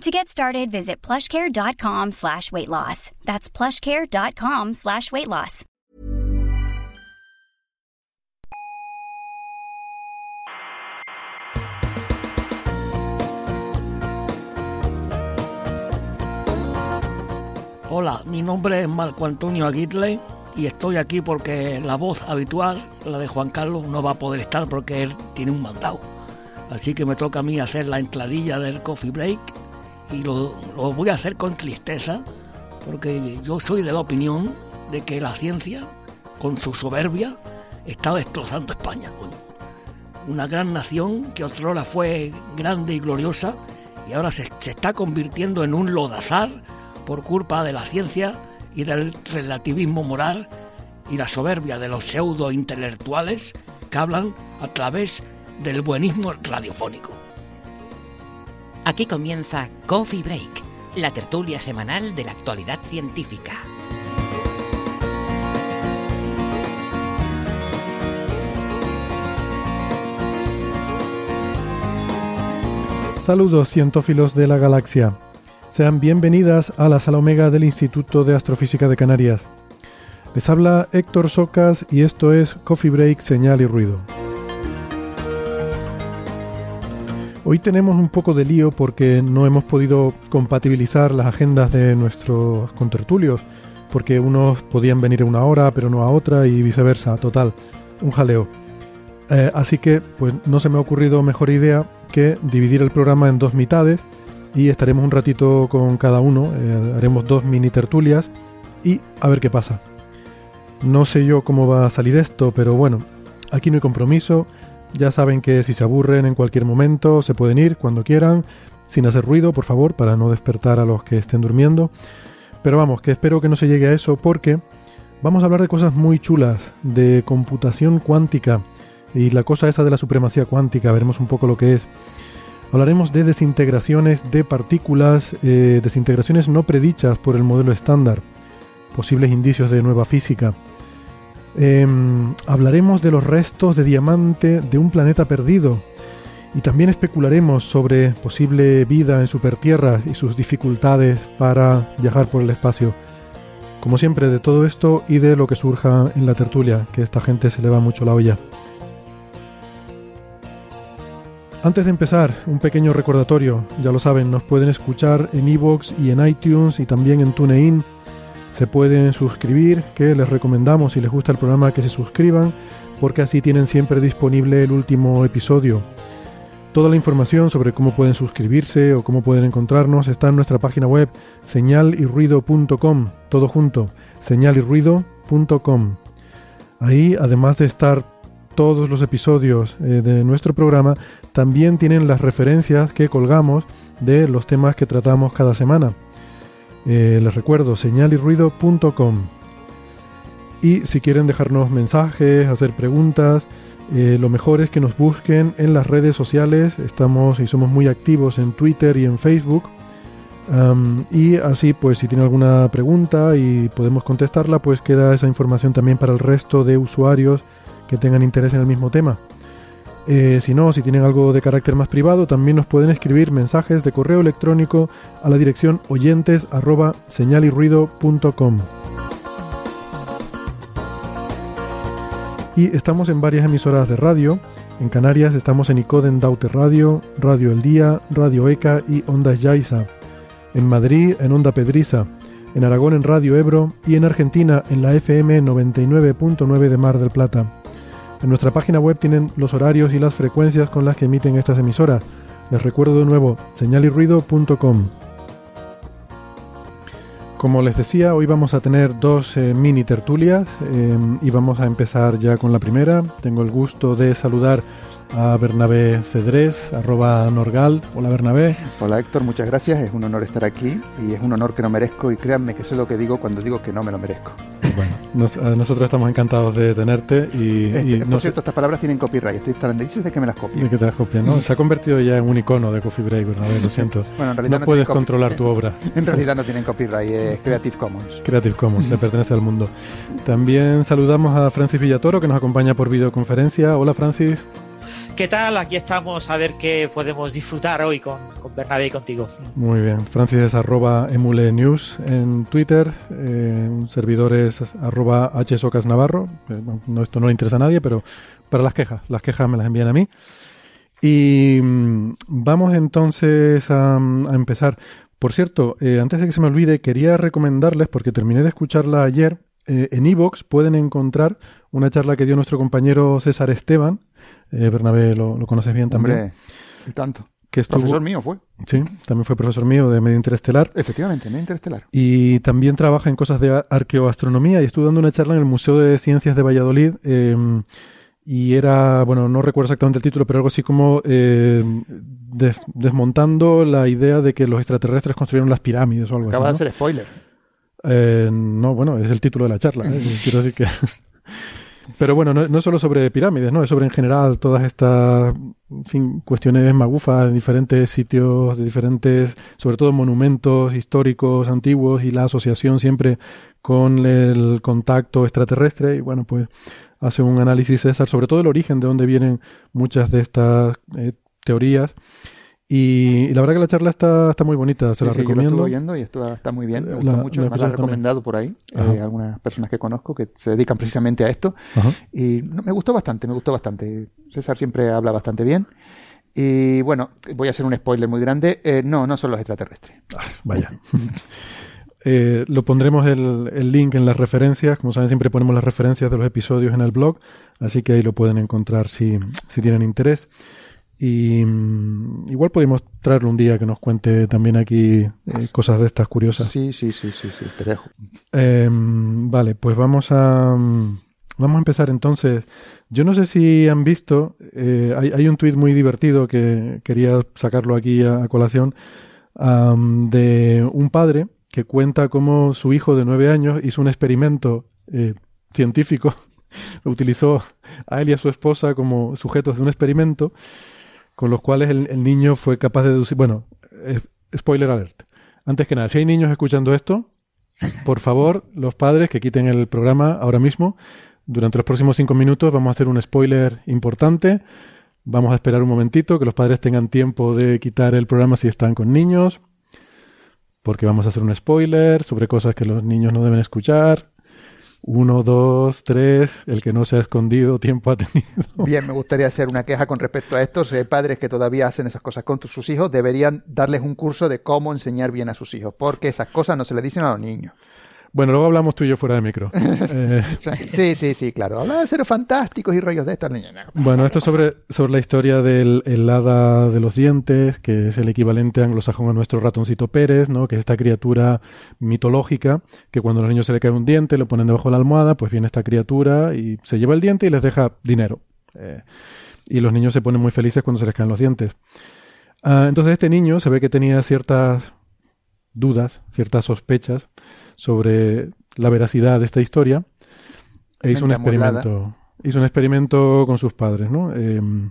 To get started, visit plushcare.com slash weight loss. That's plushcare.com slash weight loss. Hola, mi nombre es Marco Antonio Aguirre y estoy aquí porque la voz habitual, la de Juan Carlos, no va a poder estar porque él tiene un mandado. Así que me toca a mí hacer la entradilla del coffee break y lo, lo voy a hacer con tristeza porque yo soy de la opinión de que la ciencia, con su soberbia, está destrozando España. Una gran nación que otrora fue grande y gloriosa y ahora se, se está convirtiendo en un lodazar por culpa de la ciencia y del relativismo moral y la soberbia de los pseudo intelectuales que hablan a través del buenismo radiofónico. Aquí comienza Coffee Break, la tertulia semanal de la actualidad científica. Saludos cientófilos de la galaxia. Sean bienvenidas a la sala omega del Instituto de Astrofísica de Canarias. Les habla Héctor Socas y esto es Coffee Break, Señal y Ruido. Hoy tenemos un poco de lío porque no hemos podido compatibilizar las agendas de nuestros contertulios, porque unos podían venir a una hora pero no a otra y viceversa, total, un jaleo. Eh, así que pues no se me ha ocurrido mejor idea que dividir el programa en dos mitades y estaremos un ratito con cada uno, eh, haremos dos mini tertulias y a ver qué pasa. No sé yo cómo va a salir esto, pero bueno, aquí no hay compromiso, ya saben que si se aburren en cualquier momento se pueden ir cuando quieran, sin hacer ruido, por favor, para no despertar a los que estén durmiendo. Pero vamos, que espero que no se llegue a eso porque vamos a hablar de cosas muy chulas, de computación cuántica y la cosa esa de la supremacía cuántica, veremos un poco lo que es. Hablaremos de desintegraciones de partículas, eh, desintegraciones no predichas por el modelo estándar, posibles indicios de nueva física. Em, hablaremos de los restos de diamante de un planeta perdido y también especularemos sobre posible vida en supertierra y sus dificultades para viajar por el espacio. Como siempre, de todo esto y de lo que surja en la tertulia, que esta gente se le va mucho la olla. Antes de empezar, un pequeño recordatorio. Ya lo saben, nos pueden escuchar en iVoox y en iTunes y también en TuneIn. Se pueden suscribir, que les recomendamos si les gusta el programa que se suscriban, porque así tienen siempre disponible el último episodio. Toda la información sobre cómo pueden suscribirse o cómo pueden encontrarnos está en nuestra página web señalirruido.com, todo junto, señalirruido.com. Ahí, además de estar todos los episodios eh, de nuestro programa, también tienen las referencias que colgamos de los temas que tratamos cada semana. Eh, les recuerdo señalirruido.com. Y si quieren dejarnos mensajes, hacer preguntas, eh, lo mejor es que nos busquen en las redes sociales. Estamos y somos muy activos en Twitter y en Facebook. Y así, pues si tienen alguna pregunta y podemos contestarla, pues queda esa información también para el resto de usuarios que tengan interés en el mismo tema. Eh, si no, si tienen algo de carácter más privado, también nos pueden escribir mensajes de correo electrónico a la dirección oyentes. Y estamos en varias emisoras de radio. En Canarias estamos en Icoden Daute Radio, Radio El Día, Radio ECA y Ondas Yaiza. En Madrid en Onda Pedriza. En Aragón en Radio Ebro y en Argentina en la FM 99.9 de Mar del Plata. En nuestra página web tienen los horarios y las frecuencias con las que emiten estas emisoras. Les recuerdo de nuevo, señalirruido.com. Como les decía, hoy vamos a tener dos eh, mini tertulias eh, y vamos a empezar ya con la primera. Tengo el gusto de saludar a Bernabé Cedrés, arroba Norgal. Hola Bernabé. Hola Héctor, muchas gracias. Es un honor estar aquí y es un honor que no merezco y créanme que sé lo que digo cuando digo que no me lo merezco. Bueno, nosotros estamos encantados de tenerte y... Este, por cierto, estas palabras tienen copyright, estoy tan de que me las copien. De que te las copien, ¿no? Se ha convertido ya en un icono de Coffee Break, lo siento. bueno, en realidad no, puedes controlar tu obra. En realidad no tienen copyright, es Creative Commons. Creative Commons, le pertenece al mundo. También saludamos a Francis Villatoro, que nos acompaña por videoconferencia. Hola, Francis. ¿Qué tal? Aquí estamos a ver qué podemos disfrutar hoy con, con Bernabé y contigo. Muy bien. Francis es arroba emule en Twitter. Eh, un servidor es arroba hsocasnavarro. Eh, esto no le interesa a nadie, pero para las quejas. Las quejas me las envían a mí. Y mm, vamos entonces a, empezar. Por cierto, eh, antes de que se me olvide, quería recomendarles, porque terminé de escucharla ayer, en Evox pueden encontrar una charla que dio nuestro compañero César Esteban, eh, Bernabé lo, conoces bien también. Hombre, y tanto. Que profesor mío fue. Sí, también fue profesor mío de medio interestelar. Efectivamente, medio interestelar. Y también trabaja en cosas de arqueoastronomía y estuvo dando una charla en el Museo de Ciencias de Valladolid. Em, y era, bueno, no recuerdo exactamente el título, pero algo así como em, desmontando la idea de que los extraterrestres construyeron las pirámides o algo así. Acaba de ser spoiler. Eh, no, bueno, es el título de la charla. ¿eh? Quiero decir que. Pero bueno, no, no solo sobre pirámides, ¿no? Es sobre en general todas estas cuestiones magufas de diferentes sitios, de diferentes, sobre todo monumentos históricos antiguos y la asociación siempre con el contacto extraterrestre. Y bueno, pues hace un análisis César sobre todo el origen de dónde vienen muchas de estas eh, teorías y, la verdad que la charla está, está muy bonita, se la recomiendo. Yo lo oyendo y esto está muy bien, me gustó mucho, me la ha recomendado por ahí, eh, algunas personas que conozco que se dedican precisamente a esto. Y me gustó bastante, me gustó bastante. César siempre habla bastante bien. Y bueno, voy a hacer un spoiler muy grande. Eh, no, no son los extraterrestres. Ah, vaya. Eh, lo pondremos el, el, link en las referencias. Como saben, siempre ponemos las referencias de los episodios en el blog. Así que ahí lo pueden encontrar si, si tienen interés. Y mm, igual podemos traerle un día que nos cuente también aquí eh, cosas de estas curiosas. Sí, sí, sí, sí, sí, te dejo. Em, vale, pues vamos a mm, vamos a empezar entonces. Yo no sé si han visto, eh, hay, hay, un tuit muy divertido que quería sacarlo aquí a, colación de un padre que cuenta cómo su hijo de nueve años hizo un experimento eh, científico, utilizó a él y a su esposa como sujetos de un experimento con los cuales el, niño fue capaz de deducir. Bueno, spoiler alert. Antes que nada, si hay niños escuchando esto, por favor, los padres que quiten el programa ahora mismo. Durante los próximos cinco minutos vamos a hacer un spoiler importante. Vamos a esperar un momentito que los padres tengan tiempo de quitar el programa si están con niños, porque vamos a hacer un spoiler sobre cosas que los niños no deben escuchar. Uno, dos, tres, el que no se ha escondido tiempo ha tenido. Bien, me gustaría hacer una queja con respecto a esto. Si hay padres que todavía hacen esas cosas con sus hijos, deberían darles un curso de cómo enseñar bien a sus hijos, porque esas cosas no se le dicen a los niños. Bueno, luego hablamos tú y yo fuera de micro. Eh, sí, sí, sí, claro. Habla de seres fantásticos y rollos de estas niñas. Bueno, esto es sobre, sobre la historia del el hada de los dientes, que es el equivalente anglosajón a nuestro ratoncito Pérez, ¿no? Que es esta criatura mitológica que cuando a los niños se le cae un diente, lo ponen debajo de la almohada, pues viene esta criatura y se lleva el diente y les deja dinero. Eh, y los niños se ponen muy felices cuando se les caen los dientes. Ah, entonces este niño se ve que tenía ciertas dudas, ciertas sospechas sobre la veracidad de esta historia e hizo un experimento. Hizo un experimento con sus padres, ¿no? Em,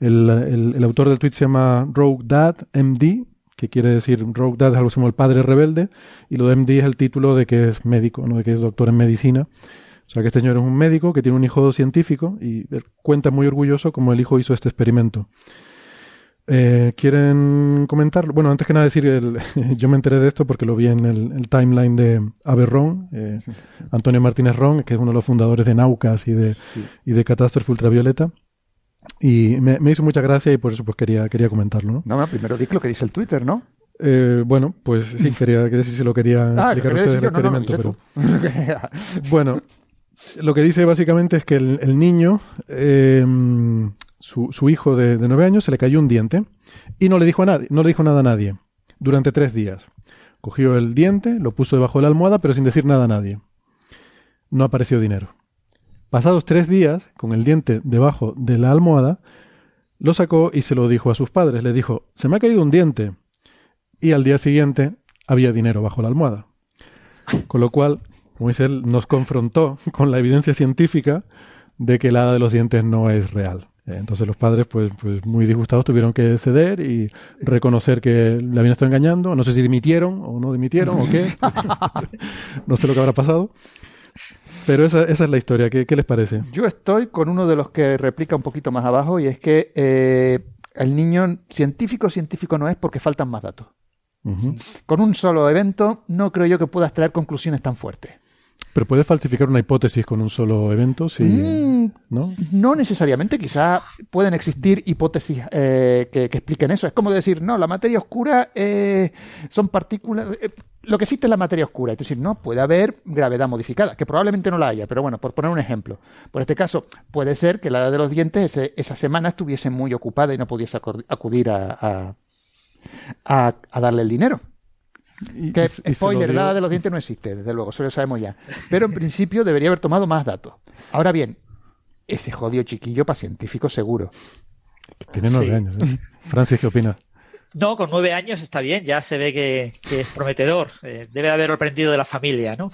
el, autor del tweet se llama Rogue Dad MD, que quiere decir Rogue Dad es algo como el padre rebelde, y lo de MD es el título de que es médico, ¿no? de que es doctor en medicina. O sea que este señor es un médico que tiene un hijo científico y cuenta muy orgulloso cómo el hijo hizo este experimento. Eh, ¿Quieren comentarlo? Bueno, antes que nada decir, el, yo me enteré de esto porque lo vi en el, timeline de Aberron, eh, Antonio Martínez Ron, que es uno de los fundadores de Naucas y de, y de Catástrofe Ultravioleta. Y me, hizo mucha gracia y por eso pues quería, quería comentarlo. ¿no? no, primero di lo que dice el Twitter, ¿no? Eh, bueno, pues sí, quería, quería decir si lo quería ah, explicar ustedes el experimento, pero... bueno, lo que dice básicamente es que el, el niño eh, su, hijo de, nueve años se le cayó un diente y no le dijo a nadie, no le dijo nada a nadie durante tres días. Cogió el diente, lo puso debajo de la almohada, pero sin decir nada a nadie. No apareció dinero. Pasados tres días, con el diente debajo de la almohada, lo sacó y se lo dijo a sus padres. Le dijo, se me ha caído un diente. Y al día siguiente había dinero bajo la almohada. Con lo cual, él, nos confrontó con la evidencia científica de que el hada de los dientes no es real. Entonces los padres, pues, pues muy disgustados, tuvieron que ceder y reconocer que le habían estado engañando. No sé si dimitieron o no dimitieron o qué. no sé lo que habrá pasado. Pero esa, esa es la historia. ¿Qué, ¿Qué, les parece? Yo estoy con uno de los que replica un poquito más abajo y es que eh, el niño científico científico no es porque faltan más datos. Con un solo evento no creo yo que puedas traer conclusiones tan fuertes. Pero puedes falsificar una hipótesis con un solo evento, sí. Mm, ¿no? no necesariamente. Quizá pueden existir hipótesis eh, que, expliquen eso. Es como decir, no, la materia oscura eh, son partículas. Eh, lo que existe es la materia oscura. Es decir, no, puede haber gravedad modificada, que probablemente no la haya, pero bueno, por poner un ejemplo. Por este caso, puede ser que la edad de los dientes esa semana estuviese muy ocupada y no pudiese acudir a, a darle el dinero. Que spoiler, nada de los dientes no existe, desde luego, eso lo sabemos ya. Pero en principio debería haber tomado más datos. Ahora bien, ese jodido chiquillo para científico seguro. Tiene nueve años. ¿eh? Francis, ¿qué opinas? No, con nueve años está bien, ya se ve que, es prometedor. Eh, debe de haberlo aprendido de la familia, ¿no?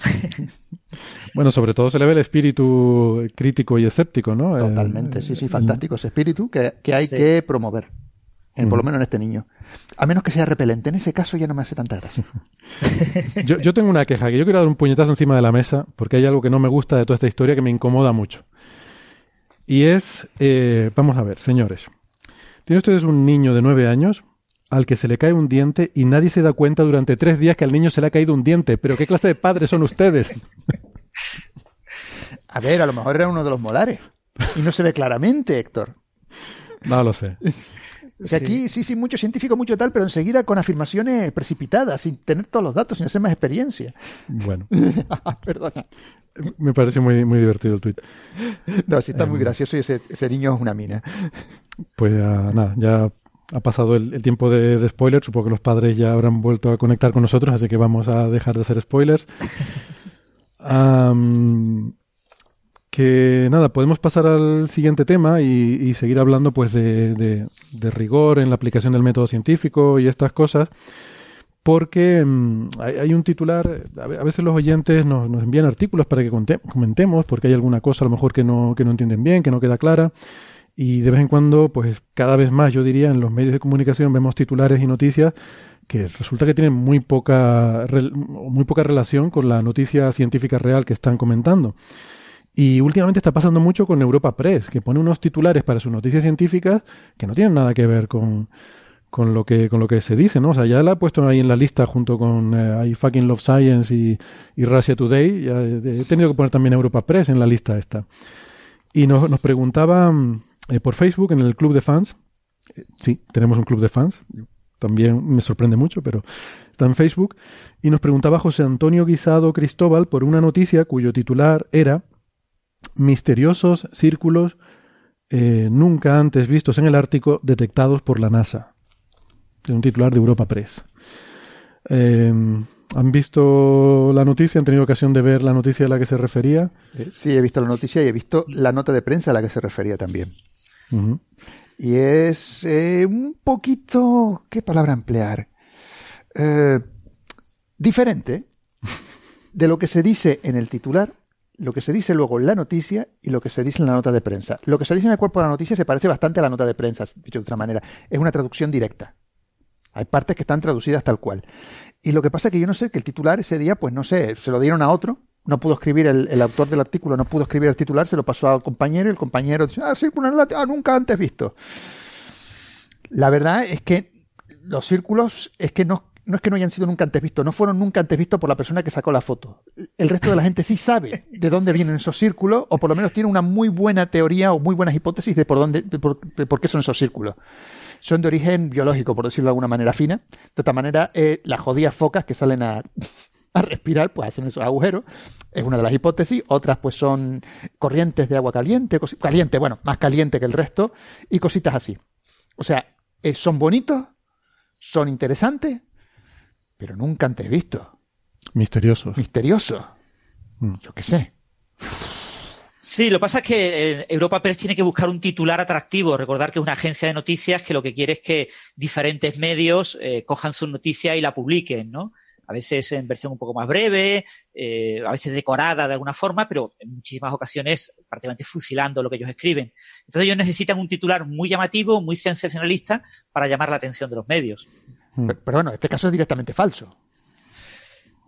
bueno, sobre todo se le ve el espíritu crítico y escéptico, ¿no? Totalmente, sí, sí, fantástico ese espíritu que, hay que promover por lo menos en este niño. A menos que sea repelente. En ese caso ya no me hace tanta gracia. yo, tengo una queja, que yo quiero dar un puñetazo encima de la mesa, porque hay algo que no me gusta de toda esta historia que me incomoda mucho. Y es, eh, vamos a ver, señores. Tienen ustedes un niño de nueve años al que se le cae un diente y nadie se da cuenta durante tres días que al niño se le ha caído un diente. Pero ¿qué clase de padres son ustedes? a ver, a lo mejor era uno de los molares. Y no se ve claramente, Héctor. No lo sé. Que aquí sí, sí, mucho científico, mucho tal, pero enseguida con afirmaciones precipitadas, sin tener todos los datos, sin hacer más experiencia. Bueno. Perdona. Me parece muy, muy divertido el tweet. No, sí está muy em. gracioso y ese, niño es una mina. Pues nada, ya ha pasado el, tiempo de, de, spoiler. Supongo que los padres ya habrán vuelto a conectar con nosotros, así que vamos a dejar de hacer spoilers. que nada, podemos pasar al siguiente tema y, seguir hablando pues de, rigor en la aplicación del método científico y estas cosas, porque mm, hay, un titular, a veces los oyentes nos, envían artículos para que comentemos, porque hay alguna cosa a lo mejor que no, que no entienden bien, que no queda clara, y de vez en cuando, pues cada vez más, yo diría, en los medios de comunicación vemos titulares y noticias que resulta que tienen muy poca, muy poca relación con la noticia científica real que están comentando. Y últimamente está pasando mucho con Europa Press, que pone unos titulares para sus noticias científicas que no tienen nada que ver con, con lo que con lo que se dice, ¿no? O sea, ya la ha puesto ahí en la lista junto con eh, I fucking love science y, y Russia Today. Ya he tenido que poner también Europa Press en la lista esta. Y nos, nos preguntaba eh, por Facebook en el club de fans. Eh, sí, tenemos un club de fans. También me sorprende mucho, pero está en Facebook. Y nos preguntaba José Antonio Guisado Cristóbal por una noticia cuyo titular era misteriosos círculos eh, nunca antes vistos en el Ártico detectados por la NASA. Es un titular de Europa Press. Em, ¿Han visto la noticia? ¿Han tenido ocasión de ver la noticia a la que se refería? Eh, sí, he visto la noticia y he visto la nota de prensa a la que se refería también. Y es eh, un poquito, ¿qué palabra emplear? diferente de lo que se dice en el titular lo que se dice luego en la noticia y lo que se dice en la nota de prensa. Lo que se dice en el cuerpo de la noticia se parece bastante a la nota de prensa, dicho de otra manera. Es una traducción directa. Hay partes que están traducidas tal cual. Y lo que pasa es que yo no sé que el titular ese día, pues no sé, se lo dieron a otro, no pudo escribir el, autor del artículo, no pudo escribir el titular, se lo pasó al compañero y el compañero dice, ah, círculo, ah, nunca antes visto. La verdad es que los círculos es que no, no es que no hayan sido nunca antes vistos, no fueron nunca antes vistos por la persona que sacó la foto. El resto de la gente sí sabe de dónde vienen esos círculos, o por lo menos tiene una muy buena teoría o muy buenas hipótesis de por dónde, por, qué son esos círculos. Son de origen biológico, por decirlo de alguna manera fina. De otra manera, eh, las jodidas focas que salen a, a respirar, pues hacen esos agujeros. Es una de las hipótesis. Otras, pues son corrientes de agua caliente, caliente, bueno, más caliente que el resto, y cositas así. O sea, eh, son bonitos, son interesantes, pero nunca antes visto. Misteriosos. Misterioso. Mm. Yo qué sé. Sí, lo que pasa es que eh, Europa Press tiene que buscar un titular atractivo. Recordar que es una agencia de noticias que lo que quiere es que diferentes medios eh, cojan su noticia y la publiquen, ¿no? A a veces en versión un poco más breve, eh, a veces decorada de alguna forma, pero en muchísimas ocasiones prácticamente fusilando lo que ellos escriben. Entonces ellos necesitan un titular muy llamativo, muy sensacionalista para llamar la atención de los medios. Pero, pero bueno, este caso es directamente falso.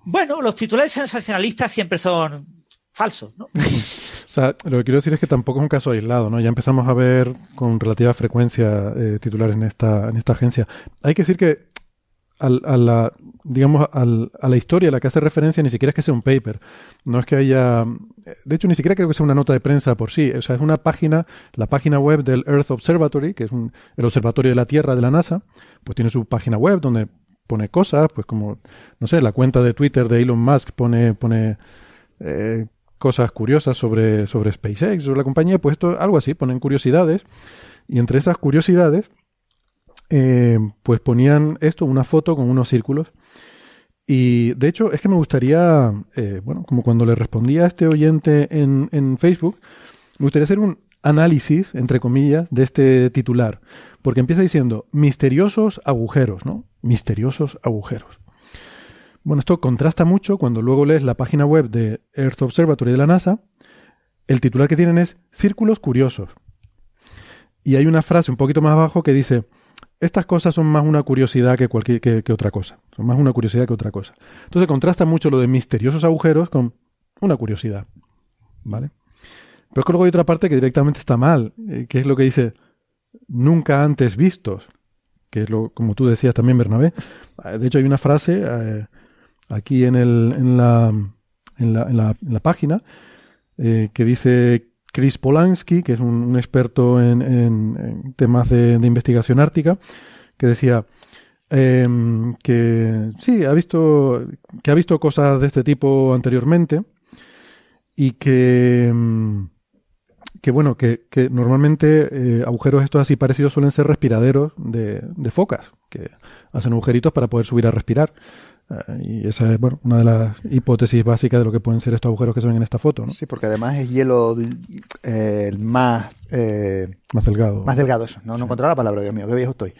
Bueno, los titulares sensacionalistas siempre son falsos, ¿no? o sea, lo que quiero decir es que tampoco es un caso aislado, ¿no? Ya empezamos a ver con relativa frecuencia eh, titulares en esta, en esta agencia. Hay que decir que al, a la, digamos, al, a la historia a la que hace referencia ni siquiera es que sea un paper. No es que haya, de hecho, ni siquiera creo que sea una nota de prensa por sí. O sea, es una página, la página web del Earth Observatory, que es un, el observatorio de la Tierra de la NASA, pues tiene su página web donde pone cosas, pues como, no sé, la cuenta de Twitter de Elon Musk pone, pone eh, cosas curiosas sobre, sobre SpaceX, sobre la compañía, pues esto, algo así, ponen curiosidades. Y entre esas curiosidades, eh, pues ponían esto, una foto con unos círculos. Y de hecho, es que me gustaría, eh, bueno, como cuando le respondía a este oyente en, en Facebook, me gustaría hacer un análisis, entre comillas, de este titular. Porque empieza diciendo misteriosos agujeros, ¿no? Misteriosos agujeros. Bueno, esto contrasta mucho cuando luego lees la página web de Earth Observatory de la NASA. El titular que tienen es Círculos Curiosos. Y hay una frase un poquito más abajo que dice, estas cosas son más una curiosidad que, cualquier, que, otra cosa. Son más una curiosidad que otra cosa. Entonces contrasta mucho lo de misteriosos agujeros con una curiosidad. ¿Vale? Pero es que luego hay otra parte que directamente está mal, eh, que es lo que dice nunca antes vistos, que es lo, como tú decías también, Bernabé. De hecho, hay una frase eh, aquí en, el, en, la, en, la, en, la, página eh, que dice Chris Polanski, que es un, experto en, temas de, investigación ártica, que decía em, que sí, ha visto, que ha visto cosas de este tipo anteriormente y que, em, que bueno, que, normalmente eh, agujeros estos así parecidos suelen ser respiraderos de, de focas, que hacen agujeritos para poder subir a respirar. Eh, y esa es bueno, una de las hipótesis básicas de lo que pueden ser estos agujeros que se ven en esta foto. ¿no? Sí, porque además es hielo eh, más... Eh, más delgado. Más delgado, eso. No, no encontraba la palabra, Dios mío, qué viejo estoy.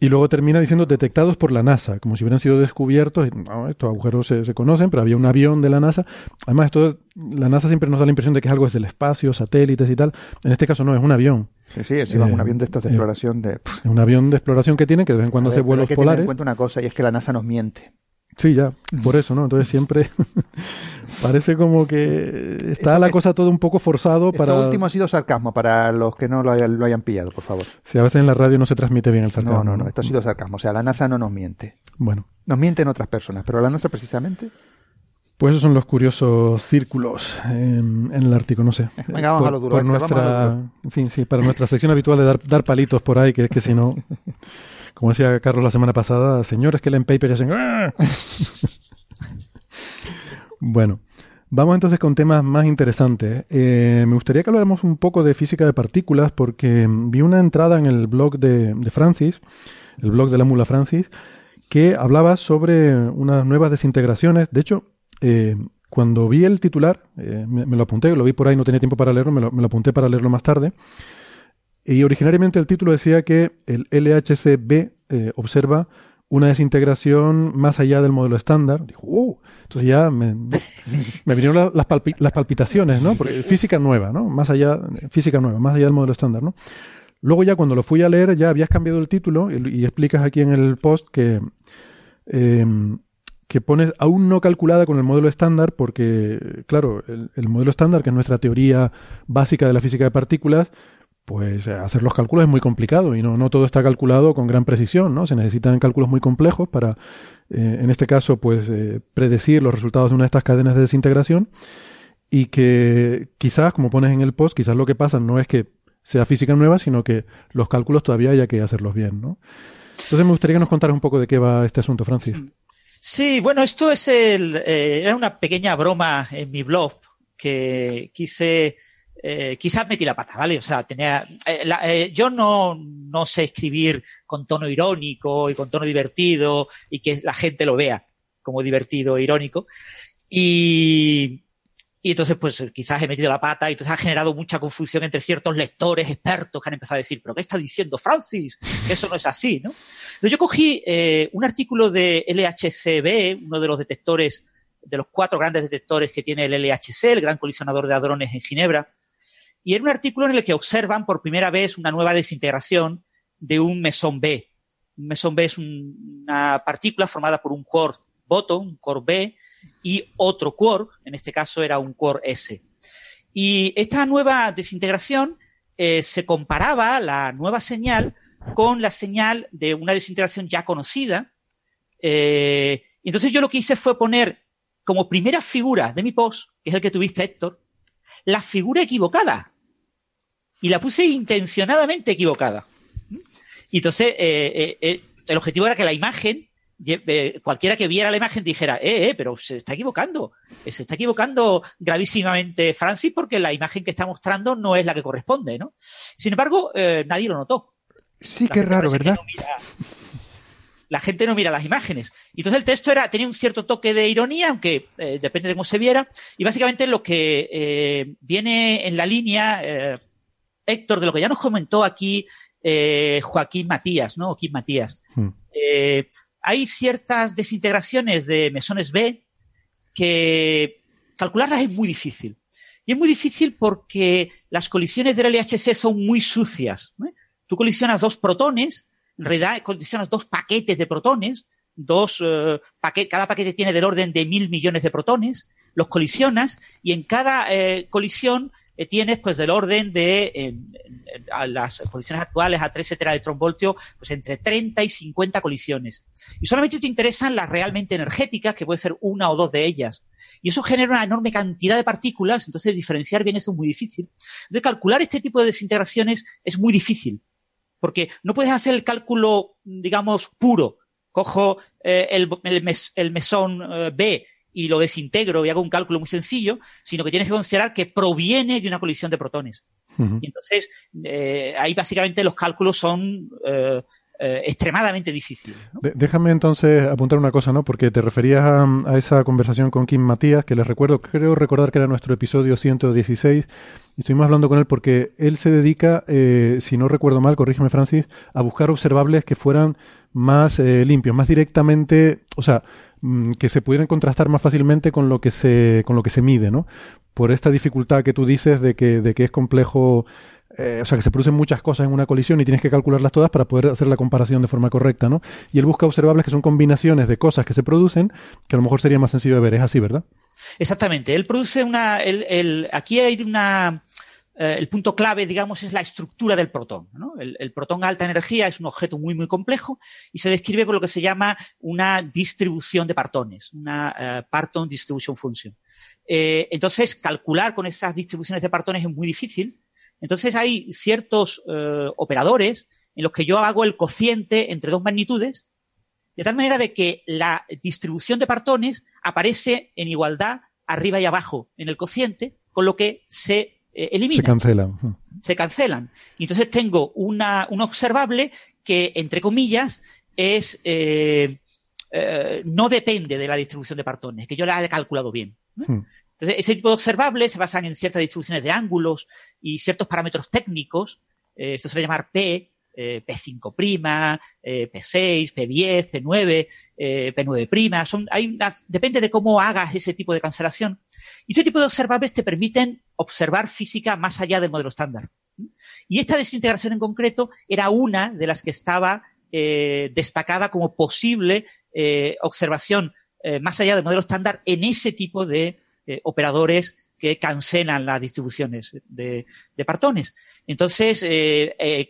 y luego termina diciendo detectados por la NASA, como si hubieran sido descubiertos. No, estos agujeros se, se, conocen, pero había un avión de la NASA. Además, esto, la NASA siempre nos da la impresión de que es algo desde el espacio, satélites y tal. En este caso no, es un avión. Sí, sí, es un eh, avión de estos de eh, exploración de... Es un avión de exploración que tiene, que de vez en cuando hace vuelos hay que Tener en cuenta una cosa, y es que la NASA nos miente. Sí, ya, por eso, ¿no? Entonces siempre parece como que está la cosa todo un poco forzado para... Esto último ha sido sarcasmo, para los que no lo hayan, pillado, por favor. Sí, a veces en la radio no se transmite bien el sarcasmo. No, no, no, esto ha sido sarcasmo. O sea, la NASA no nos miente. Bueno. Nos mienten otras personas, pero la NASA precisamente... Pues esos son los curiosos círculos en, el Ártico, no sé. Venga, vamos a lo duro. Por nuestra, en fin, sí, para nuestra sección habitual de dar, dar palitos por ahí, que es que si no, como decía Carlos la semana pasada, señores que leen paper y hacen... ¡Ah! bueno, vamos entonces con temas más interesantes. Eh, me gustaría que habláramos un poco de física de partículas porque vi una entrada en el blog de, de Francis, el blog de la mula Francis, que hablaba sobre unas nuevas desintegraciones. De hecho, eh, cuando vi el titular, eh, me, lo apunté, lo vi por ahí, no tenía tiempo para leerlo, me lo, apunté para leerlo más tarde. Y originariamente el título decía que el LHCb eh, observa una desintegración más allá del modelo estándar. Dijo, uh, entonces ya me, vinieron las, palpitaciones, ¿no? Porque física nueva, ¿no? Más allá, física nueva, más allá del modelo estándar, ¿no? Luego ya cuando lo fui a leer ya habías cambiado el título y, explicas aquí en el post que que pones aún no calculada con el modelo estándar, porque, claro, el, modelo estándar, que es nuestra teoría básica de la física de partículas, pues eh, hacer los cálculos es muy complicado y no, no todo está calculado con gran precisión, ¿no? Se necesitan cálculos muy complejos para, eh, en este caso, pues eh, predecir los resultados de una de estas cadenas de desintegración y que quizás, como pones en el post, quizás lo que pasa no es que sea física nueva, sino que los cálculos todavía haya que hacerlos bien, ¿no? Entonces me gustaría que nos contaras un poco de qué va este asunto, Francis. Bueno, esto es el, eh, era una pequeña broma en mi blog que quise, eh, quizás metí la pata, ¿vale? O sea, tenía, eh, eh, yo no, no sé escribir con tono irónico y con tono divertido y que la gente lo vea como divertido e irónico. Y, y entonces, pues quizás he metido la pata y entonces ha generado mucha confusión entre ciertos lectores expertos que han empezado a decir, pero ¿qué está diciendo Francis? Que eso no es así, ¿no? Entonces yo cogí eh, un artículo de LHCb, uno de los detectores, de los cuatro grandes detectores que tiene el LHC, el Gran Colisionador de Hadrones en Ginebra, y era un artículo en el que observan por primera vez una nueva desintegración de un mesón B. Un mesón B es una partícula formada por un quark botón, un quark B, y otro quark, en este caso era un quark S. Y esta nueva desintegración eh, se comparaba la nueva señal con la señal de una desintegración ya conocida. Eh, entonces yo lo que hice fue poner como primera figura de mi post, que es el que tuviste, Héctor, la figura equivocada. Y la puse intencionadamente equivocada. Y entonces eh, el objetivo era que la imagen eh, cualquiera que viera la imagen dijera, eh, eh, pero se está equivocando, eh, se está equivocando gravísimamente Francis porque la imagen que está mostrando no es la que corresponde, ¿no? Sin embargo, nadie lo notó. Sí, qué raro, ¿verdad? la gente no mira las imágenes. Entonces el texto era, tenía un cierto toque de ironía, aunque depende de cómo se viera, y básicamente lo que viene en la línea, Héctor, de lo que ya nos comentó aquí Joaquín Matías, ¿no? Joaquín Matías. Hmm hay ciertas desintegraciones de mesones B que calcularlas es muy difícil. Y es muy difícil porque las colisiones del LHC son muy sucias. Tú colisionas dos protones, en realidad colisionas dos paquetes de protones, dos eh, cada paquete tiene del orden de mil millones de protones, los colisionas y en cada eh, colisión eh, tienes pues del orden de a las colisiones actuales a 3 electronvoltio, pues entre 30 y 50 colisiones. Y solamente te interesan las realmente energéticas, que puede ser una o dos de ellas. Y eso genera una enorme cantidad de partículas, entonces diferenciar bien eso es muy difícil. Entonces calcular este tipo de desintegraciones es muy difícil, porque no puedes hacer el cálculo, digamos, puro. Cojo eh, el, el, mesón eh, B y lo desintegro y hago un cálculo muy sencillo, sino que tienes que considerar que proviene de una colisión de protones. Y entonces, eh, ahí básicamente los cálculos son eh, eh, extremadamente difíciles. déjame entonces apuntar una cosa, ¿no? Porque te referías a, esa conversación con Kim Matías, que les recuerdo, creo recordar que era nuestro episodio 116, y estuvimos hablando con él porque él se dedica, si no recuerdo mal, corrígeme Francis, a buscar observables que fueran más limpios, más directamente, o sea, que se pudieran contrastar más fácilmente con lo que se, con lo que se mide, ¿no? Por esta dificultad que tú dices de que, de que es complejo, eh, o sea, que se producen muchas cosas en una colisión y tienes que calcularlas todas para poder hacer la comparación de forma correcta, ¿no? Y él busca observables que son combinaciones de cosas que se producen, que a lo mejor sería más sencillo de ver. Es así, ¿verdad? Exactamente. Él produce una, el, el, aquí hay una, eh, el punto clave, digamos, es la estructura del protón. El, protón a alta energía es un objeto muy, muy complejo y se describe por lo que se llama una distribución de partones, una eh, Parton Distribution Function. Eh, entonces, calcular con esas distribuciones de partones es muy difícil. Entonces, hay ciertos operadores en los que yo hago el cociente entre dos magnitudes, de tal manera de que la distribución de partones aparece en igualdad arriba y abajo en el cociente, con lo que se eh, se cancelan. Se cancelan. Y entonces tengo una, un observable que, entre comillas, es eh, eh, no depende de la distribución de partones, que yo la he calculado bien. Hmm. Entonces, ese tipo de observables se basan en ciertas distribuciones de ángulos y ciertos parámetros técnicos. Eh, se suele llamar P, P5', P6, P10, P9, P9'. Son, hay depende de cómo hagas ese tipo de cancelación. Y ese tipo de observables te permiten observar física más allá del modelo estándar. Y esta desintegración en concreto era una de las que estaba eh, destacada como posible eh, observación eh, más allá del modelo estándar en ese tipo de operadores que cancelan las distribuciones de, de partones. Entonces,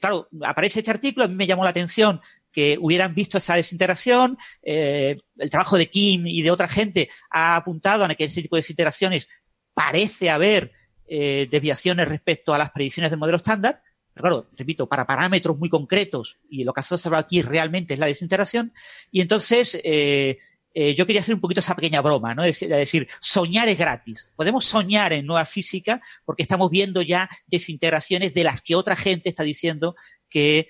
claro, aparece este artículo, a mí me llamó la atención que hubieran visto esa desintegración. el trabajo de Kim y de otra gente ha apuntado a que ese tipo de desintegraciones parece haber eh, desviaciones respecto a las predicciones del modelo estándar. Pero claro, repito, para parámetros muy concretos, y lo que se observado aquí realmente es la desintegración. Y entonces, eh, eh, yo quería hacer un poquito esa pequeña broma, ¿no? Es decir, soñar es gratis. Podemos soñar en nueva física porque estamos viendo ya desintegraciones de las que otra gente está diciendo que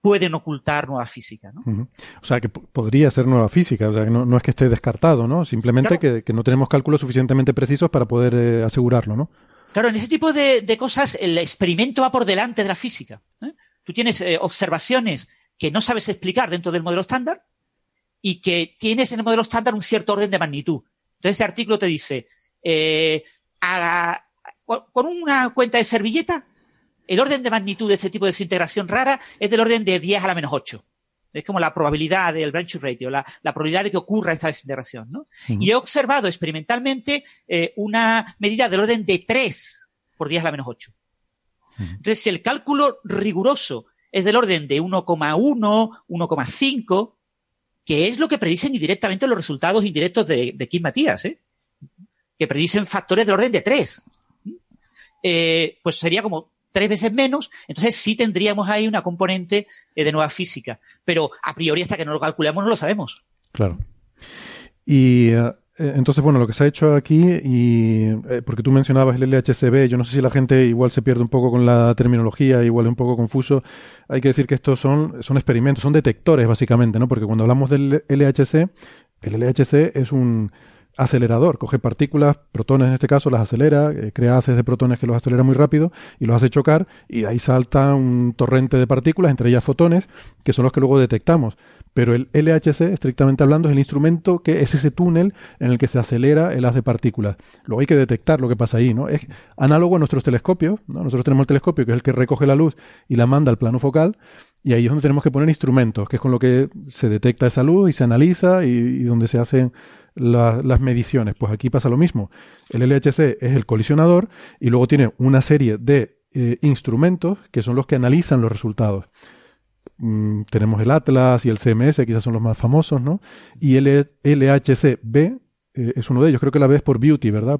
pueden ocultar nueva física. ¿no? O sea, que podría ser nueva física, o sea, que no, es que esté descartado, ¿no? Simplemente que, no tenemos cálculos suficientemente precisos para poder eh, asegurarlo, ¿no? Claro, en ese tipo de, cosas el experimento va por delante de la física. ¿eh? Tú tienes eh, observaciones que no sabes explicar dentro del modelo estándar y que tienes en el modelo estándar un cierto orden de magnitud. Entonces, este artículo te dice, con una cuenta de servilleta el orden de magnitud de este tipo de desintegración rara es del orden de 10 a la menos 8. Es como la probabilidad del branch ratio, la, probabilidad de que ocurra esta desintegración. ¿no? Y he observado experimentalmente eh, una medida del orden de 3 por 10 a la menos 8. Entonces, si el cálculo riguroso es del orden de 1,1, 1,5, que es lo que predicen indirectamente los resultados indirectos de, de Kim Matías, ¿eh? que predicen factores del orden de 3. Eh, pues sería como tres veces menos, entonces sí tendríamos ahí una componente eh, de nueva física. Pero a priori, hasta que no lo calculemos, no lo sabemos. Claro. Y eh, entonces, bueno, lo que se ha hecho aquí, y eh, porque tú mencionabas el LHCb, yo no sé si la gente igual se pierde un poco con la terminología, igual es un poco confuso. Hay que decir que estos son, son experimentos, son detectores básicamente, ¿no? Porque cuando hablamos del LHC, el LHC es un acelerador, coge partículas, protones en este caso, las acelera, eh, crea haces de protones que los acelera muy rápido y los hace chocar y ahí salta un torrente de partículas, entre ellas fotones, que son los que luego detectamos. Pero el LHC, estrictamente hablando, es el instrumento que es ese túnel en el que se acelera el haz de partículas. Luego hay que detectar lo que pasa ahí, ¿no? Es análogo a nuestros telescopios, ¿no? Nosotros tenemos el telescopio que es el que recoge la luz y la manda al plano focal y ahí es donde tenemos que poner instrumentos, que es con lo que se detecta esa luz y se analiza y, y donde se hacen las mediciones. Pues aquí pasa lo mismo. El LHC es el colisionador y luego tiene una serie de eh, instrumentos que son los que analizan los resultados. Mm, tenemos el Atlas y el CMS, quizás son los más famosos, ¿no? Y el LHC-B eh, es uno de ellos. Creo que la B es por Beauty, ¿verdad?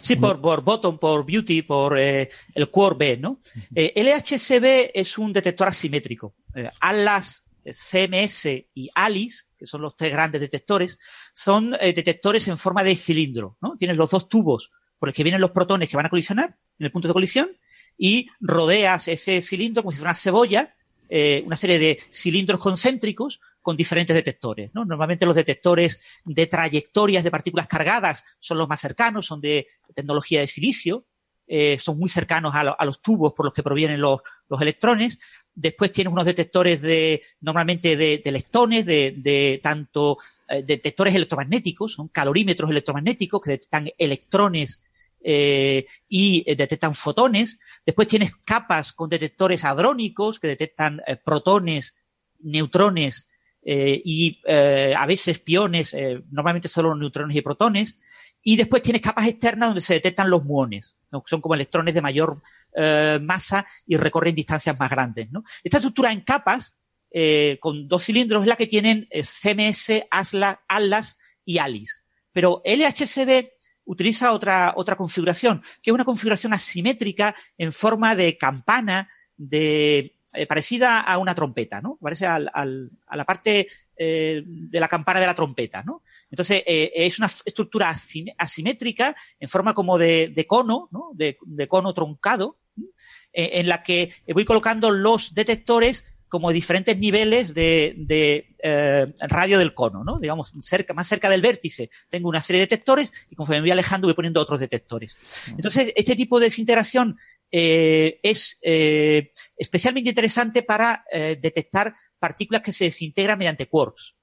sí, por, por Bottom, por Beauty, por eh, el Core B, ¿no? LHC-B es un detector asimétrico. Atlas CMS y ALICE, que son los tres grandes detectores, son eh, detectores en forma de cilindro, ¿no? Tienes los dos tubos por los que vienen los protones que van a colisionar en el punto de colisión y rodeas ese cilindro como si fuera una cebolla, eh, una serie de cilindros concéntricos con diferentes detectores. ¿no? Normalmente los detectores de trayectorias de partículas cargadas son los más cercanos, son de tecnología de silicio, eh, son muy cercanos a, los tubos por los que provienen los electrones. Después tienes unos detectores de, normalmente de, de lectones, de, de tanto eh, detectores electromagnéticos, son calorímetros electromagnéticos que detectan electrones eh, y eh, detectan fotones. Después tienes capas con detectores hadrónicos que detectan eh, protones, neutrones y a veces piones, normalmente solo neutrones y protones. Y después tienes capas externas donde se detectan los muones, ¿no? son como electrones de mayor eh, masa y recorren distancias más grandes. ¿no? Esta estructura en capas, eh, con dos cilindros, es la que tienen eh, CMS, ASLA, ALAS y ALICE. Pero LHCb utiliza otra, otra configuración, que es una configuración asimétrica en forma de campana de, parecida a una trompeta, ¿no? Parece al, al, a la parte eh, de la campana de la trompeta, ¿no? Entonces, eh, es una estructura asimétrica en forma como de, de cono, ¿no? De, de, cono truncado, eh, en la que voy colocando los detectores como diferentes niveles de, de eh, radio del cono, ¿no? Digamos, cerca, más cerca del vértice tengo una serie de detectores y conforme me voy alejando voy poniendo otros detectores. Entonces, este tipo de desintegración eh, es eh, especialmente interesante para eh, detectar partículas que se desintegran mediante quarks.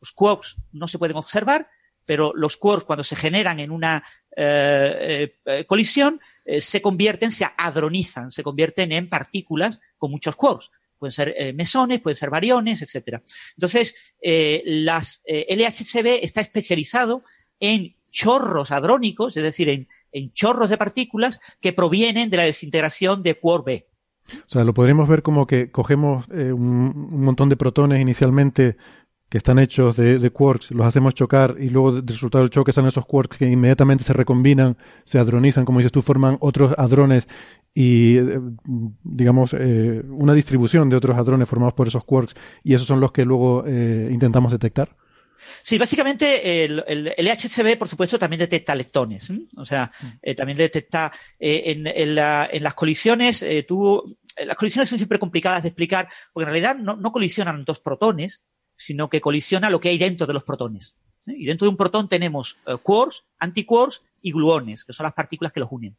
Los quarks no se pueden observar, pero los quarks cuando se generan en una eh, eh, colisión eh, se convierten, se hadronizan, se convierten en partículas con muchos quarks. Pueden ser mesones, pueden ser variones, etcétera. Entonces, las LHCb está especializado en chorros hadrónicos, es decir, en, en, chorros de partículas que provienen de la desintegración de quark B. O sea, lo podríamos ver como que cogemos un, montón de protones inicialmente que están hechos de, de, quarks, los hacemos chocar y luego del resultado del choque salen esos quarks que inmediatamente se recombinan, se hadronizan, como dices tú, forman otros hadrones y, eh, digamos, eh, una distribución de otros hadrones formados por esos quarks y esos son los que luego eh, intentamos detectar. Sí, básicamente el, el, el, LHCb, por supuesto, también detecta leptones. O sea, eh, también detecta eh, en, en, la, en, las colisiones, eh, tú las colisiones son siempre complicadas de explicar, porque en realidad no, no colisionan dos protones, sino que colisiona lo que hay dentro de los protones. Y dentro de un protón tenemos quarks, antiquarks y gluones, que son las partículas que los unen.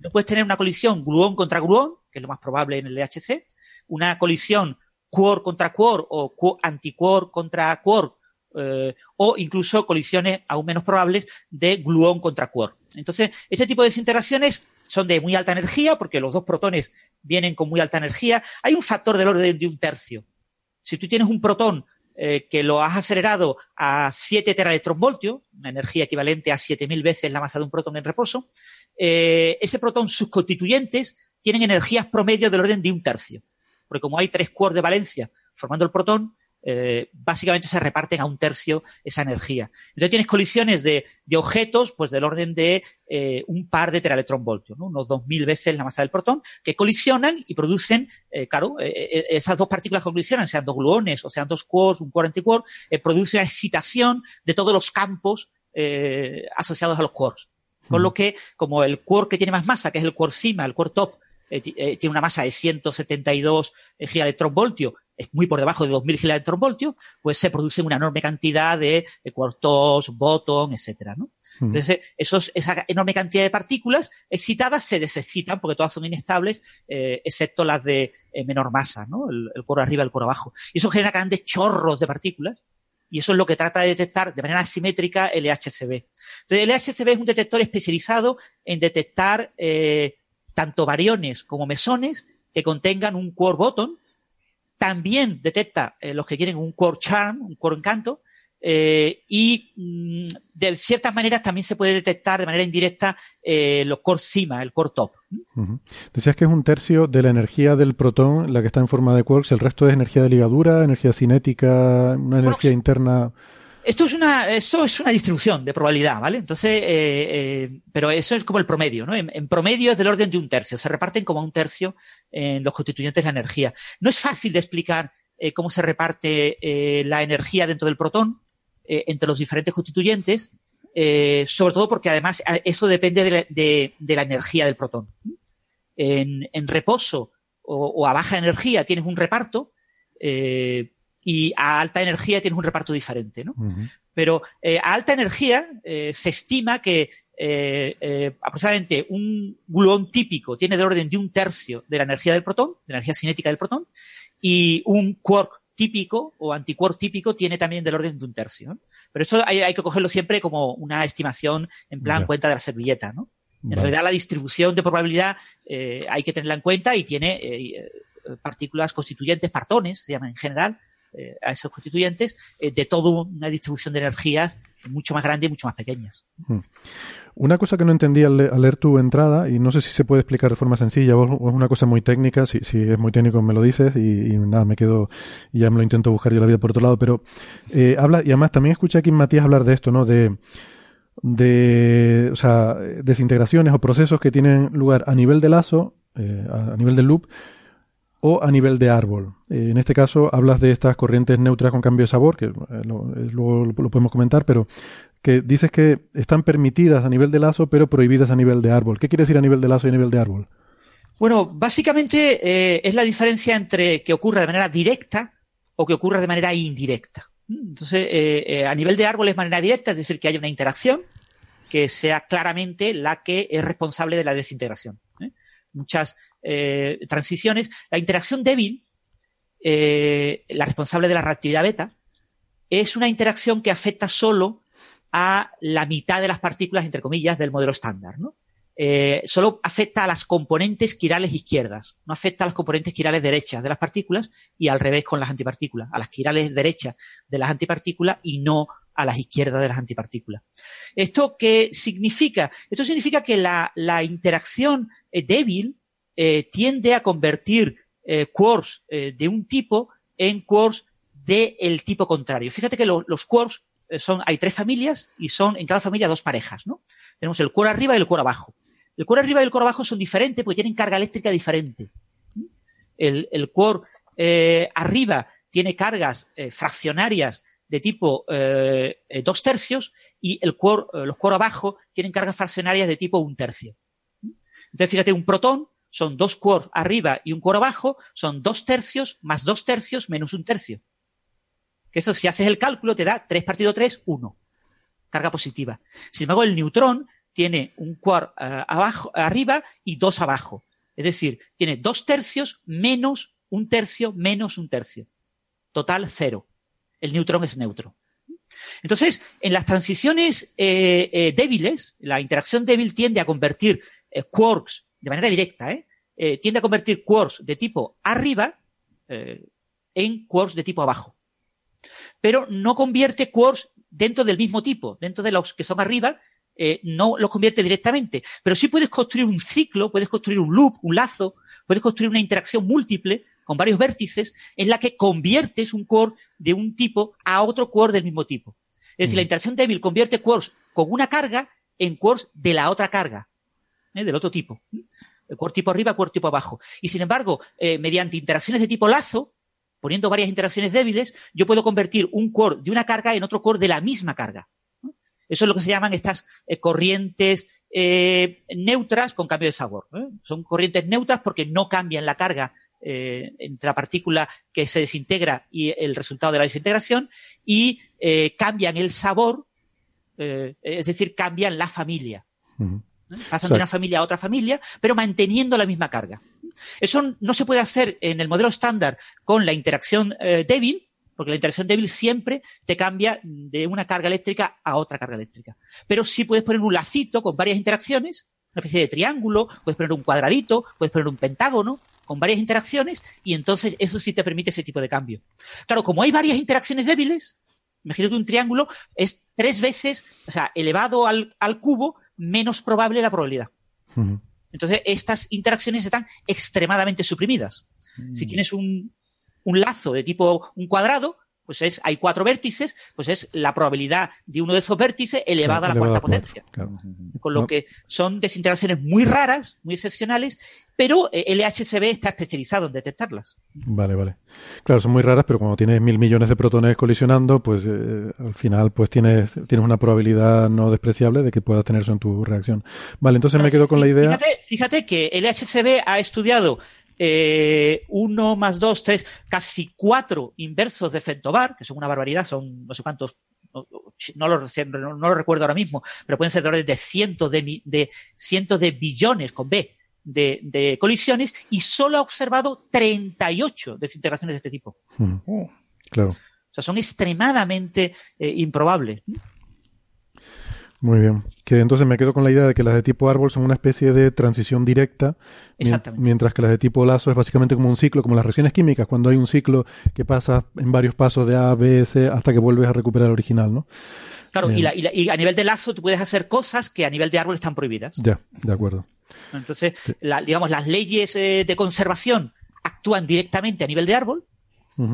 No puedes tener una colisión gluón contra gluón, que es lo más probable en el LHC, una colisión quark contra quark o antiquark contra quark, eh, o incluso colisiones aún menos probables de gluón contra quark. Entonces, este tipo de desintegraciones son de muy alta energía, porque los dos protones vienen con muy alta energía. Hay un factor del orden de un tercio. Si tú tienes un protón eh, que lo has acelerado a 7 teraelectronvoltios, una energía equivalente a 7.000 veces la masa de un protón en reposo, eh, ese protón, sus constituyentes, tienen energías promedio del orden de un tercio. Porque como hay tres quarks de valencia formando el protón, eh, básicamente se reparten a un tercio esa energía. Entonces tienes colisiones de, objetos, pues del orden de eh, un par de teraelectronvoltios, ¿no? unos 2.000 veces la masa del protón, que colisionan y producen, eh, claro, esas dos partículas que colisionan, sean dos gluones o sean dos quarks, un quark antiquark, produce una excitación de todos los campos asociados a los quarks. Con lo que, como el quark que tiene más masa, que es el quark cima, el quark top, tiene una masa de 172 gigaelectronvoltios es muy por debajo de 2.000 gigaelectronvoltios, pues se produce una enorme cantidad de, quartos, botón, etcétera, ¿no? Entonces, esos, esa enorme cantidad de partículas excitadas se desexcitan porque todas son inestables, eh, excepto las de eh, menor masa, ¿no? El, el coro arriba, el coro abajo. Y eso genera grandes chorros de partículas y eso es lo que trata de detectar de manera asimétrica el LHCb. Entonces, el LHCb es un detector especializado en detectar eh, tanto variones como mesones que contengan un core bottom, también detecta eh, los que quieren un core charm, un core encanto, eh, y mm, de ciertas maneras también se puede detectar de manera indirecta eh, los core cima, el core top. Decías que es un tercio de la energía del protón la que está en forma de quarks, el resto es energía de ligadura, energía cinética, una energía interna. Esto es una, esto es una distribución de probabilidad, ¿vale? Entonces, eh, eh, pero eso es como el promedio, ¿no? En, promedio es del orden de un tercio, se reparten como un tercio en los constituyentes de la energía. No es fácil de explicar eh, cómo se reparte la energía dentro del protón entre los diferentes constituyentes, sobre todo porque además eso depende de la, energía del protón. En, reposo o, o, a baja energía tienes un reparto, y a alta energía tienes un reparto diferente, ¿no? Pero eh, a alta energía eh, se estima que eh, aproximadamente un gluón típico tiene del orden de un tercio de la energía del protón, de la energía cinética del protón, y un quark típico o antiquark típico tiene también del orden de un tercio. Pero eso hay, que cogerlo siempre como una estimación en plan cuenta de la servilleta, ¿no? En realidad la distribución de probabilidad hay que tenerla en cuenta y tiene partículas constituyentes, partones, se llaman en general, eh, a esos constituyentes eh, de toda una distribución de energías mucho más grande y mucho más pequeñas. Hmm. Una cosa que no entendí al, leer tu entrada, y no sé si se puede explicar de forma sencilla o es una cosa muy técnica, si, es muy técnico me lo dices y, nada, me quedo y ya me lo intento buscar yo la vida por otro lado, pero eh, habla, y además también escuché aquí Matías hablar de esto, ¿no? De, de o sea, desintegraciones o procesos que tienen lugar a nivel de lazo, a nivel del loop, o a nivel de árbol. Eh, en este caso hablas de estas corrientes neutras con cambio de sabor, que eh, luego lo, podemos comentar, pero que dices que están permitidas a nivel de lazo, pero prohibidas a nivel de árbol. ¿Qué quiere decir a nivel de lazo y a nivel de árbol? Bueno, básicamente eh, es la diferencia entre que ocurra de manera directa o que ocurra de manera indirecta. Entonces, a nivel de árbol es manera directa, es decir, que haya una interacción que sea claramente la que es responsable de la desintegración. Muchas eh, transiciones, la interacción débil, eh, la responsable de la reactividad beta, es una interacción que afecta solo a la mitad de las partículas, entre comillas, del modelo estándar, ¿no? Eh, solo afecta a las componentes quirales izquierdas, no afecta a las componentes quirales derechas de las partículas y al revés con las antipartículas, a las quirales derechas de las antipartículas y no a las izquierdas de las antipartículas. ¿Esto qué significa? Esto significa que la, la interacción débil eh, tiende a convertir eh, quarks eh, de un tipo en quarks del tipo contrario. Fíjate que los quarks eh, son, hay tres familias y son en cada familia dos parejas, ¿no? Tenemos el quark arriba y el quark abajo. El quark arriba y el quark abajo son diferentes porque tienen carga eléctrica diferente. El, el quark arriba tiene cargas fraccionarias de tipo dos tercios y el quark, los quark abajo tienen cargas fraccionarias de tipo un tercio. Entonces, fíjate, un protón son dos quarks arriba y un quark abajo, son dos tercios más dos tercios menos un tercio. Que eso, si haces el cálculo, te da 3 partido 3, 1. Carga positiva. Sin embargo, el neutrón tiene un quark eh, abajo, arriba y dos abajo. Es decir, tiene dos tercios menos un tercio menos un tercio. Total, cero. El neutrón es neutro. Entonces, en las transiciones eh, eh, débiles, la interacción débil tiende a convertir quarks de manera directa, tiende a convertir quarks de tipo arriba en quarks de tipo abajo pero no convierte quarks dentro del mismo tipo, dentro de los que son arriba, eh, no los convierte directamente. Pero sí puedes construir un ciclo, puedes construir un loop, un lazo, puedes construir una interacción múltiple con varios vértices en la que conviertes un quark de un tipo a otro quark del mismo tipo. Es decir, la interacción débil convierte quarks con una carga en quarks de la otra carga, ¿eh? del otro tipo. El quark tipo arriba, quark tipo abajo. Y sin embargo, eh, mediante interacciones de tipo lazo, poniendo varias interacciones débiles, yo puedo convertir un core de una carga en otro core de la misma carga. Eso es lo que se llaman estas eh, corrientes eh, neutras con cambio de sabor. ¿eh? Son corrientes neutras porque no cambian la carga entre la partícula que se desintegra y el resultado de la desintegración y cambian el sabor, es decir, cambian la familia. Pasan de una familia a otra familia, pero manteniendo la misma carga. Eso no se puede hacer en el modelo estándar con la interacción eh, débil, porque la interacción débil siempre te cambia de una carga eléctrica a otra carga eléctrica. Pero sí puedes poner un lacito con varias interacciones, una especie de triángulo, puedes poner un cuadradito, puedes poner un pentágono, con varias interacciones, y entonces eso sí te permite ese tipo de cambio. Claro, como hay varias interacciones débiles, imagino que un triángulo es tres veces, o sea, elevado al, cubo, menos probable la probabilidad. Entonces, estas interacciones están extremadamente suprimidas. Si mm. tienes un, un lazo de tipo un cuadrado, pues es, hay cuatro vértices, pues es la probabilidad de uno de esos vértices elevada a la cuarta potencia. Con lo que son desintegraciones muy raras, muy excepcionales, pero eh, LHCb está especializado en detectarlas. Vale, vale. Claro, son muy raras, pero cuando tienes mil millones de protones colisionando, pues eh, al final pues tienes, tienes una probabilidad no despreciable de que puedas tener eso en tu reacción. Vale, entonces me quedo con la idea. Fíjate, fíjate que LHCb ha estudiado eh, uno más dos, tres, casi cuatro inversos de Centobar, que son una barbaridad, son no sé cuántos, no, lo, no, lo recuerdo ahora mismo, pero pueden ser de, de cientos de, de cientos de billones con B de, de, colisiones y solo ha observado 38 desintegraciones de este tipo. Hmm. Claro. O sea, son extremadamente eh, improbables. Muy bien. Que entonces me quedo con la idea de que las de tipo árbol son una especie de transición directa, mientras que las de tipo lazo es básicamente como un ciclo, como las reacciones químicas, cuando hay un ciclo que pasa en varios pasos de A, B, C, hasta que vuelves a recuperar el original, ¿no? Claro, y, eh. a nivel de lazo tú puedes hacer cosas que a nivel de árbol están prohibidas. Ya, de acuerdo. Entonces, digamos, las leyes eh, de conservación actúan directamente a nivel de árbol,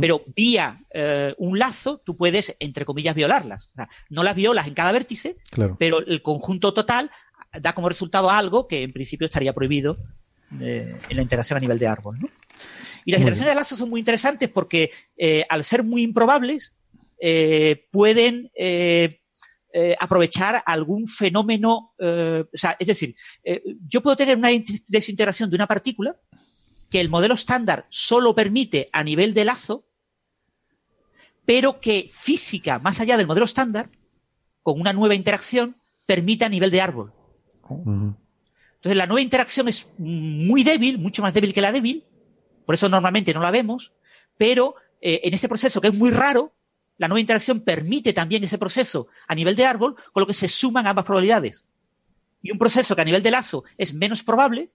pero vía eh, un lazo tú puedes, entre comillas, violarlas. O sea, no las violas en cada vértice, pero el conjunto total da como resultado algo que en principio estaría prohibido eh, en la interacción a nivel de árbol. ¿no? Y las interacciones de lazo son muy interesantes porque eh, al ser muy improbables pueden aprovechar algún fenómeno, o sea, es decir, yo puedo tener una desintegración de una partícula que el modelo estándar solo permite a nivel de lazo, pero que física, más allá del modelo estándar, con una nueva interacción, permite a nivel de árbol. Entonces la nueva interacción es muy débil, mucho más débil que la débil, por eso normalmente no la vemos, pero eh, en ese proceso que es muy raro, la nueva interacción permite también ese proceso a nivel de árbol, con lo que se suman ambas probabilidades. Y un proceso que a nivel de lazo es menos probable,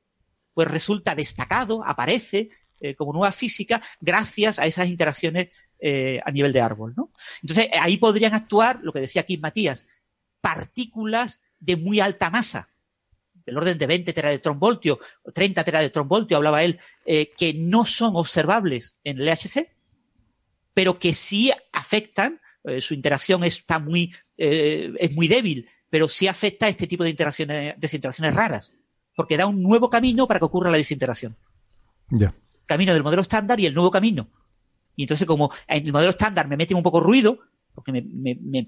pues resulta destacado, aparece eh, como nueva física gracias a esas interacciones eh, a nivel de árbol. ¿no? Entonces, ahí podrían actuar, lo que decía aquí Matías, partículas de muy alta masa, del orden de 20 teraelectronvoltios, 30 teraelectronvoltios, hablaba él, eh, que no son observables en el LHC, pero que sí afectan, su interacción está muy, es muy débil, pero sí afecta a este tipo de interacciones, desinteracciones raras porque da un nuevo camino para que ocurra la desintegración. Ya. Camino del modelo estándar y el nuevo camino. Y entonces, como en el modelo estándar me mete un poco ruido, porque me, me,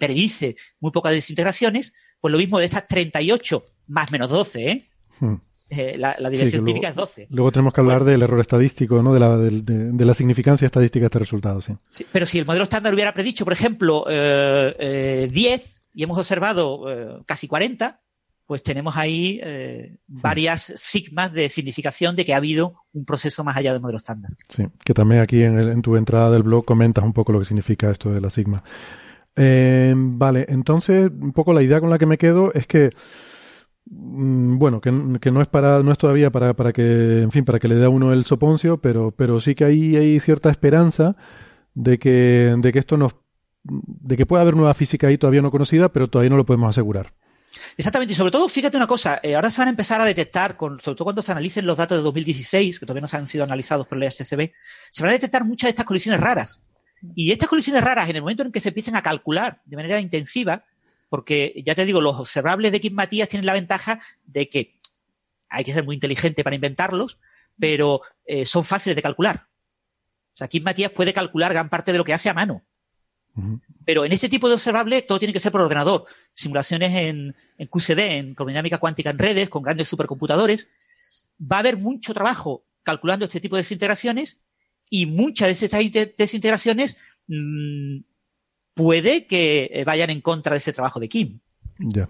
muy pocas desintegraciones, pues lo mismo de estas 38 más menos 12, ¿eh? Hmm. eh, la, dirección típica es 12. Luego tenemos que hablar del error estadístico, ¿no? De la, de, la, significancia estadística de este resultado, sí. Pero si el modelo estándar hubiera predicho, por ejemplo, 10 eh, y hemos observado casi 40, pues tenemos ahí eh, varias sigmas de significación de que ha habido un proceso más allá del modelo estándar. Sí, que también aquí en, tu entrada del blog comentas un poco lo que significa esto de la sigma. Eh, vale, entonces un poco la idea con la que me quedo es que mm, bueno, que, no es para, no es todavía para, para que, en fin, para que le dé a uno el soponcio, pero, pero sí que ahí hay cierta esperanza de que, de que esto nos, de que pueda haber nueva física ahí todavía no conocida, pero todavía no lo podemos asegurar. Exactamente, y sobre todo, fíjate una cosa, eh, ahora se van a empezar a detectar, con, sobre todo cuando se analicen los datos de 2016, que todavía no se han sido analizados por el HCB, se van a detectar muchas de estas colisiones raras. Y estas colisiones raras, en el momento en que se empiecen a calcular de manera intensiva, porque ya te digo, los observables de Kim Matías tienen la ventaja de que hay que ser muy inteligente para inventarlos, pero eh, son fáciles de calcular. O sea, Kim Matías puede calcular gran parte de lo que hace a mano. Pero en este tipo de observables todo tiene que ser por ordenador. Simulaciones en, en QCD, en dinámica cuántica en redes, con grandes supercomputadores. Va a haber mucho trabajo calculando este tipo de desintegraciones y muchas de estas desintegraciones mm, puede que eh, vayan en contra de ese trabajo de Kim. Ya.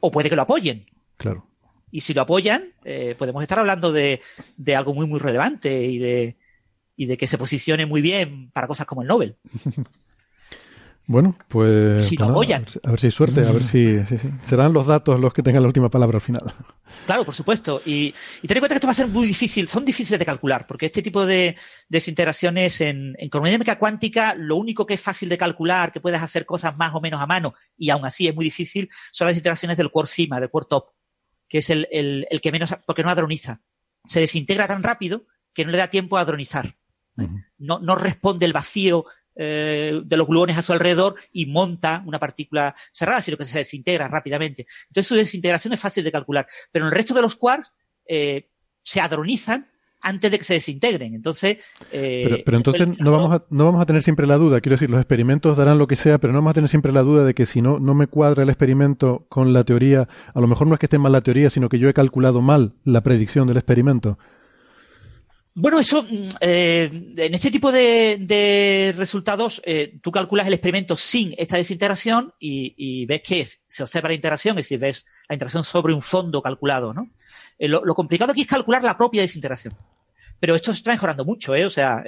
O puede que lo apoyen. Claro. Y si lo apoyan, eh, podemos estar hablando de, de, algo muy, muy relevante y de, y de que se posicione muy bien para cosas como el Nobel. Bueno, pues. Si lo apoyan. A ver si hay suerte, a ver si, Serán los datos los que tengan la última palabra al final. Claro, por supuesto. Y, y ten en cuenta que esto va a ser muy difícil, son difíciles de calcular, porque este tipo de desintegraciones en, en cromodinámica cuántica, lo único que es fácil de calcular, que puedes hacer cosas más o menos a mano, y aún así es muy difícil, son las desintegraciones del core sigma, del core top, que es el, el, el que menos, porque no adroniza. Se desintegra tan rápido que no le da tiempo a adronizar. No, no responde el vacío eh, de los gluones a su alrededor y monta una partícula cerrada, sino que se desintegra rápidamente. Entonces su desintegración es fácil de calcular. Pero en el resto de los quarks eh, se adronizan antes de que se desintegren. Entonces. Eh, pero, entonces no vamos, a, no vamos a tener siempre la duda. Quiero decir, los experimentos darán lo que sea, pero no vamos a tener siempre la duda de que si no, no me cuadra el experimento con la teoría, a lo mejor no es que esté mal la teoría, sino que yo he calculado mal la predicción del experimento. Bueno, eso, mm, eh, en este tipo de, resultados, eh, tú calculas el experimento sin esta desintegración y, ves que se observa la integración, es decir, ves la integración sobre un fondo calculado, ¿no? Eh, lo, complicado aquí es calcular la propia desintegración. Pero esto se está mejorando mucho, ¿eh? O sea,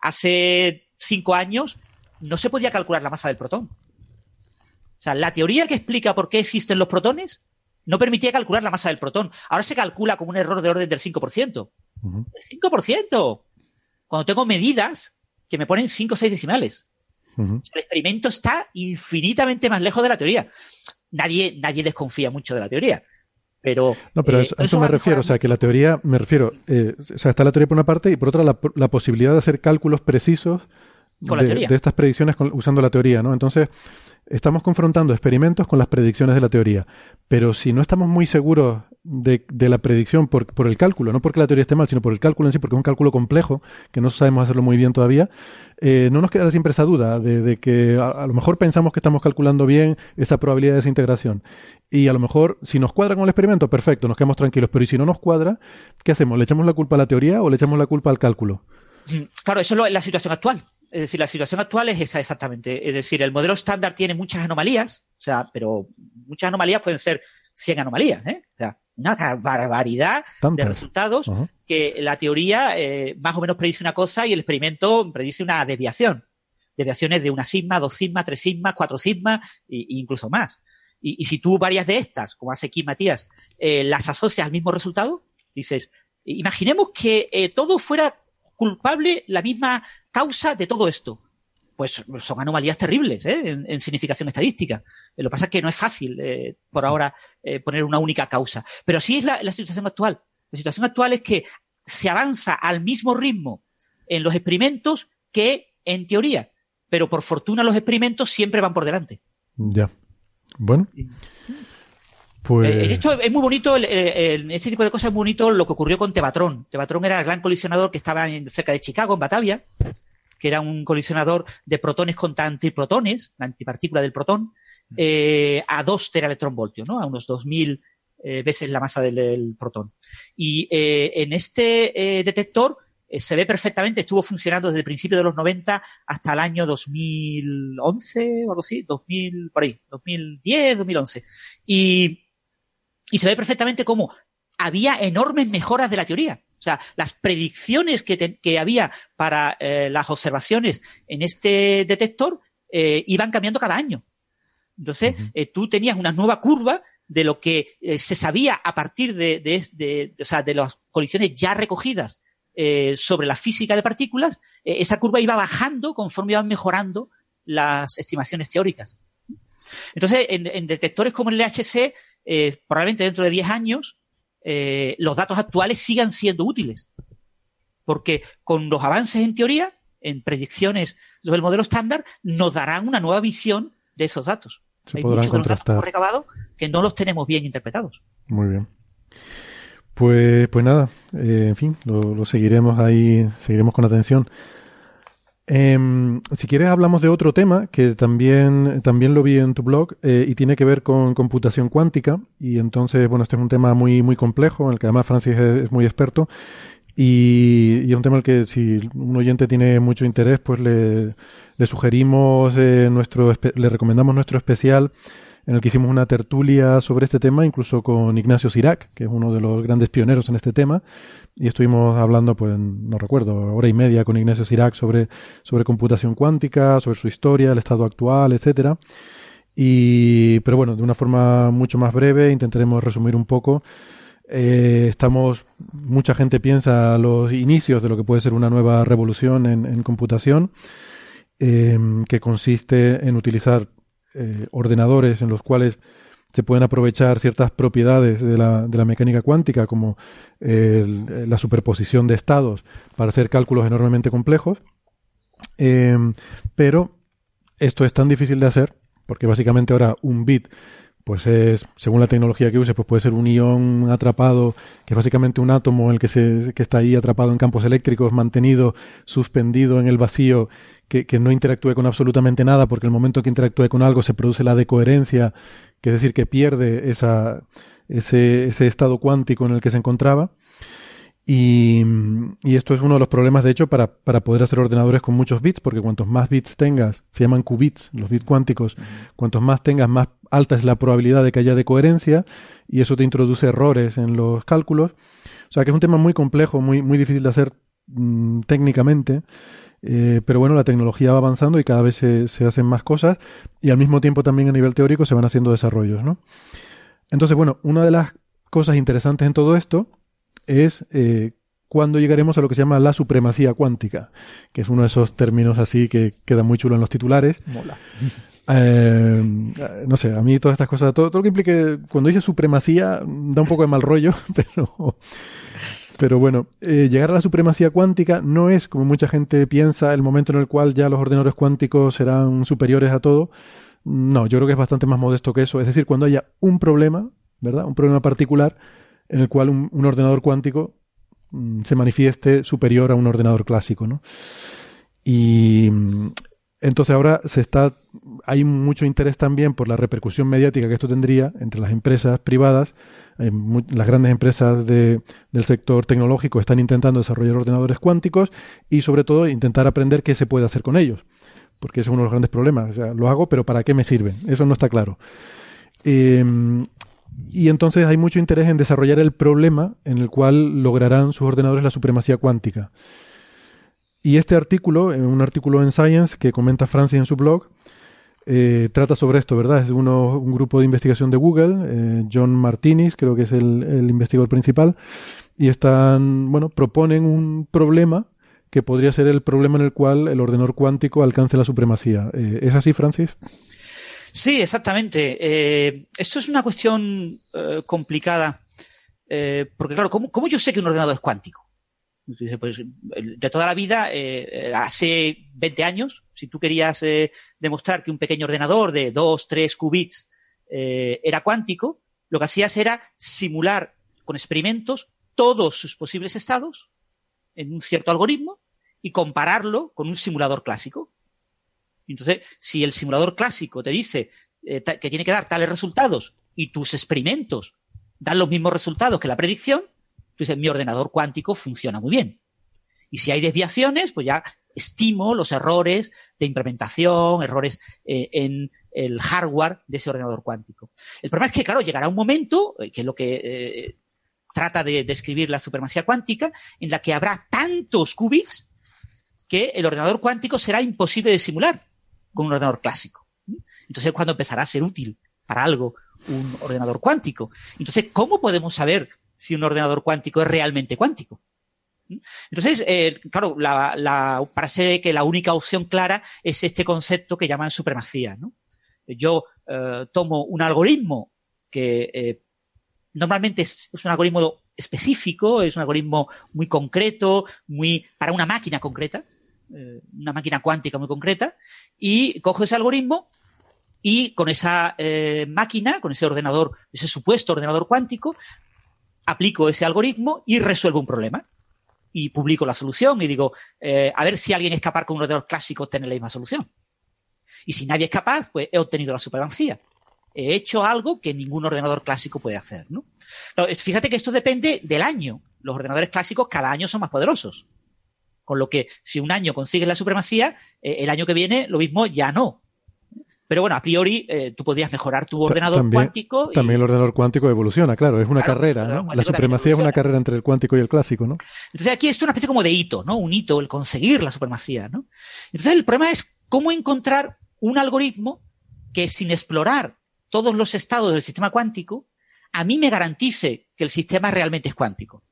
hace cinco años no se podía calcular la masa del protón. O sea, la teoría que explica por qué existen los protones no permitía calcular la masa del protón. Ahora se calcula con un error de orden del 5%. El 5%. Cuando tengo medidas que me ponen 5 o 6 decimales. El experimento está infinitamente más lejos de la teoría. Nadie, nadie desconfía mucho de la teoría. Pero, no, pero eh, a eso, me refiero, o sea, que la teoría, me refiero, eh, o sea, está la teoría por una parte y por otra la, la posibilidad de hacer cálculos precisos de, de, estas predicciones usando la teoría, ¿no? Entonces, estamos confrontando experimentos con las predicciones de la teoría, pero si no estamos muy seguros de, la predicción por, el cálculo, no porque la teoría esté mal, sino por el cálculo en sí, porque es un cálculo complejo, que no sabemos hacerlo muy bien todavía, eh, no nos quedará siempre esa duda de, que a, lo mejor pensamos que estamos calculando bien esa probabilidad de desintegración. Y a lo mejor, si nos cuadra con el experimento, perfecto, nos quedamos tranquilos, pero ¿y si no nos cuadra, qué hacemos? ¿Le echamos la culpa a la teoría o le echamos la culpa al cálculo? Mm, claro, eso es la situación actual. Es decir, la situación actual es esa exactamente. Es decir, el modelo estándar tiene muchas anomalías, o sea, pero muchas anomalías pueden ser 100 anomalías, ¿eh? O sea, una barbaridad de resultados que la teoría eh, más o menos predice una cosa y el experimento predice una desviación. Desviaciones de una sigma, dos sigma, tres sigma, cuatro sigma e, incluso más. Y, si tú varias de estas, como hace aquí Matías, eh, las asocias al mismo resultado, dices, imaginemos que eh, todo fuera culpable la misma causa de todo esto. Pues son anomalías terribles ¿eh? en, significación estadística. Eh, lo que pasa es que no es fácil eh, por ahora poner una única causa. Pero sí es la, situación actual. La situación actual es que se avanza al mismo ritmo en los experimentos que en teoría. Pero por fortuna los experimentos siempre van por delante. Ya. Bueno. Pues... esto es muy bonito, en este tipo de cosas es muy bonito lo que ocurrió con Tevatron. Tevatron era el gran colisionador que estaba cerca de Chicago, en Batavia, que era un colisionador de protones contra antiprotones, la antipartícula del protón, eh, a 2 teraelectronvoltios, ¿no? A unos 2000 veces la masa del, protón. Y en este detector se ve perfectamente, estuvo funcionando desde el principio de los 90 hasta el año 2011 o algo así, 2000, por ahí, 2010, 2011. Y, y se ve perfectamente cómo había enormes mejoras de la teoría. O sea, las predicciones que, que había para eh, las observaciones en este detector eh, iban cambiando cada año. Entonces, eh, tú tenías una nueva curva de lo que se sabía a partir de, de, de, o sea, de las colisiones ya recogidas sobre la física de partículas. esa curva iba bajando conforme iban mejorando las estimaciones teóricas. Entonces, en, en detectores como el LHC, probablemente dentro de 10 años, eh, los datos actuales sigan siendo útiles. Porque con los avances en teoría, en predicciones sobre el modelo estándar, nos darán una nueva visión de esos datos. Hay muchos de los datos recabados que no los tenemos bien interpretados. Muy bien. Pues, pues nada, eh, en fin, lo, lo, seguiremos ahí, seguiremos con atención. Eh, si quieres hablamos de otro tema que también, también lo vi en tu blog eh, y tiene que ver con computación cuántica. Y entonces, bueno, este es un tema muy, muy complejo en el que además Francis es, muy experto. Y, y, es un tema en el que si un oyente tiene mucho interés, pues le, le sugerimos eh, nuestro, le recomendamos nuestro especial en el que hicimos una tertulia sobre este tema, incluso con Ignacio Sirac, que es uno de los grandes pioneros en este tema, y estuvimos hablando, pues, no recuerdo, hora y media con Ignacio Sirac sobre, sobre computación cuántica, sobre su historia, el estado actual, etcétera. Y, pero bueno, de una forma mucho más breve, intentaremos resumir un poco. Eh, estamos, mucha gente piensa los inicios de lo que puede ser una nueva revolución en, en computación, eh, que consiste en utilizar eh, ordenadores en los cuales se pueden aprovechar ciertas propiedades de la, de la mecánica cuántica, como la superposición de estados, para hacer cálculos enormemente complejos. Em, pero esto es tan difícil de hacer, porque básicamente ahora un bit, pues es, según la tecnología que use, pues puede ser un ion atrapado, que es básicamente un átomo el que, se, que está ahí atrapado en campos eléctricos, mantenido, suspendido en el vacío que, que, no interactúe con absolutamente nada, porque el momento que interactúe con algo se produce la decoherencia, que es decir, que pierde esa, ese, ese estado cuántico en el que se encontraba. Y, y, esto es uno de los problemas, de hecho, para, para, poder hacer ordenadores con muchos bits, porque cuantos más bits tengas, se llaman qubits, los bits cuánticos, cuantos más tengas, más alta es la probabilidad de que haya decoherencia, y eso te introduce errores en los cálculos. O sea que es un tema muy complejo, muy, muy difícil de hacer mmm, técnicamente. Eh, pero bueno, la tecnología va avanzando y cada vez se, se, hacen más cosas y al mismo tiempo también a nivel teórico se van haciendo desarrollos, ¿no? Entonces, bueno, una de las cosas interesantes en todo esto es eh, cuando llegaremos a lo que se llama la supremacía cuántica, que es uno de esos términos así que queda muy chulo en los titulares. Mola. Eh, no sé, a mí todas estas cosas, todo, todo lo que implique, cuando dice supremacía, da un poco de mal rollo, pero pero bueno, eh, llegar a la supremacía cuántica no es, como mucha gente piensa, el momento en el cual ya los ordenadores cuánticos serán superiores a todo. No, yo creo que es bastante más modesto que eso. Es decir, cuando haya un problema, ¿verdad? Un problema particular en el cual un, ordenador cuántico mm, se manifieste superior a un ordenador clásico, ¿no? Y entonces ahora se está, hay mucho interés también por la repercusión mediática que esto tendría entre las empresas privadas las grandes empresas de, del sector tecnológico están intentando desarrollar ordenadores cuánticos y sobre todo intentar aprender qué se puede hacer con ellos. Porque ese es uno de los grandes problemas. O sea, lo hago, pero ¿para qué me sirven? Eso no está claro. Eh, y entonces hay mucho interés en desarrollar el problema en el cual lograrán sus ordenadores la supremacía cuántica. Y este artículo, un artículo en Science que comenta Francis en su blog, eh, trata sobre esto, ¿verdad? Es uno, un grupo de investigación de Google, eh, John Martinis, creo que es el, investigador principal, y están, bueno, proponen un problema que podría ser el problema en el cual el ordenador cuántico alcance la supremacía. Eh, ¿Es así, Francis? Sí, exactamente. Eh, esto es una cuestión eh, complicada, porque claro, ¿cómo, ¿cómo yo sé que un ordenador es cuántico? Pues, de toda la vida, eh, hace 20 años, si tú querías eh, demostrar que un pequeño ordenador de 2, 3 qubits eh, era cuántico, lo que hacías era simular con experimentos todos sus posibles estados en un cierto algoritmo y compararlo con un simulador clásico. Entonces, si el simulador clásico te dice eh, que tiene que dar tales resultados y tus experimentos dan los mismos resultados que la predicción, entonces mi ordenador cuántico funciona muy bien. Y si hay desviaciones, pues ya estimo los errores de implementación, errores eh, en el hardware de ese ordenador cuántico. El problema es que, claro, llegará un momento, eh, que es lo que eh, trata de describir la supremacía cuántica, en la que habrá tantos qubits que el ordenador cuántico será imposible de simular con un ordenador clásico. Entonces es cuando empezará a ser útil para algo un ordenador cuántico. Entonces, ¿cómo podemos saber si un ordenador cuántico es realmente cuántico? Entonces, eh, claro, la, parece que la única opción clara es este concepto que llaman supremacía. ¿no? Yo eh, tomo un algoritmo que eh, normalmente es, un algoritmo específico, es un algoritmo muy concreto, muy para una máquina concreta, una máquina cuántica muy concreta, y cojo ese algoritmo y con esa máquina, con ese ordenador, ese supuesto ordenador cuántico, aplico ese algoritmo y resuelvo un problema y publico la solución y digo, eh, a ver si alguien es capaz con un ordenador clásico de obtener la misma solución. Y si nadie es capaz, pues he obtenido la supremacía. He hecho algo que ningún ordenador clásico puede hacer, ¿no? fíjate que esto depende del año. Los ordenadores clásicos cada año son más poderosos. Con lo que si un año consigues la supremacía, eh, el año que viene lo mismo ya no. Pero bueno, a priori eh, tú podrías mejorar tu ordenador cuántico. También el ordenador cuántico evoluciona, claro, es una carrera, ¿no? La supremacía es una carrera entre el cuántico y el clásico, ¿no? Entonces aquí es una especie como de hito, ¿no? Un hito, el conseguir la supremacía, ¿no? Entonces el problema es cómo encontrar un algoritmo que sin explorar todos los estados del sistema cuántico, a mí me garantice que el sistema realmente es cuántico.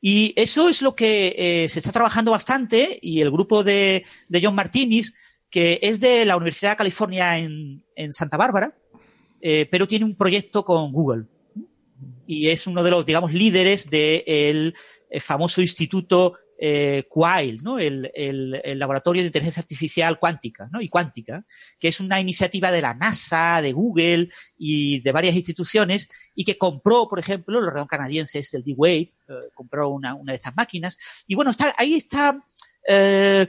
Y eso es lo que eh, se está trabajando bastante y el grupo de, de John Martinis que es de la Universidad de California en, Santa Bárbara, eh, pero tiene un proyecto con Google. Y es uno de los, digamos, líderes del eh, famoso instituto eh, Quail, ¿no? El, laboratorio de inteligencia artificial cuántica, ¿no? Y cuántica, que es una iniciativa de la NASA, de Google y de varias instituciones y que compró, por ejemplo, el ordenador canadiense es el D-Wave, compró una, una, de estas máquinas. Y bueno, está, ahí está, eh,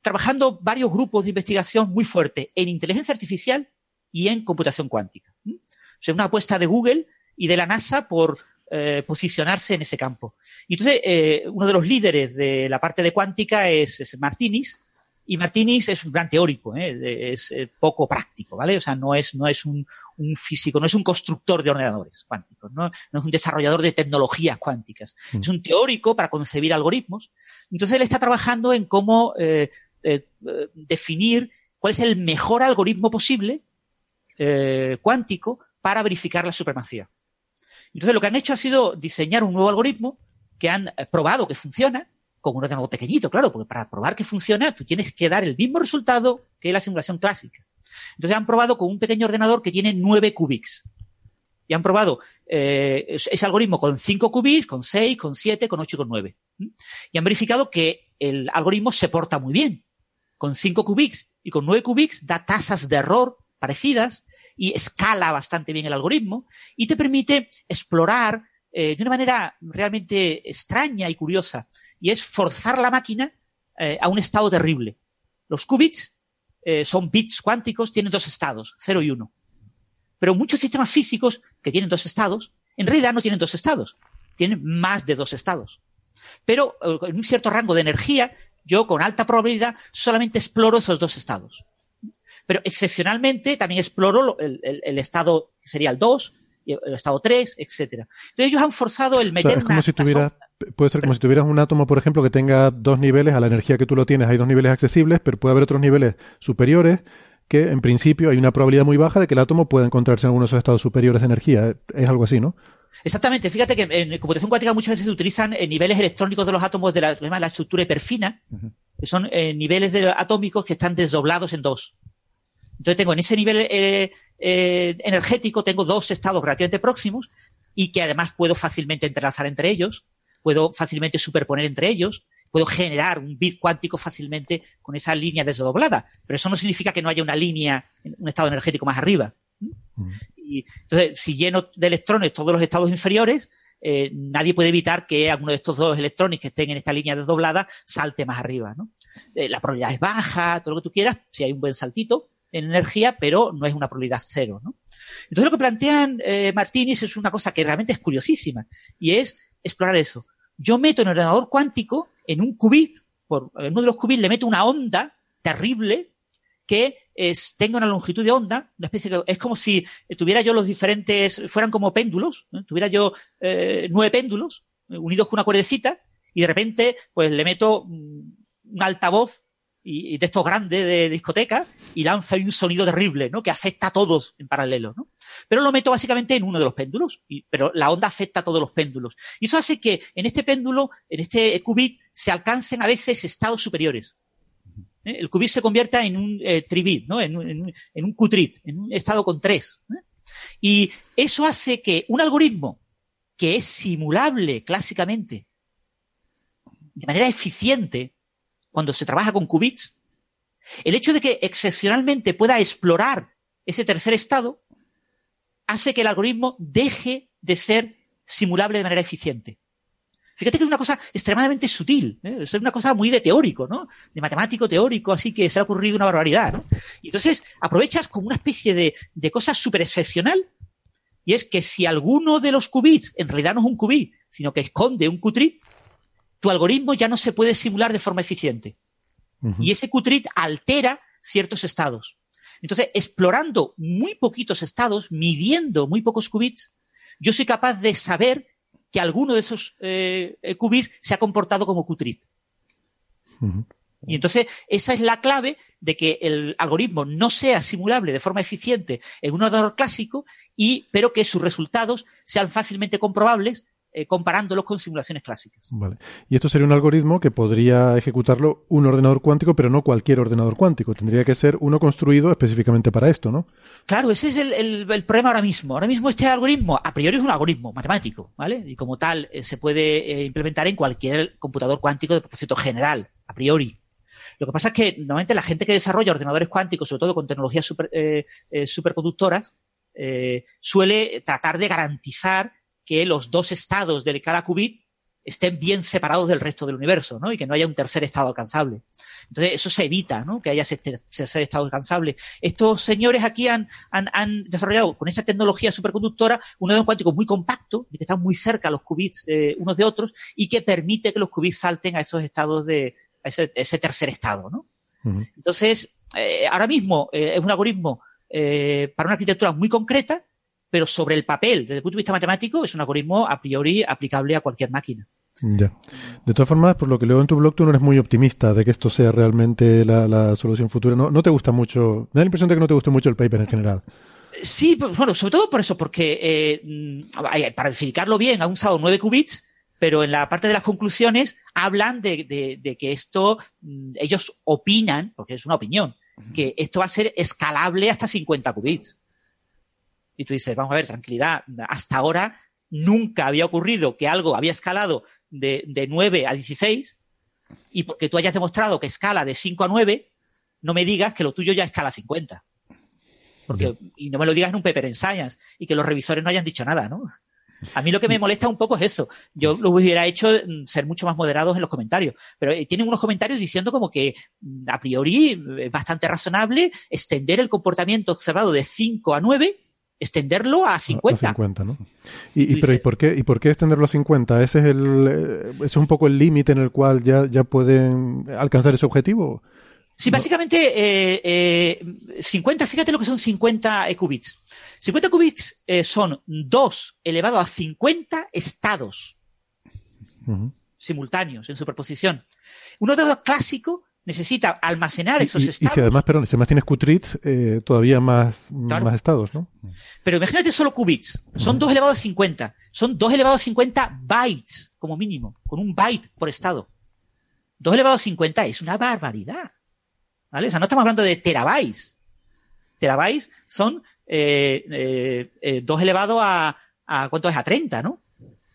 trabajando varios grupos de investigación muy fuertes en inteligencia artificial y en computación cuántica. O sea, una apuesta de Google y de la NASA por eh, posicionarse en ese campo. Y entonces, eh, uno de los líderes de la parte de cuántica es, Martinis, y Martínez es un gran teórico, ¿eh? es eh, poco práctico, ¿vale? O sea, no es, no es un, un físico, no es un constructor de ordenadores cuánticos, no, no es un desarrollador de tecnologías cuánticas. Mm. Es un teórico para concebir algoritmos. Entonces él está trabajando en cómo eh, eh, definir cuál es el mejor algoritmo posible eh, cuántico para verificar la supremacía. Entonces lo que han hecho ha sido diseñar un nuevo algoritmo que han probado que funciona, con un ordenador pequeñito, claro, porque para probar que funciona tú tienes que dar el mismo resultado que la simulación clásica. Entonces han probado con un pequeño ordenador que tiene 9 qubits. Y han probado eh, ese algoritmo con 5 qubits, con 6, con 7, con 8 y con 9. Y han verificado que el algoritmo se porta muy bien. Con 5 qubits y con 9 qubits da tasas de error parecidas y escala bastante bien el algoritmo y te permite explorar eh, de una manera realmente extraña y curiosa y es forzar la máquina eh, a un estado terrible. Los qubits eh, son bits cuánticos, tienen dos estados, 0 y 1. Pero muchos sistemas físicos que tienen dos estados, en realidad no tienen dos estados, tienen más de dos estados. Pero eh, en un cierto rango de energía, yo con alta probabilidad solamente exploro esos dos estados. Pero excepcionalmente también exploro el, el estado que sería el 2, el estado 3, etcétera. Entonces ellos han forzado el meter como si tuviera, puede ser como si tuvieras un átomo, por ejemplo, que tenga dos niveles, a la energía que tú lo tienes hay dos niveles accesibles, pero puede haber otros niveles superiores que en principio hay una probabilidad muy baja de que el átomo pueda encontrarse en alguno de esos estados superiores de energía. Es algo así, ¿no? Exactamente. Fíjate que en computación cuántica muchas veces se utilizan eh, niveles electrónicos de los átomos de la, la estructura hiperfina, que son eh, niveles de atómicos que están desdoblados en dos. Entonces tengo en ese nivel eh, eh, energético, tengo dos estados relativamente próximos y que además puedo fácilmente entrelazar entre ellos, puedo fácilmente superponer entre ellos, puedo generar un bit cuántico fácilmente con esa línea desdoblada. Pero eso no significa que no haya una línea, un estado energético más arriba. Y entonces, si lleno de electrones todos los estados inferiores, eh, nadie puede evitar que alguno de estos dos electrones que estén en esta línea desdoblada salte más arriba. ¿no? la probabilidad es baja, todo lo que tú quieras, si hay un buen saltito, en energía, pero no es una probabilidad cero, ¿no? Entonces lo que plantean eh, Martínez es una cosa que realmente es curiosísima y es explorar eso. Yo meto en el ordenador cuántico, en un qubit, por, en uno de los qubits le meto una onda terrible que es, tenga una longitud de onda, una especie de, es como si tuviera yo los diferentes, fueran como péndulos, tuviera yo eh, nueve péndulos unidos con una cuerdecita y de repente pues le meto un altavoz y, de estos grandes de, discoteca y lanza un sonido terrible, ¿no? Que afecta a todos en paralelo, ¿no? Pero lo meto básicamente en uno de los péndulos, y, pero la onda afecta a todos los péndulos. Y eso hace que en este péndulo, en este qubit, se alcancen a veces estados superiores. ¿Eh? El qubit se convierta en un eh, tribit, ¿no? En, un, qutrit, en un estado con tres. ¿eh? Y eso hace que un algoritmo que es simulable clásicamente de manera eficiente cuando se trabaja con qubits, el hecho de que excepcionalmente pueda explorar ese tercer estado hace que el algoritmo deje de ser simulable de manera eficiente. Fíjate que es una cosa extremadamente sutil, ¿eh? es una cosa muy de teórico, ¿no? De matemático teórico, así que se ha ocurrido una barbaridad, ¿no? Y entonces aprovechas como una especie de, de cosa súper excepcional, y es que si alguno de los qubits en realidad no es un qubit, sino que esconde un qutrit, tu algoritmo ya no se puede simular de forma eficiente. Y ese qutrit altera ciertos estados. Entonces, explorando muy poquitos estados, midiendo muy pocos qubits, yo soy capaz de saber que alguno de esos eh, qubits se ha comportado como qutrit. Y entonces, esa es la clave de que el algoritmo no sea simulable de forma eficiente en un ordenador clásico, y, pero que sus resultados sean fácilmente comprobables eh, comparándolos con simulaciones clásicas. Vale. Y esto sería un algoritmo que podría ejecutarlo un ordenador cuántico, pero no cualquier ordenador cuántico. Tendría que ser uno construido específicamente para esto, ¿no? Claro, ese es el, problema ahora mismo. Ahora mismo este algoritmo, a priori es un algoritmo matemático, ¿vale? Y como tal, eh, se puede eh, implementar en cualquier computador cuántico de propósito general, a priori. Lo que pasa es que normalmente la gente que desarrolla ordenadores cuánticos, sobre todo con tecnologías super, superconductoras, suele tratar de garantizar que los dos estados de cada qubit estén bien separados del resto del universo, ¿no? Y que no haya un tercer estado alcanzable. Entonces, eso se evita, ¿no? Que haya ese tercer estado alcanzable. Estos señores aquí han, han, desarrollado con esa tecnología superconductora un nodo cuántico muy compacto, que está muy cerca los qubits eh, unos de otros y que permite que los qubits salten a esos estados de, a ese, tercer estado, ¿no? Entonces, eh, ahora mismo eh, es un algoritmo para una arquitectura muy concreta pero sobre el papel, desde el punto de vista matemático, es un algoritmo a priori aplicable a cualquier máquina. Ya. De todas formas, por lo que leo en tu blog, tú no eres muy optimista de que esto sea realmente la, solución futura. No, no te gusta mucho, me da la impresión de que no te gusta mucho el paper en general. Sí, pues, bueno, sobre todo por eso, porque eh, para verificarlo bien, han usado nueve qubits, pero en la parte de las conclusiones hablan de, de, que esto, mm, ellos opinan, porque es una opinión, que esto va a ser escalable hasta 50 qubits. Y tú dices, vamos a ver, tranquilidad, hasta ahora nunca había ocurrido que algo había escalado de, de 9 a 16 y porque tú hayas demostrado que escala de 5 a 9, no me digas que lo tuyo ya escala a 50. Porque, y no me lo digas en un paper en Science y que los revisores no hayan dicho nada, ¿no? A mí lo que me molesta un poco es eso. Yo lo hubiera hecho mm, ser mucho más moderados en los comentarios. Pero eh, tienen unos comentarios diciendo como que mm, a priori es bastante razonable extender el comportamiento observado de 5 a 9 extenderlo a 50. A 50 ¿no? Y, pero ¿y por, qué, ¿y por qué extenderlo a 50? ¿Ese es, el, eh, es un poco el límite en el cual ya, ya pueden alcanzar ese objetivo? Sí, básicamente eh, eh, 50, fíjate lo que son 50 qubits. 50 qubits eh, son 2 elevado a 50 estados simultáneos en superposición. Uno de los clásicos necesita almacenar esos estados. Y si además, perdón, si además tienes qubits, eh, todavía más, más estados, ¿no? Pero imagínate solo qubits. Son 2 elevado a 50. Son 2 elevado a 50 bytes, como mínimo, con un byte por estado. 2 elevado a 50 es una barbaridad. ¿Vale? O sea, no estamos hablando de terabytes. Terabytes son eh, eh, eh 2 elevado a, a, ¿cuánto es? A 30, ¿no?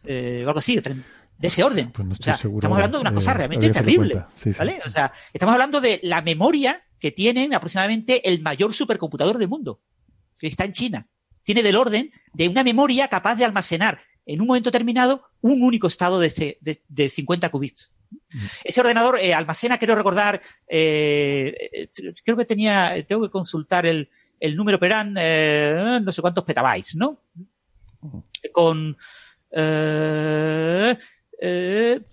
Eh, algo así, 30 de ese orden. Pues o sea, estamos hablando de una cosa realmente terrible. ¿vale? O sea, estamos hablando de la memoria que tienen aproximadamente el mayor supercomputador del mundo, que está en China. Tiene del orden de una memoria capaz de almacenar en un momento determinado un único estado de, de, de 50 qubits. Ese ordenador eh, almacena, quiero recordar, eh, creo que tenía, tengo que consultar el, el número, pero eran no sé cuántos petabytes, ¿no? Con,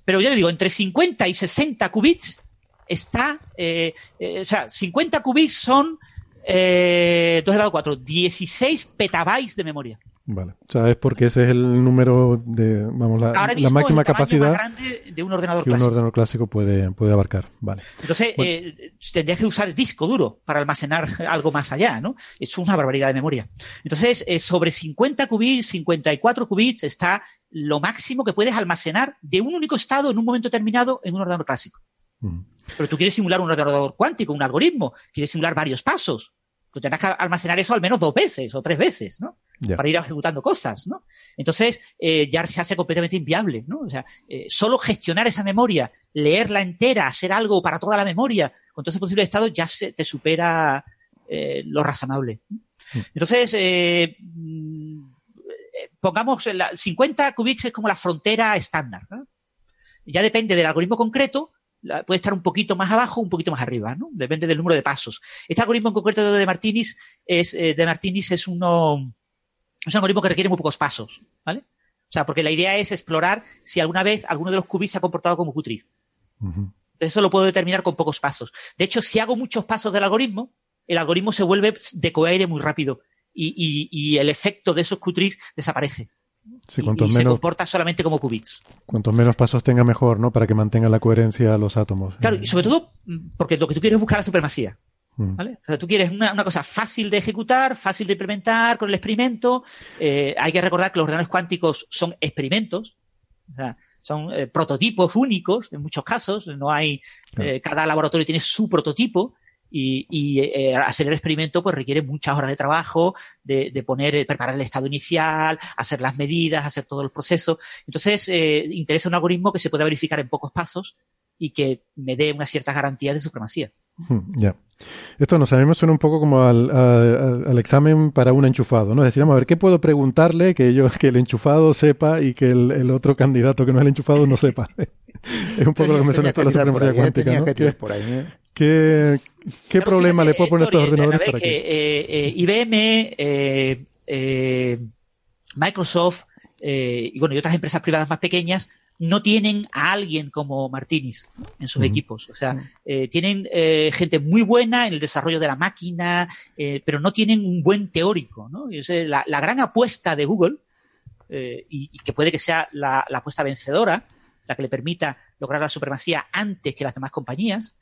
pero ya le digo, entre 50 y 60 qubits está, o sea, 50 qubits son eh, 2 elevado a 4, 16 petabytes de memoria. Vale. O sea, es porque ese es el número de, vamos, la, la máxima capacidad de un ordenador que clásico. un ordenador clásico puede, puede abarcar. Vale. Entonces, eh, tendrías que usar el disco duro para almacenar algo más allá, ¿no? Es una barbaridad de memoria. Entonces, eh, sobre 50 qubits, 54 qubits está lo máximo que puedes almacenar de un único estado en un momento determinado en un ordenador clásico. Pero tú quieres simular un ordenador cuántico, un algoritmo, quieres simular varios pasos. Tú tendrás que almacenar eso al menos dos veces o tres veces, ¿no? Para ir ejecutando cosas, ¿no? Entonces, eh, ya se hace completamente inviable, ¿no? O sea, eh, solo gestionar esa memoria, leerla entera, hacer algo para toda la memoria, con todos esos posibles estados, ya se, te supera eh, lo razonable. Entonces, eh, mm, pongamos, la, 50 qubits es como la frontera estándar, ¿no? Ya depende del algoritmo concreto, puede estar un poquito más abajo, un poquito más arriba, ¿no? Depende del número de pasos. Este algoritmo en concreto de Martinis es, eh, de Martinis es uno, es un algoritmo que requiere muy pocos pasos, ¿vale? O sea, porque la idea es explorar si alguna vez alguno de los qubits se ha comportado como Q-tree. Eso lo puedo determinar con pocos pasos. De hecho, si hago muchos pasos del algoritmo, el algoritmo se vuelve de coaire muy rápido y, y, y el efecto de esos Q-trees desaparece. Sí, y, cuantos y se menos, comporta solamente como qubits. cuantos menos pasos tenga mejor, ¿no? Para que mantenga la coherencia a los átomos. Claro, y sobre todo mm, porque lo que tú quieres es buscar la supremacía. Mm. ¿Vale? O sea, tú quieres una, una cosa fácil de ejecutar, fácil de implementar con el experimento. Eh, hay que recordar que los ordenadores cuánticos son experimentos. O sea, son eh, prototipos únicos en muchos casos. No hay, eh, cada laboratorio tiene su prototipo y, y eh, hacer el experimento pues requiere muchas horas de trabajo, de, de poner, eh, preparar el estado inicial, hacer las medidas, hacer todos los procesos. Entonces, eh, interesa un algoritmo que se pueda verificar en pocos pasos y que me dé una cierta garantía de supremacía. Mm, Ya. Esto nos a mí me suena un poco como al, a- al examen para un enchufado, ¿no? Es decir, vamos a ver, ¿qué puedo preguntarle que yo, que el enchufado sepa y que el, el otro candidato que no es el enchufado no sepa? es un poco lo que me suena esto de la supremacía eh, cuántica, ¿no? que tirar ¿Qué, por ahí, eh. qué, qué Claro, problema fíjate, le puedo poner a estos ordenadores para que... que eh, IBM, Microsoft y bueno y otras empresas privadas más pequeñas no tienen a alguien como Martinis ¿no? en sus equipos. O sea, eh, tienen eh, gente muy buena en el desarrollo de la máquina, eh, pero no tienen un buen teórico. ¿no? Y esa es la, la gran apuesta de Google, eh, y, y que puede que sea la, la apuesta vencedora, la que le permita lograr la supremacía antes que las demás compañías,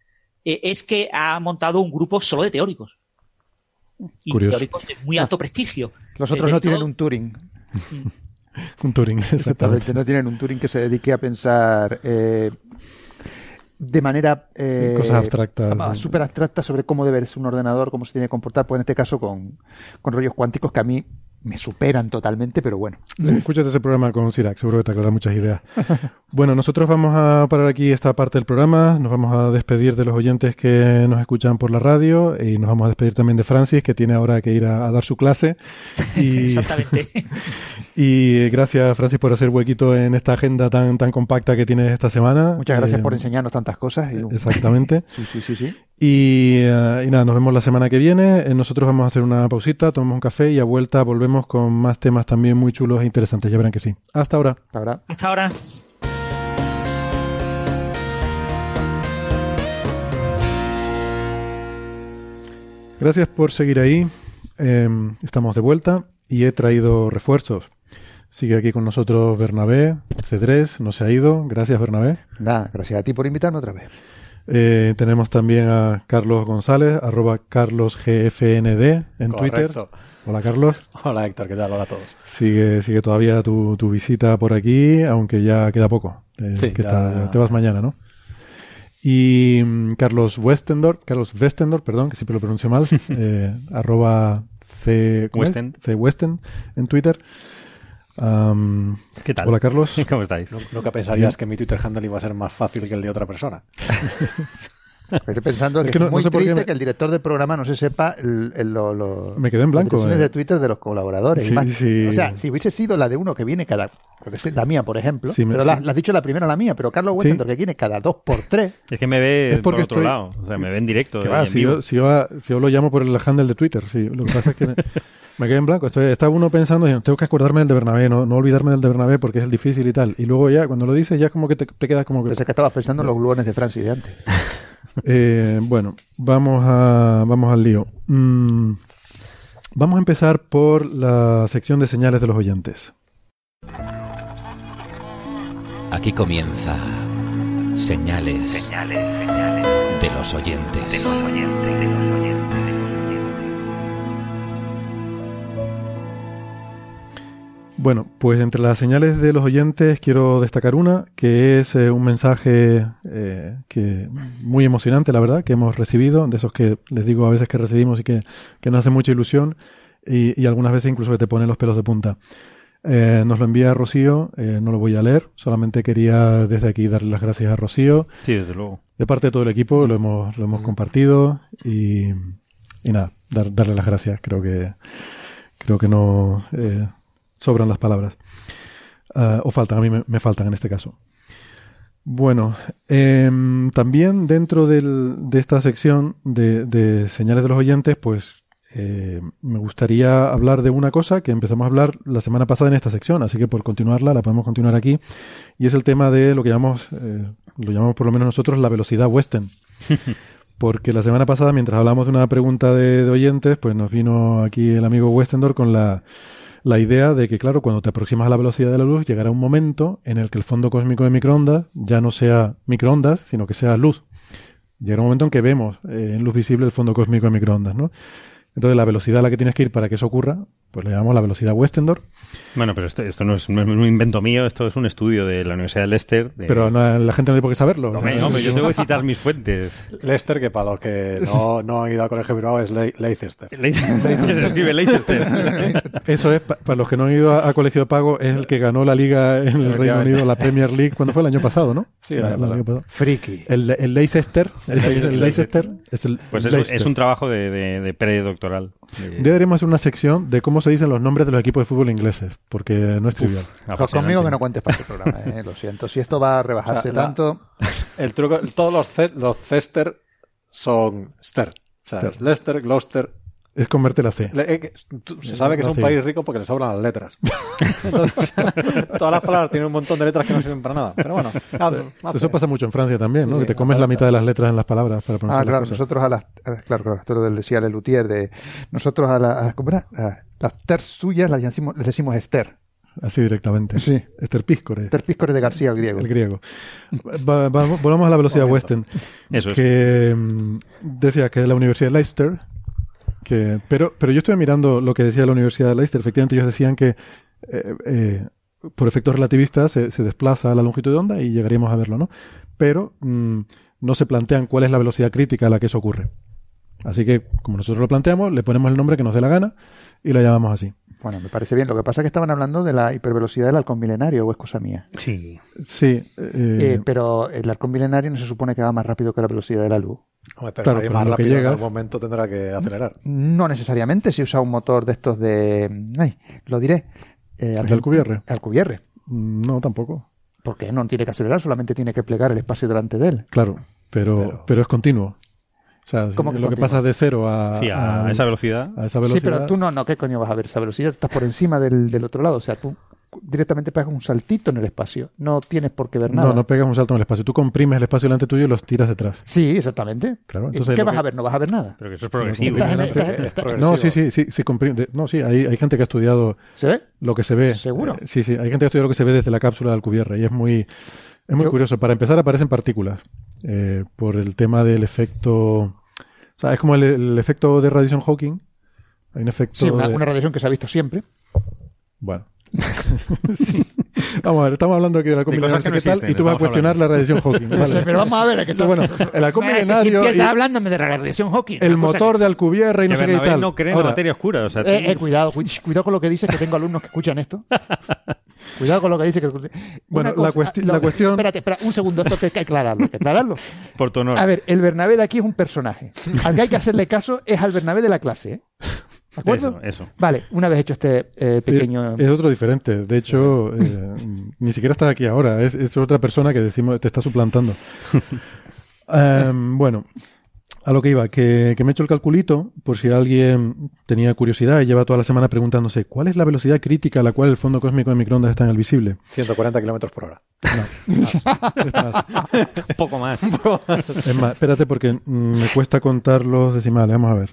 eh, es que ha montado un grupo solo de teóricos. Y Curioso. teóricos de muy alto prestigio. Los otros no tienen todo- un Turing. Un Turing, exactamente. Exactamente, no tienen un Turing que se dedique a pensar eh, de manera eh, Cosas abstractas. súper abstracta sobre cómo debe ser un ordenador, cómo se tiene que comportar, pues en este caso con, con rollos cuánticos que a mí me superan totalmente, pero bueno. Escúchate ese programa con Sirac, seguro que te aclara muchas ideas. Bueno, nosotros vamos a parar aquí esta parte del programa, nos vamos a despedir de los oyentes que nos escuchan por la radio y nos vamos a despedir también de Francis, que tiene ahora que ir a, a dar su clase. Y, Exactamente. y gracias, Francis, por hacer huequito en esta agenda tan, tan compacta que tienes esta semana. Muchas gracias Eh, por enseñarnos tantas cosas. Y, Exactamente. Sí, sí, sí, sí. Y, eh, y nada, nos vemos la semana que viene. Eh, nosotros vamos a hacer una pausita, tomamos un café y a vuelta volvemos con más temas también muy chulos e interesantes. Ya verán que sí. Hasta ahora. La verdad. Hasta ahora. Gracias por seguir ahí. Eh, estamos de vuelta y he traído refuerzos. Sigue aquí con nosotros Bernabé, Cedrés, no se ha ido. Gracias, Bernabé. Nada, gracias a ti por invitarme otra vez. Eh, tenemos también a Carlos González, arroba carlosgfnd en Twitter. Hola, Carlos. Hola Héctor, ¿qué tal? Hola a todos. Sigue, sigue todavía tu, tu visita por aquí, aunque ya queda poco. Eh, Sí, que ya- está- te vas mañana, ¿no? Y mm, Carlos Westendor, Carlos Westendor, perdón, que siempre lo pronuncio mal, eh, arroba C. Westen. C Westen en Twitter. Am, ¿Qué tal? Hola, Carlos. ¿Cómo estáis? Nunca pensarías que mi Twitter handle iba a ser más fácil que el de otra persona. Estoy pensando que, es muy triste que el director del programa no se sepa el, lo, me quedé en blanco de Twitter de los colaboradores. O sea, si hubiese sido la de uno que viene cada la mía, por ejemplo, pero la, has dicho la primera la mía, pero Carlos Westendor que viene cada dos por tres. Es que me ve por otro lado, o sea, me ve en directo. si, yo, si, yo, lo llamo por el handle de Twitter, sí. Lo que pasa es que me, quedé en blanco. estaba uno pensando, tengo que acordarme del de Bernabé, no, no olvidarme del de Bernabé porque es el difícil y tal. Y luego ya, cuando lo dices, ya como que te, te quedas como que... Pensé que estabas pensando en los gluones de Francis de antes. Eh, bueno, vamos, a, vamos al lío. Mm, vamos a empezar por la sección de señales de los oyentes. Aquí comienza señales, señales, De, los oyentes. de los oyentes. Bueno, pues entre las señales de los oyentes quiero destacar una, que es eh, un mensaje eh, que muy emocionante, la verdad, que hemos recibido, de esos que les digo a veces que recibimos y que, que nos hace mucha ilusión y, algunas veces incluso que te ponen los pelos de punta. Eh, nos lo envía Rocío, no lo voy a leer, solamente quería desde aquí darle las gracias a Rocío. Sí, desde luego. De parte de todo el equipo lo hemos, lo hemos compartido y, y nada, darle las gracias. Creo que, creo que no sobran las palabras. Ah, o faltan, a mí me, faltan en este caso. Bueno, em, también dentro de esta sección de, señales de los oyentes, pues eh, me gustaría hablar de una cosa que empezamos a hablar la semana pasada en esta sección, así que por continuarla la podemos continuar aquí, y es el tema de lo que llamamos, eh, lo llamamos por lo menos nosotros la velocidad western. Porque la semana pasada, mientras hablamos de una pregunta de, de oyentes, pues nos vino aquí el amigo Westendor con la la idea de que, claro, cuando te aproximas a la velocidad de la luz, llegará un momento en el que el fondo cósmico de microondas ya no sea microondas, sino que sea luz. Llegará un momento en que vemos eh, en luz visible el fondo cósmico de microondas, ¿no? Entonces, la velocidad a la que tienes que ir para que eso ocurra, pues le llamamos la velocidad Westendor. Bueno, pero esto, esto no, es, un invento mío, esto es un estudio de la Universidad de Leicester. Pero la gente no tiene por qué saberlo. No, yo tengo que citar mis fuentes. Leicester, que para los que no, no han ido a colegio privado es Leicester. Leicester, escribe Leicester. Eso es, para los que no han ido a, colegio de pago, es el que ganó la liga en el Reino Unido, la Premier League, cuando fue el año pasado, ¿no? Sí, el año pasado. Friki. El, el Leicester, el, Leicester es el Pues es, un trabajo de, de, de predoctoral. Deberíamos hacer una sección de cómo se dicen los nombres de los equipos de fútbol ingleses, porque no es trivial. conmigo que no cuentes para este programa, eh, lo siento. Si esto va a rebajarse tanto... El truco, todos los, los Cester son Ster. Leicester, Gloucester, es converte la C. Eh, se sabe que es un país rico porque le sobran las letras. todas las palabras tienen un montón de letras que no sirven para nada. Pero bueno, eso pasa mucho en Francia también, ¿no? que te comes la mitad de las letras en las palabras para pronunciar Ah, claro, nosotros a las, claro, claro, esto lo decía Lelutier, de nosotros a, la, ¿cómo era? Las ter suyas las decimos, les decimos Esther. Así directamente. Sí. Esther Píscore. Esther Píscore de García, el griego. El griego. volvamos a la velocidad Western. Eso es. Que mm, decía que de la Universidad de Leicester pero, pero yo estuve mirando lo que decía la Universidad de Leicester. Efectivamente, ellos decían que eh, eh, por efectos relativistas se, se, desplaza la longitud de onda y llegaríamos a verlo, ¿no? Pero mm, no se plantean cuál es la velocidad crítica a la que eso ocurre. Así que, como nosotros lo planteamos, le ponemos el nombre que nos dé la gana y la llamamos así. Bueno, me parece bien. Lo que pasa es que estaban hablando de la hipervelocidad del halcón milenario, o es cosa mía. Sí. Sí. Eh, pero el halcón milenario no se supone que va más rápido que la velocidad de la luz claro, más rápido en algún momento tendrá que acelerar. No necesariamente si usa un motor de estos de... Ay, lo diré. Eh, ¿De Alcubierre? Alcubierre. No, tampoco. Porque no tiene que acelerar, solamente tiene que plegar el espacio delante de él. Claro, pero, pero, es continuo. O sea, lo que pasa de cero a, a, esa velocidad. a, esa velocidad. Sí, pero tú no, no, ¿qué coño vas a ver esa velocidad? Estás por encima del, del otro lado. O sea, tú directamente pegas un saltito en el espacio. No tienes por qué ver nada. No, no pegas un salto en el espacio. Tú comprimes el espacio delante tuyo y los tiras detrás. Sí, exactamente. Claro, entonces ¿Qué vas a ver? No vas a ver nada. Pero que eso es progresivo. No, sí, sí, sí, sí No, sí, hay, hay, gente que ha estudiado ¿Se ve? lo que se ve. ¿Seguro? Eh, sí, sí, hay gente que ha estudiado lo que se ve desde la cápsula de Alcubierre y es muy, es muy curioso. Para empezar, aparecen partículas eh, por el tema del efecto... O sea, es como el, efecto de radiación Hawking. Hay un efecto... Sí, una, una radiación que se ha visto siempre. Bueno, Vamos a ver, estamos hablando aquí de la combinación qué tal y tú vas a cuestionar la radiación Hawking. Pero vamos a ver, que bueno, el halcón milenario. Si hablándome de la radiación Hawking. El motor de Alcubierre y no sé qué tal. no cree en la materia oscura. O sea, eh, eh, cuidado, cuidado con lo que dices, que tengo alumnos que escuchan esto. Cuidado con lo que dice. Que... Bueno, la, cuestión... Espérate, espera, un segundo, esto hay que aclararlo, hay que aclararlo. Por tu honor. A ver, el Bernabé de aquí es un personaje. Al que hay que hacerle caso es al Bernabé de la clase, ¿eh? ¿De acuerdo? Eso, Vale, una vez hecho este eh, pequeño. Es, otro diferente. De hecho, eh, ni siquiera estás aquí ahora. Es, otra persona que decimos te está suplantando. Em, bueno, a lo que iba, que, me he hecho el calculito, por si alguien tenía curiosidad y lleva toda la semana preguntándose cuál es la velocidad crítica a la cual el fondo cósmico de microondas está en el visible. 140 kilómetros por hora. Un poco más. Es más, espérate porque me cuesta contar los decimales. Vamos a ver.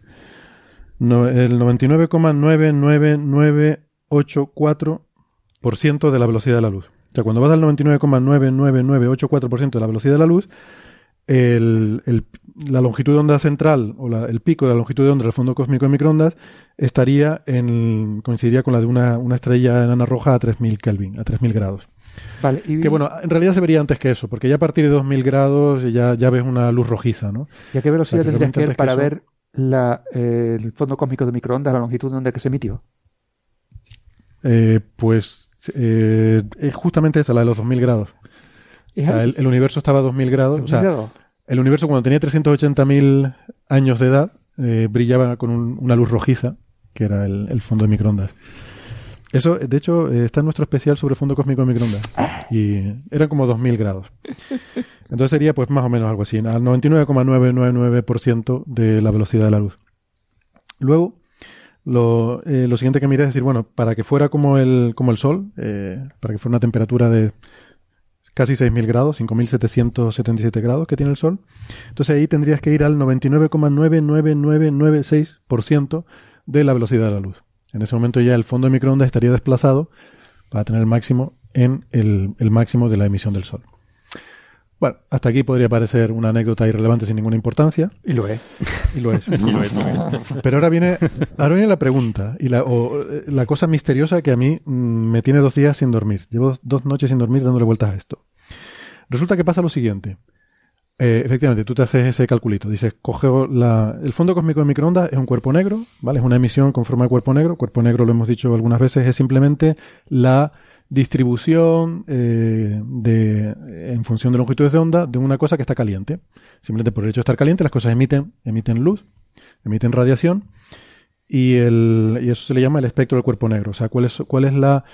No, el 99,99984% de la velocidad de la luz. O sea, cuando vas al 99,99984% de la velocidad de la luz, el, el, la longitud de onda central o la, el pico de la longitud de onda del fondo cósmico de microondas estaría en, coincidiría con la de una, una estrella enana roja a 3000 Kelvin, a 3000 grados. Vale, y... Que bueno, en realidad se vería antes que eso, porque ya a partir de 2000 grados ya, ya ves una luz rojiza, ¿no? ¿Y a qué velocidad tendrías que ir para ver la, eh, el fondo cósmico de microondas, la longitud de onda que se emitió? Eh, pues eh, es justamente esa, la de los 2000 grados el, universo estaba a 2000 grados. O sea, el universo cuando tenía 380.000 años de edad eh, brillaba con una luz rojiza, que era el, fondo de microondas. Eso, de hecho, eh, está en nuestro especial sobre fondo cósmico de microondas. Y eran como 2000 grados. Entonces sería pues más o menos algo así, al 99,999% de la velocidad de la luz. Luego, lo, eh, lo siguiente que miré es decir, bueno, para que fuera como el, como el Sol, para que fuera una temperatura de casi 6.000 grados, 5.777 grados que tiene el Sol. Entonces ahí tendrías que ir al 99,99996% de la velocidad de la luz. En ese momento ya el fondo de microondas estaría desplazado para tener el máximo en el, máximo de la emisión del Sol. Bueno, hasta aquí podría parecer una anécdota irrelevante sin ninguna importancia. Y lo es. Y lo es. Pero ahora viene, ahora viene la pregunta y la, o, la cosa misteriosa que a mí mm, me tiene dos días sin dormir. Llevo dos noches sin dormir dándole vueltas a esto. Resulta que pasa lo siguiente. Eh, efectivamente, tú te haces ese calculito. Dices, coge la, el fondo cósmico de microondas es un cuerpo negro, ¿vale? Es una emisión con forma de cuerpo negro. Cuerpo negro, lo hemos dicho algunas veces, es simplemente la distribución eh, de, en función de longitudes de onda de una cosa que está caliente. Simplemente por el hecho de estar caliente, las cosas emiten, emiten luz, emiten radiación, y, el, y eso se le llama el espectro del cuerpo negro. O sea, cuál es, cuál es la,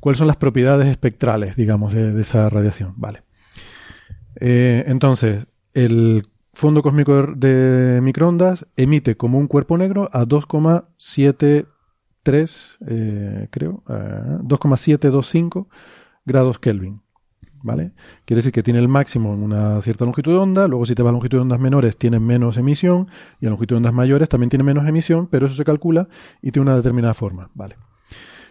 cuáles son las propiedades espectrales, digamos, de esa radiación. Vale. Eh, entonces, el fondo cósmico de microondas emite como un cuerpo negro a 2,73, eh, creo, 2,725 grados Kelvin. ¿Vale? Quiere decir que tiene el máximo en una cierta longitud de onda, luego si te vas a longitud de ondas menores tiene menos emisión y a longitud de ondas mayores también tiene menos emisión, pero eso se calcula y tiene una determinada forma. ¿Vale?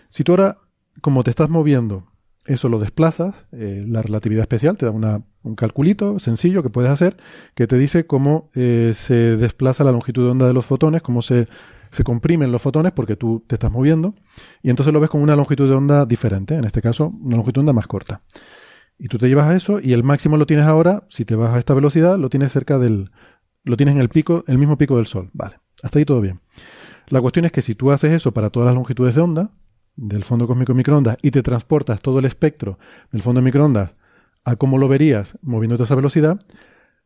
Si tú ahora, como te estás moviendo eso lo desplazas, eh, la relatividad especial te da un calculito sencillo que puedes hacer que te dice cómo eh, se desplaza la longitud de onda de los fotones, cómo se, se comprimen los fotones porque tú te estás moviendo y entonces lo ves con una longitud de onda diferente, en este caso una longitud de onda más corta. Y tú te llevas a eso y el máximo lo tienes ahora, si te vas a esta velocidad, lo tienes cerca del, lo tienes en el pico, el mismo pico del Sol. Vale, hasta ahí todo bien. La cuestión es que si tú haces eso para todas las longitudes de onda, del fondo cósmico microondas y te transportas todo el espectro del fondo de microondas a cómo lo verías moviéndote a esa velocidad,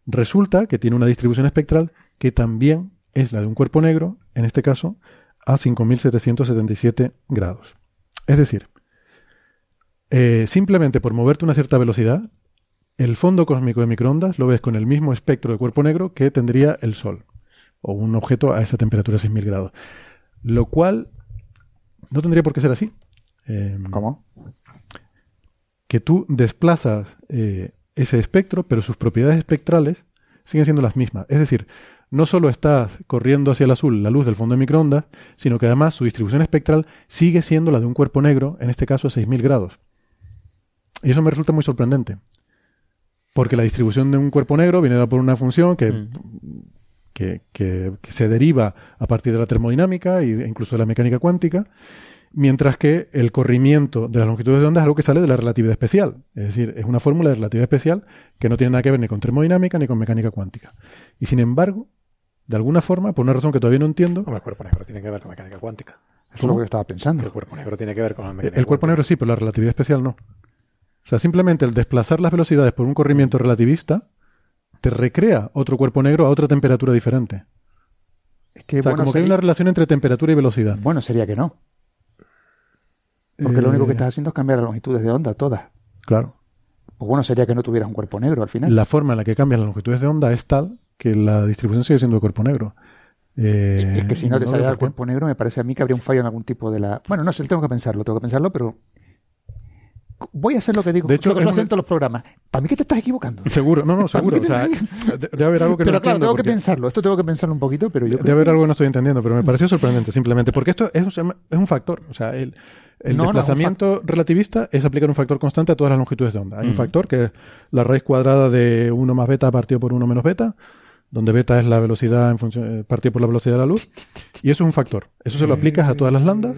resulta que tiene una distribución espectral que también es la de un cuerpo negro, en este caso, a 5.777 grados. Es decir, eh, simplemente por moverte una cierta velocidad, el fondo cósmico de microondas lo ves con el mismo espectro de cuerpo negro que tendría el Sol, o un objeto a esa temperatura de 6.000 grados. Lo cual no tendría por qué ser así. Em, ¿Cómo? Que tú desplazas eh, ese espectro, pero sus propiedades espectrales siguen siendo las mismas. Es decir, no solo estás corriendo hacia el azul la luz del fondo de microondas, sino que además su distribución espectral sigue siendo la de un cuerpo negro, en este caso a 6.000 grados. Y eso me resulta muy sorprendente. Porque la distribución de un cuerpo negro viene dada por una función que mm que, se deriva a partir de la termodinámica e incluso de la mecánica cuántica, mientras que el corrimiento de las longitudes de onda es algo que sale de la relatividad especial. Es decir, es una fórmula de relatividad especial que no tiene nada que ver ni con termodinámica ni con mecánica cuántica. Y sin embargo, de alguna forma, por una razón que todavía no entiendo. el cuerpo negro tiene que ver con mecánica cuántica. Eso es lo que estaba pensando. El cuerpo negro tiene que ver con el mecanismo. El cuerpo negro sí, pero la relatividad especial no. O sea, simplemente el desplazar las velocidades por un corrimiento relativista te recrea otro cuerpo negro a otra temperatura diferente. Es que, o sea, como que hay una relación entre temperatura y velocidad. Bueno, sería que no. Porque lo único que eh, estás haciendo es cambiar las longitudes de onda todas. Claro. Pues bueno, sería que no tuvieras un cuerpo negro al final. La forma en la que cambias las longitudes de onda es tal que la distribución sigue siendo de cuerpo negro. es que si no te saliera el cuerpo negro, me parece a mí que habría un fallo en algún tipo de la. Bueno, no sé, tengo que pensarlo, tengo que pensarlo, pero voy a hacer lo que digo. De hecho, lo que los programas. Para mí que te estás equivocando. Seguro, no, no, seguro. O sea, debe haber algo que pero no claro, tengo que pensarlo. Esto tengo que pensarlo un poquito, pero yo. Debe haber algo que no estoy entendiendo, pero me pareció sorprendente simplemente. Porque esto es, es un factor. O sea, el, el desplazamiento relativista es aplicar un factor constante a todas las longitudes de onda. Hay un factor que es la raíz cuadrada de 1 más beta partido por 1 menos beta, donde beta es la velocidad en función, eh, partido por la velocidad de la luz. Y eso es un factor. Eso se lo aplicas a todas las lambdas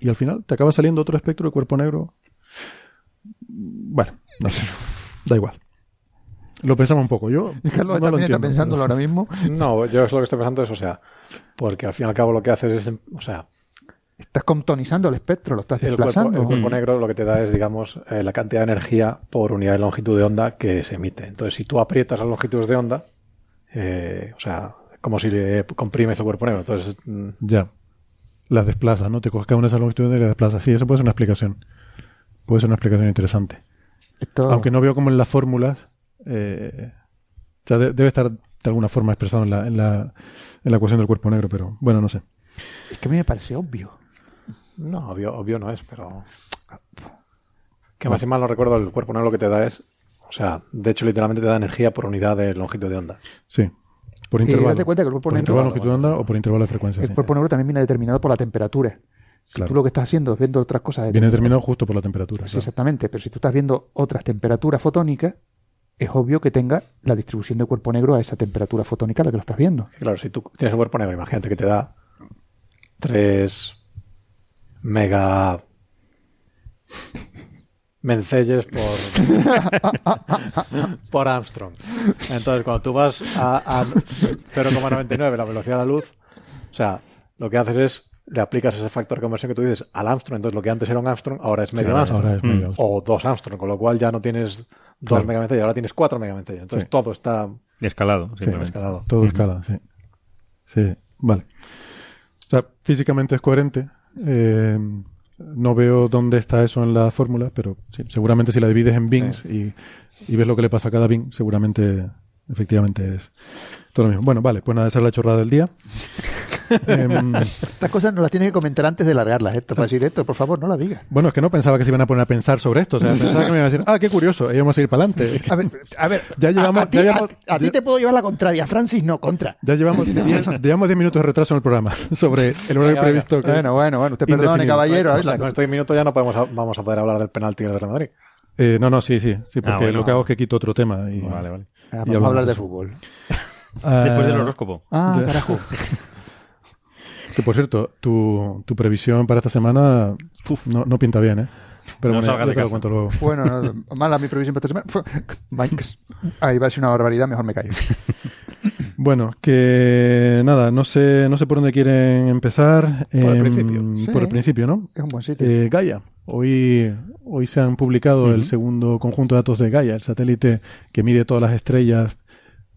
y al final te acaba saliendo otro espectro de cuerpo negro. Bueno, no sé. Da igual. Lo pensamos un poco. Yo. Carlos también está pensándolo ahora mismo. No, yo es lo que estoy pensando es, o sea, porque al fin y al cabo lo que haces es, o sea, Estás contonizando el espectro, lo estás desplazando. El cuerpo, negro lo que te da es, digamos, eh, la cantidad de energía por unidad de longitud de onda que se emite. Entonces, si tú aprietas las longitudes de onda, eh, o sea, como si le comprimes el cuerpo negro. Entonces, mm, ya. Las desplazas, ¿no? Te coges cada una de esas longitudes y las desplazas. Sí, eso puede ser una explicación. Puede ser una explicación interesante. Aunque no veo como en las fórmulas. Eh, o sea, debe estar de alguna forma expresado en la, en, la, en la ecuación del cuerpo negro, pero bueno, no sé. Es que a mí me parece obvio. No, obvio, obvio no es, pero. Que más y mal no recuerdo, el cuerpo negro lo que te da es. O sea, de hecho, literalmente te da energía por unidad de longitud de onda. Sí. Por intervalo. Y cuenta que el cuerpo por intervalo de longitud de onda o por intervalo de frecuencia. El cuerpo negro también viene determinado por la temperatura. Si tú lo que estás haciendo es viendo otras cosas. viene determinado justo por la temperatura. Sí, exactamente. Pero si tú estás viendo otras temperaturas fotónicas, es obvio que tenga la distribución de cuerpo negro a esa temperatura fotónica a la que lo estás viendo. Claro, si tú tienes un cuerpo negro, imagínate que te da 3 mega mencelles por, por Armstrong. Entonces, cuando tú vas a, a 0,99 la velocidad de la luz, o sea, lo que haces es le aplicas ese factor de conversión que tú dices al Armstrong, entonces lo que antes era un Armstrong, ahora es medio Armstrong. O dos Armstrong, con lo cual ya no tienes dos claro. megamencelles, ahora tienes cuatro megamencelles. Entonces todo está... Escalado. Sí, escalado. Todo escala, sí. Sí, vale. O sea, físicamente es coherente. Eh, no veo dónde está eso en la fórmula, pero sí, seguramente si la divides en bins y, y, ves lo que le pasa a cada bin, seguramente efectivamente es todo lo mismo. Bueno, vale, pues nada, esa es la chorrada del día. Em, Estas cosas no las tienes que comentar antes de largarlas, esto, para decir esto, por favor, no las digas. Bueno, es que no pensaba que se iban a poner a pensar sobre esto. O sea, pensaba que me iban a decir, ah, qué curioso, y vamos a ir para adelante. A ver, a ver, ya llevamos, a, ti, a, ti, te puedo llevar la contraria, Francis no, contra. Ya llevamos 10 llevamos diez minutos de retraso en el programa sobre el horario previsto. Que bueno, bueno, bueno, usted perdone, caballero. con estos 10 minutos ya no podemos vamos a poder hablar del penalti del Real Madrid. Eh, no, no, sí, sí, sí, porque ah, lo que hago es que quito otro tema. Y, vale, vale. Ah, vamos a hablar de fútbol. Después del horóscopo. Ah, carajo. Que por cierto, tu, tu previsión para esta semana no, no, pinta bien, ¿eh? Pero no bueno, te lo cuento luego. Bueno, no, mala mi previsión para esta semana. Ahí va a ser una barbaridad, mejor me callo. Bueno, que nada, no sé, no sé por dónde quieren empezar. Por el principio. por el principio, ¿no? Es un buen sitio. Eh, Gaia. Hoy, hoy se han publicado el segundo conjunto de datos de Gaia, el satélite que mide todas las estrellas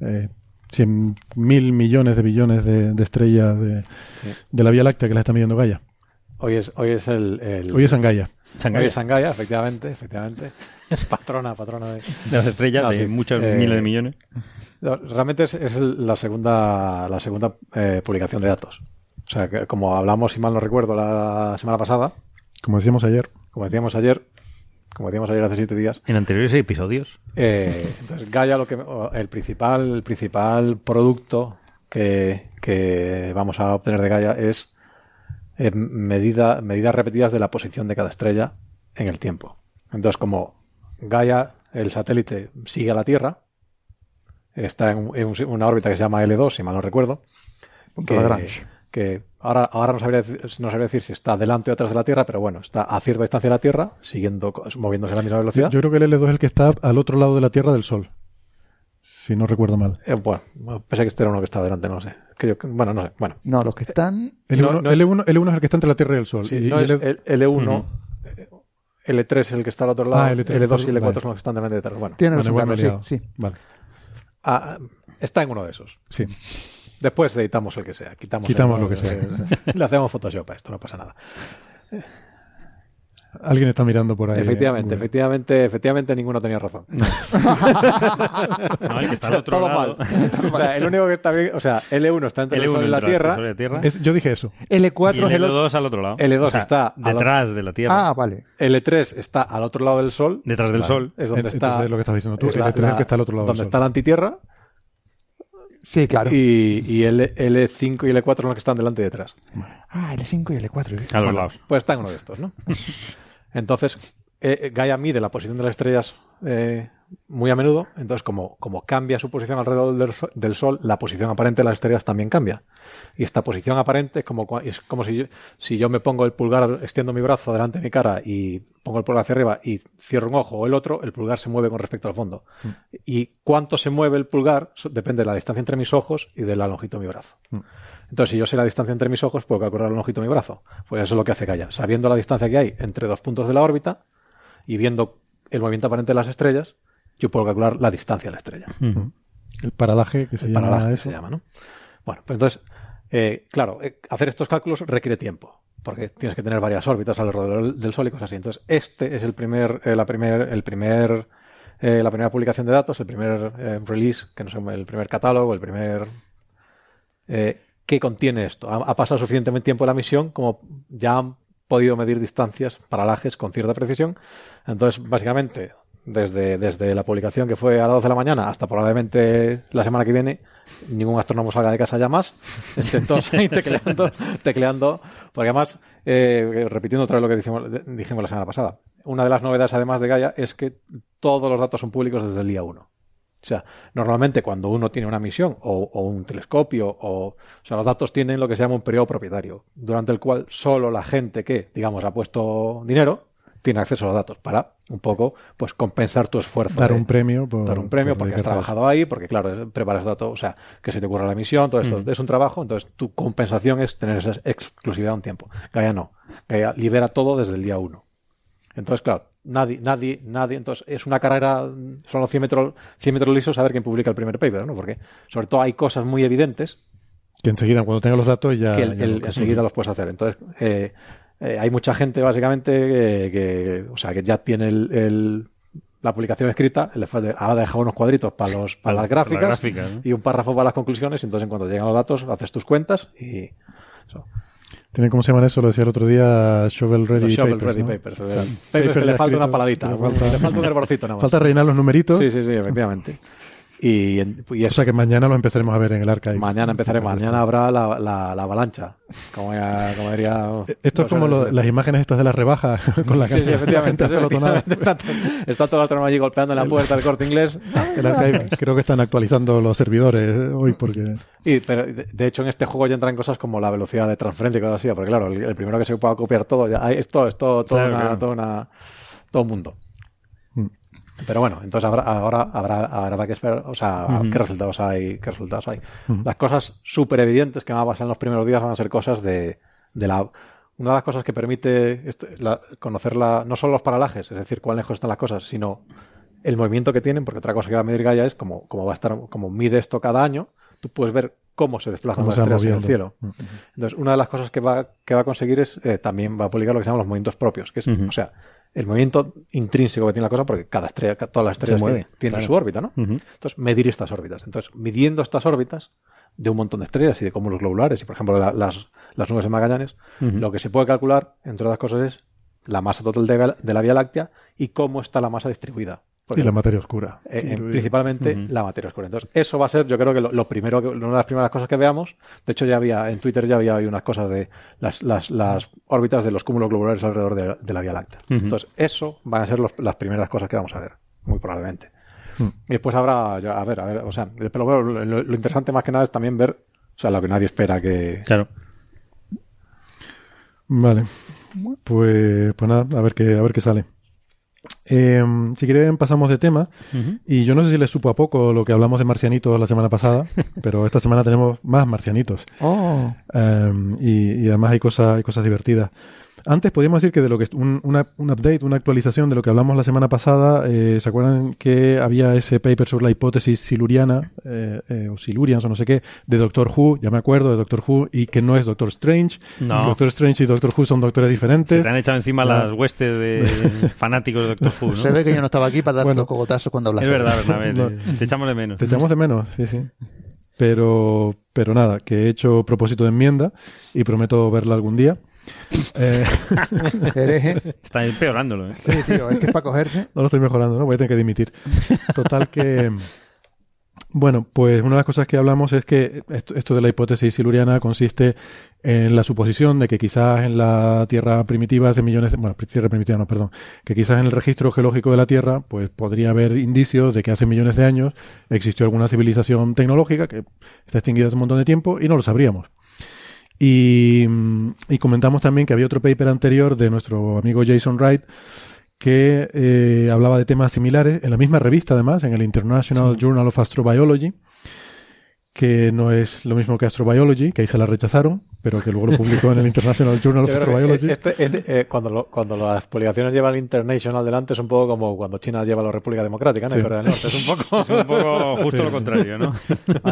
eh, cien mil millones de billones de, estrellas de, la Vía Láctea que la está midiendo Gaia. Hoy es, hoy es el, Hoy es Sangaya. Hoy es Sangaya, efectivamente, efectivamente. patrona, patrona de, las estrellas, de muchos eh, miles de millones. Realmente es, la segunda, la segunda eh, publicación de datos. O sea, que como hablamos, si mal no recuerdo, la semana pasada. Como decíamos ayer. Como decíamos ayer, como decíamos ayer hace siete días. En anteriores episodios. Eh, entonces, Gaia, lo que, el, principal, el principal producto que, que vamos a obtener de Gaia es eh, medida, medidas repetidas de la posición de cada estrella en el tiempo. Entonces, como Gaia, el satélite, sigue a la Tierra, está en, una órbita que se llama L2, si mal no recuerdo. Punto que ahora, ahora no, sabría, no sabría decir si está delante o atrás de la Tierra, pero bueno, está a cierta distancia de la Tierra, siguiendo, moviéndose a la misma velocidad. Yo, creo que el L2 es el que está al otro lado de la Tierra del Sol. si no recuerdo mal. Eh, bueno, pensé que este era uno que está delante, no sé. Que bueno, no sé. Bueno. No, los que están. El, L1, es... el que está entre la Tierra y el Sol. Sí, y, no es el, L1. L3 es el que está al otro lado. Ah, L3, L2 y L4 son los que están delante de Tierra. Bueno, Tiene bueno, sí, sí. Vale. Ah, está en uno de esos. Sí. Después editamos el que sea. Quitamos, Quitamos lo que sea. Le hacemos Photoshop a esto, no pasa nada. Alguien está mirando por ahí. Efectivamente, efectivamente, efectivamente ninguno tenía razón. No. el que está al otro lado. o sea, el único que está bien, o sea, L1 está entre el Sol y la Tierra. yo dije eso. L4 y el L2 al otro lado. L2 está detrás de la Tierra. Ah, vale. L3 está al otro lado del Sol. Detrás del Sol. Es donde está. Es lo que estás diciendo tú. L3 es el que está al otro lado Donde está la antitierra. Sí, claro. Y, y L, L5 y L4 son los que están delante y detrás. Ah, L5 y L4. A los lados. Pues está en uno de estos, ¿no? Entonces, eh, Gaia mide la posición de las estrellas eh, muy a menudo, entonces como, como cambia su posición alrededor del, Sol, la posición aparente de las estrellas también cambia. Y esta posición aparente es como, es como si, yo, si yo me pongo el pulgar, extiendo mi brazo delante de mi cara y pongo el pulgar hacia arriba y cierro un ojo o el otro, el pulgar se mueve con respecto al fondo. Mm. Y cuánto se mueve el pulgar depende de la distancia entre mis ojos y de la longitud de mi brazo. Mm. Entonces, si yo sé la distancia entre mis ojos, puedo calcular la longitud de mi brazo. Pues eso es lo que hace Gaia. Sabiendo la distancia que hay entre dos puntos de la órbita y viendo el movimiento aparente de las estrellas, yo puedo calcular la distancia de la estrella. El paralaje que se el llama paralaje se llama, ¿no? Bueno, pues entonces, eh, claro, eh, hacer estos cálculos requiere tiempo, porque tienes que tener varias órbitas alrededor del Sol y cosas así. Entonces, este es el primer, eh, la primer, el primer, la primera publicación de datos, el primer release, que no sé, el primer catálogo, el primer ¿Qué contiene esto. Ha, pasado suficientemente tiempo la misión como ya han podido medir distancias, paralajes con cierta precisión. Entonces, básicamente, desde, desde la publicación que fue a las 12 de la mañana hasta probablemente la semana que viene, ningún astrónomo salga de casa ya más, ahí tecleando, tecleando, porque además, eh, repitiendo otra vez lo que dijimos, dijimos la semana pasada, una de las novedades además de Gaia es que todos los datos son públicos desde el día 1. O sea, normalmente cuando uno tiene una misión o, un telescopio, o, o, sea, los datos tienen lo que se llama un periodo propietario, durante el cual solo la gente que, digamos, ha puesto dinero tiene acceso a los datos para un poco pues compensar tu esfuerzo. Dar un premio. Por, dar un premio porque has trabajado ahí, porque claro, preparas datos, o sea, que se te ocurra la misión, todo esto es un trabajo, entonces tu compensación es tener esa exclusividad un tiempo. Gaia no. Gaia libera todo desde el día uno. Entonces, claro, nadie, nadie, nadie. Entonces, es una carrera, son los 100 metros, 100 metros lisos a ver quién publica el primer paper, ¿no? Porque, sobre todo, hay cosas muy evidentes. Que enseguida, cuando tenga los datos, ya. Que enseguida los puedes hacer. Entonces, eh, eh, hay mucha gente, básicamente, que, o sea, que ya tiene el, la publicación escrita, le ha dejado unos cuadritos para, los, para, las gráficas, y un párrafo para las conclusiones. Y entonces, en cuanto llegan los datos, haces tus cuentas y. Eso. Tiene cómo se llama eso, lo decía el otro día, Shovel Ready Shovel Papers. Ready Papers. papers, le falta una paladita, le falta, un hervorcito nada más. Falta rellenar los numeritos. Sí, sí, sí, efectivamente. Y, y o sea que mañana lo empezaremos a ver en el archive. Mañana empezaremos, mañana habrá la, la, la avalancha. Como, como diría. Eh, esto es como las imágenes estas de la rebaja con la Sí, sí, efectivamente. está, todo el otro allí golpeando en la puerta del corte inglés. El creo que están actualizando los servidores hoy porque. Y, pero de hecho en este juego ya entran cosas como la velocidad de transferencia y cosas así, porque claro, el, primero que se pueda copiar todo, ya, esto es todo, todo, una, todo, una, todo un mundo. Pero bueno, entonces ahora, ahora habrá, habrá que esperar, o sea, qué resultados hay, qué resultados hay. Las cosas súper evidentes que van a pasar en los primeros días van a ser cosas de, de la, una de las cosas que permite conocer la, no solo los paralajes, es decir, cuán lejos están las cosas, sino el movimiento que tienen, porque otra cosa que va a medir Gaia es como, como va a estar, como mide esto cada año, tú puedes ver cómo se desplazan las estrellas en el cielo. Entonces, una de las cosas que va, que va a conseguir es, eh, también va a publicar lo que se llaman los movimientos propios, que es, o sea, el movimiento intrínseco que tiene la cosa, porque cada estrella, todas las estrellas tienen su órbita, ¿no? Entonces, medir estas órbitas. Entonces, midiendo estas órbitas de un montón de estrellas y de cúmulos globulares, y por ejemplo las, las nubes de Magallanes, lo que se puede calcular, entre otras cosas, es la masa total de, de la Vía Láctea y cómo está la masa distribuida y la materia oscura. Eh, principalmente la materia oscura. Entonces, eso va a ser, yo creo que lo, primero, una de las primeras cosas que veamos. De hecho, ya había, en Twitter ya había unas cosas de las, las, las órbitas de los cúmulos globulares alrededor de, la Vía Láctea. Entonces, eso van a ser las primeras cosas que vamos a ver, muy probablemente. Mm. Y después habrá, a ver, a ver, o sea, pero lo, lo, interesante más que nada es también ver, o sea, lo que nadie espera que. Claro. Vale. Pues, pues nada, a ver qué, a ver qué sale. Eh, si quieren pasamos de tema. Y yo no sé si les supo a poco lo que hablamos de marcianitos la semana pasada, pero esta semana tenemos más marcianitos. Oh. Eh, y, y, además hay cosas, hay cosas divertidas. Antes podríamos decir que de lo que un, una, un update, una actualización de lo que hablamos la semana pasada, eh, ¿se acuerdan que había ese paper sobre la hipótesis siluriana, eh, eh, o silurians o no sé qué, de Doctor Who, ya me acuerdo de Doctor Who, y que no es Doctor Strange. No. Doctor Strange y Doctor Who son doctores diferentes. Se te han echado encima No. las huestes de fanáticos de Doctor Who, ¿no? Se ve que yo no estaba aquí para dar Bueno. los cogotazos cuando hablas. Es verdad, Bernabé, No. te- te echamos de menos. Te echamos de menos, sí, sí. Pero, pero nada, que he hecho propósito de enmienda y prometo verla algún día. Eh. Está empeorándolo, ¿eh? Sí, tío, es que es para cogerse. no lo estoy mejorando, ¿no? Voy a tener que dimitir. Total que... Bueno, pues una de las cosas que hablamos es que esto, esto de la hipótesis siluriana consiste en la suposición de que quizás en la Tierra primitiva hace millones de... Bueno, Tierra primitiva no, perdón. Que quizás en el registro geológico de la Tierra pues podría haber indicios de que hace millones de años existió alguna civilización tecnológica que está extinguida hace un montón de tiempo y no lo sabríamos. Y, y comentamos también que había otro paper anterior de nuestro amigo Jason Wright que eh, hablaba de temas similares en la misma revista además, en el International Journal of Astrobiology, que no es lo mismo que Astrobiology, que ahí se la rechazaron, pero que luego lo publicó en el International Journal of Astrobiology. este- este, eh, cuando, lo- cuando las publicaciones llevan el International delante es un poco como cuando China lleva la República Democrática, ¿no? Sí. Del Norte. Es un poco... Es un poco justo Sí. lo contrario, ¿no?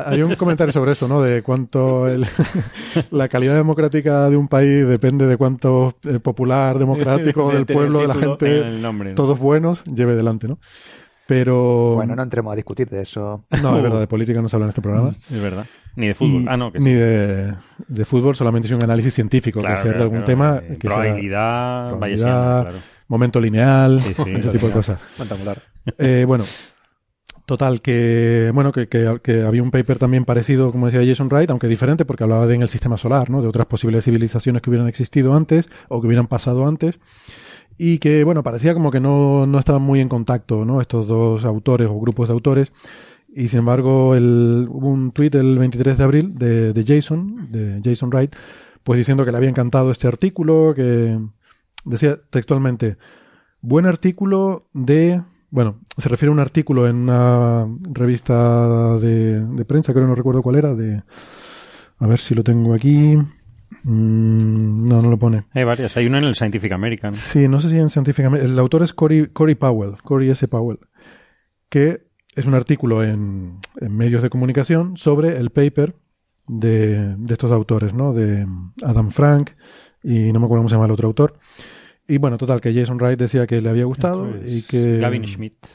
Hay un comentario sobre eso, ¿no? De cuánto el- la calidad democrática de un país depende de cuánto el popular democrático De- del de- pueblo, de la gente, nombre. ¿no? todos buenos, lleve delante, ¿no? Pero... Bueno, no entremos a discutir de eso. No, es verdad, de política no se habla en este programa. Es verdad. Ni de fútbol. Y ah, no, que ni sí. de, de fútbol, solamente es un análisis científico, Claro, que sea de algún claro. tema, Eh, que sea probabilidad, probabilidad, bayesiana, claro. momento lineal, Sí, sí, ese tipo de cosas. Eh, bueno, total, que bueno que, que- que había un paper también parecido, como decía Jason Wright, aunque diferente, porque hablaba de en el sistema solar, ¿no? De otras posibles civilizaciones que hubieran existido antes o que hubieran pasado antes. Y que, bueno, parecía como que no, no estaban muy en contacto, ¿no? Estos dos autores o grupos de autores. Y sin embargo, el, hubo un tuit el 23 de abril de, de Jason, de Jason Wright, pues diciendo que le había encantado este artículo, que decía textualmente, buen artículo de, bueno, se refiere a un artículo en una revista de, de prensa, creo no recuerdo cuál era, de, a ver si lo tengo aquí, Mm, no, no lo pone. Hay varias. Hay uno en el Scientific American. Sí, no sé si en Scientific American. El autor es Cory, Cory Powell, Cory S. Powell, que es un artículo en, en medios de comunicación sobre el paper de, de estos autores, ¿no? De Adam Frank y no me acuerdo cómo se llama el otro autor. Y bueno, total, que Jason Wright decía que le había gustado es y que... Gavin Schmidt.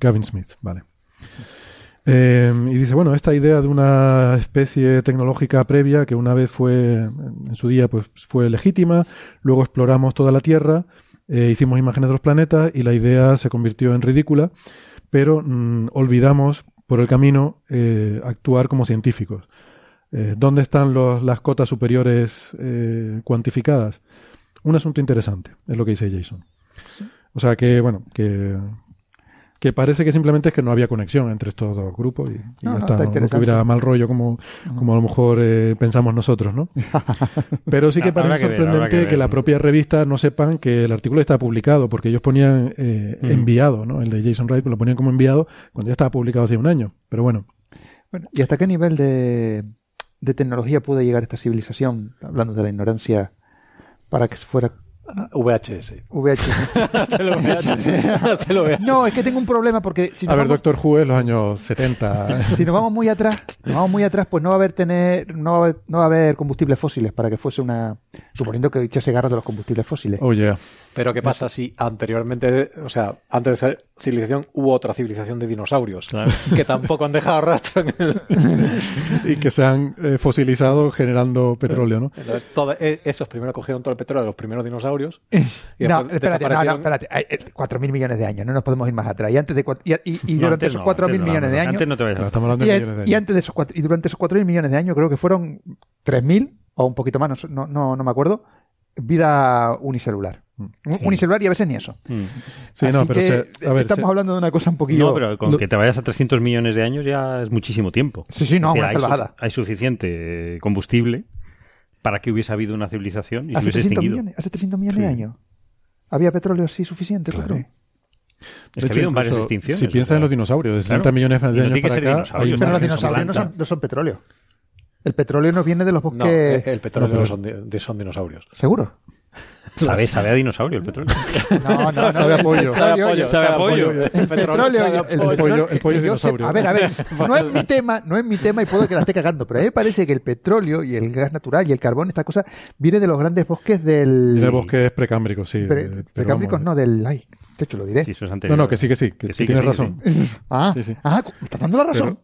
Gavin Smith, vale. Eh, y dice, bueno, esta idea de una especie tecnológica previa que una vez fue, en su día, pues fue legítima, luego exploramos toda la Tierra, eh, hicimos imágenes de los planetas y la idea se convirtió en ridícula, pero mm, olvidamos por el camino eh, actuar como científicos. Eh, ¿Dónde están los- las cotas superiores cuantificadas? Un asunto interesante, es lo que dice Jason. O sea que, bueno, que, que parece que simplemente es que no había conexión entre estos dos grupos y, y No, ya no, está, está no, que hubiera mal rollo como, como a lo mejor eh, pensamos nosotros, ¿no? Pero sí que parece que ver, habrá sorprendente que la propia revista no sepan que el artículo está publicado, porque ellos ponían eh, Mm. enviado, ¿no? El de Jason Wright lo ponían como enviado cuando ya estaba publicado hace un año. Pero bueno, Bueno, ¿y hasta qué nivel de, de tecnología puede llegar esta civilización, hablando de la ignorancia, para que fuera VHS. VHS? Hasta el VHS. Hasta el VHS. No, es que tengo un problema porque si a nos, ver, vamos, Doctor Who es los años 70. si nos vamos muy atrás, nos vamos muy atrás, pues no va a haber tener, no va a haber, no va a haber combustibles fósiles para que fuese una, suponiendo que echase garras de los combustibles fósiles. Oh, yeah. Pero ¿qué pasa si anteriormente, o sea, antes de esa civilización hubo otra civilización de dinosaurios Claro. que tampoco han dejado rastro en el... Y que se han eh, fosilizado generando petróleo, ¿no? Entonces, todo- eh, esos primero cogieron todo el petróleo de los primeros dinosaurios. y No, espérate, no, no, desaparecieron- espérate. Eh, 4.000 millones de años, no nos podemos ir más atrás. Y antes de y, y- y No, durante antes esos no, 4.000 antes no, millones de antes años, no te vayas estamos hablando y, de millones de y años. antes de esos cuatro, y durante esos 4.000 millones de años, creo que fueron 3.000 o un poquito más, no, sé, no, no, no me acuerdo, vida unicelular. Unicelular y a veces ni eso. Mm. Sí, Así no, pero que se- a ver, estamos se- hablando de una cosa un poquillo... No, pero con Lo- que te vayas a 300 millones de años ya es muchísimo tiempo. Sí, sí, no, Es decir, una hay, salvajada. hay suficiente eh, combustible para que hubiese habido una ccivilización y se hace hubiese 300 extinguido. millones, hace 300 millones Sí. de años. ¿Había petróleo así suficiente, claro. Es que ha habido varias extinciones. Si piensas en los dinosaurios, de 60 millones de años para acá... pero los dinosaurios no son, no son petróleo. El petróleo no viene de los bosques. No, el petróleo no, son, son, dinosaurios. ¿Seguro? Sabe, sabe a dinosaurio el petróleo. No, no, no. Sabe a pollo. Sabe a pollo. Sabe a pollo. El petróleo, el pollo, el pollo es dinosaurio. A ver, a ver, no es mi tema, no es mi tema y puedo que la esté cagando, pero a mí me parece que el petróleo y el gas natural y el carbón, esta cosa, viene de los grandes bosques del... De bosques precámbricos, sí. precámbricos no, del... Ay, de hecho lo diré. Sí, eso es no, no, que sí, que sí, que, sí, tienes razón. Ah, sí, sí. ah, me estás dando la razón.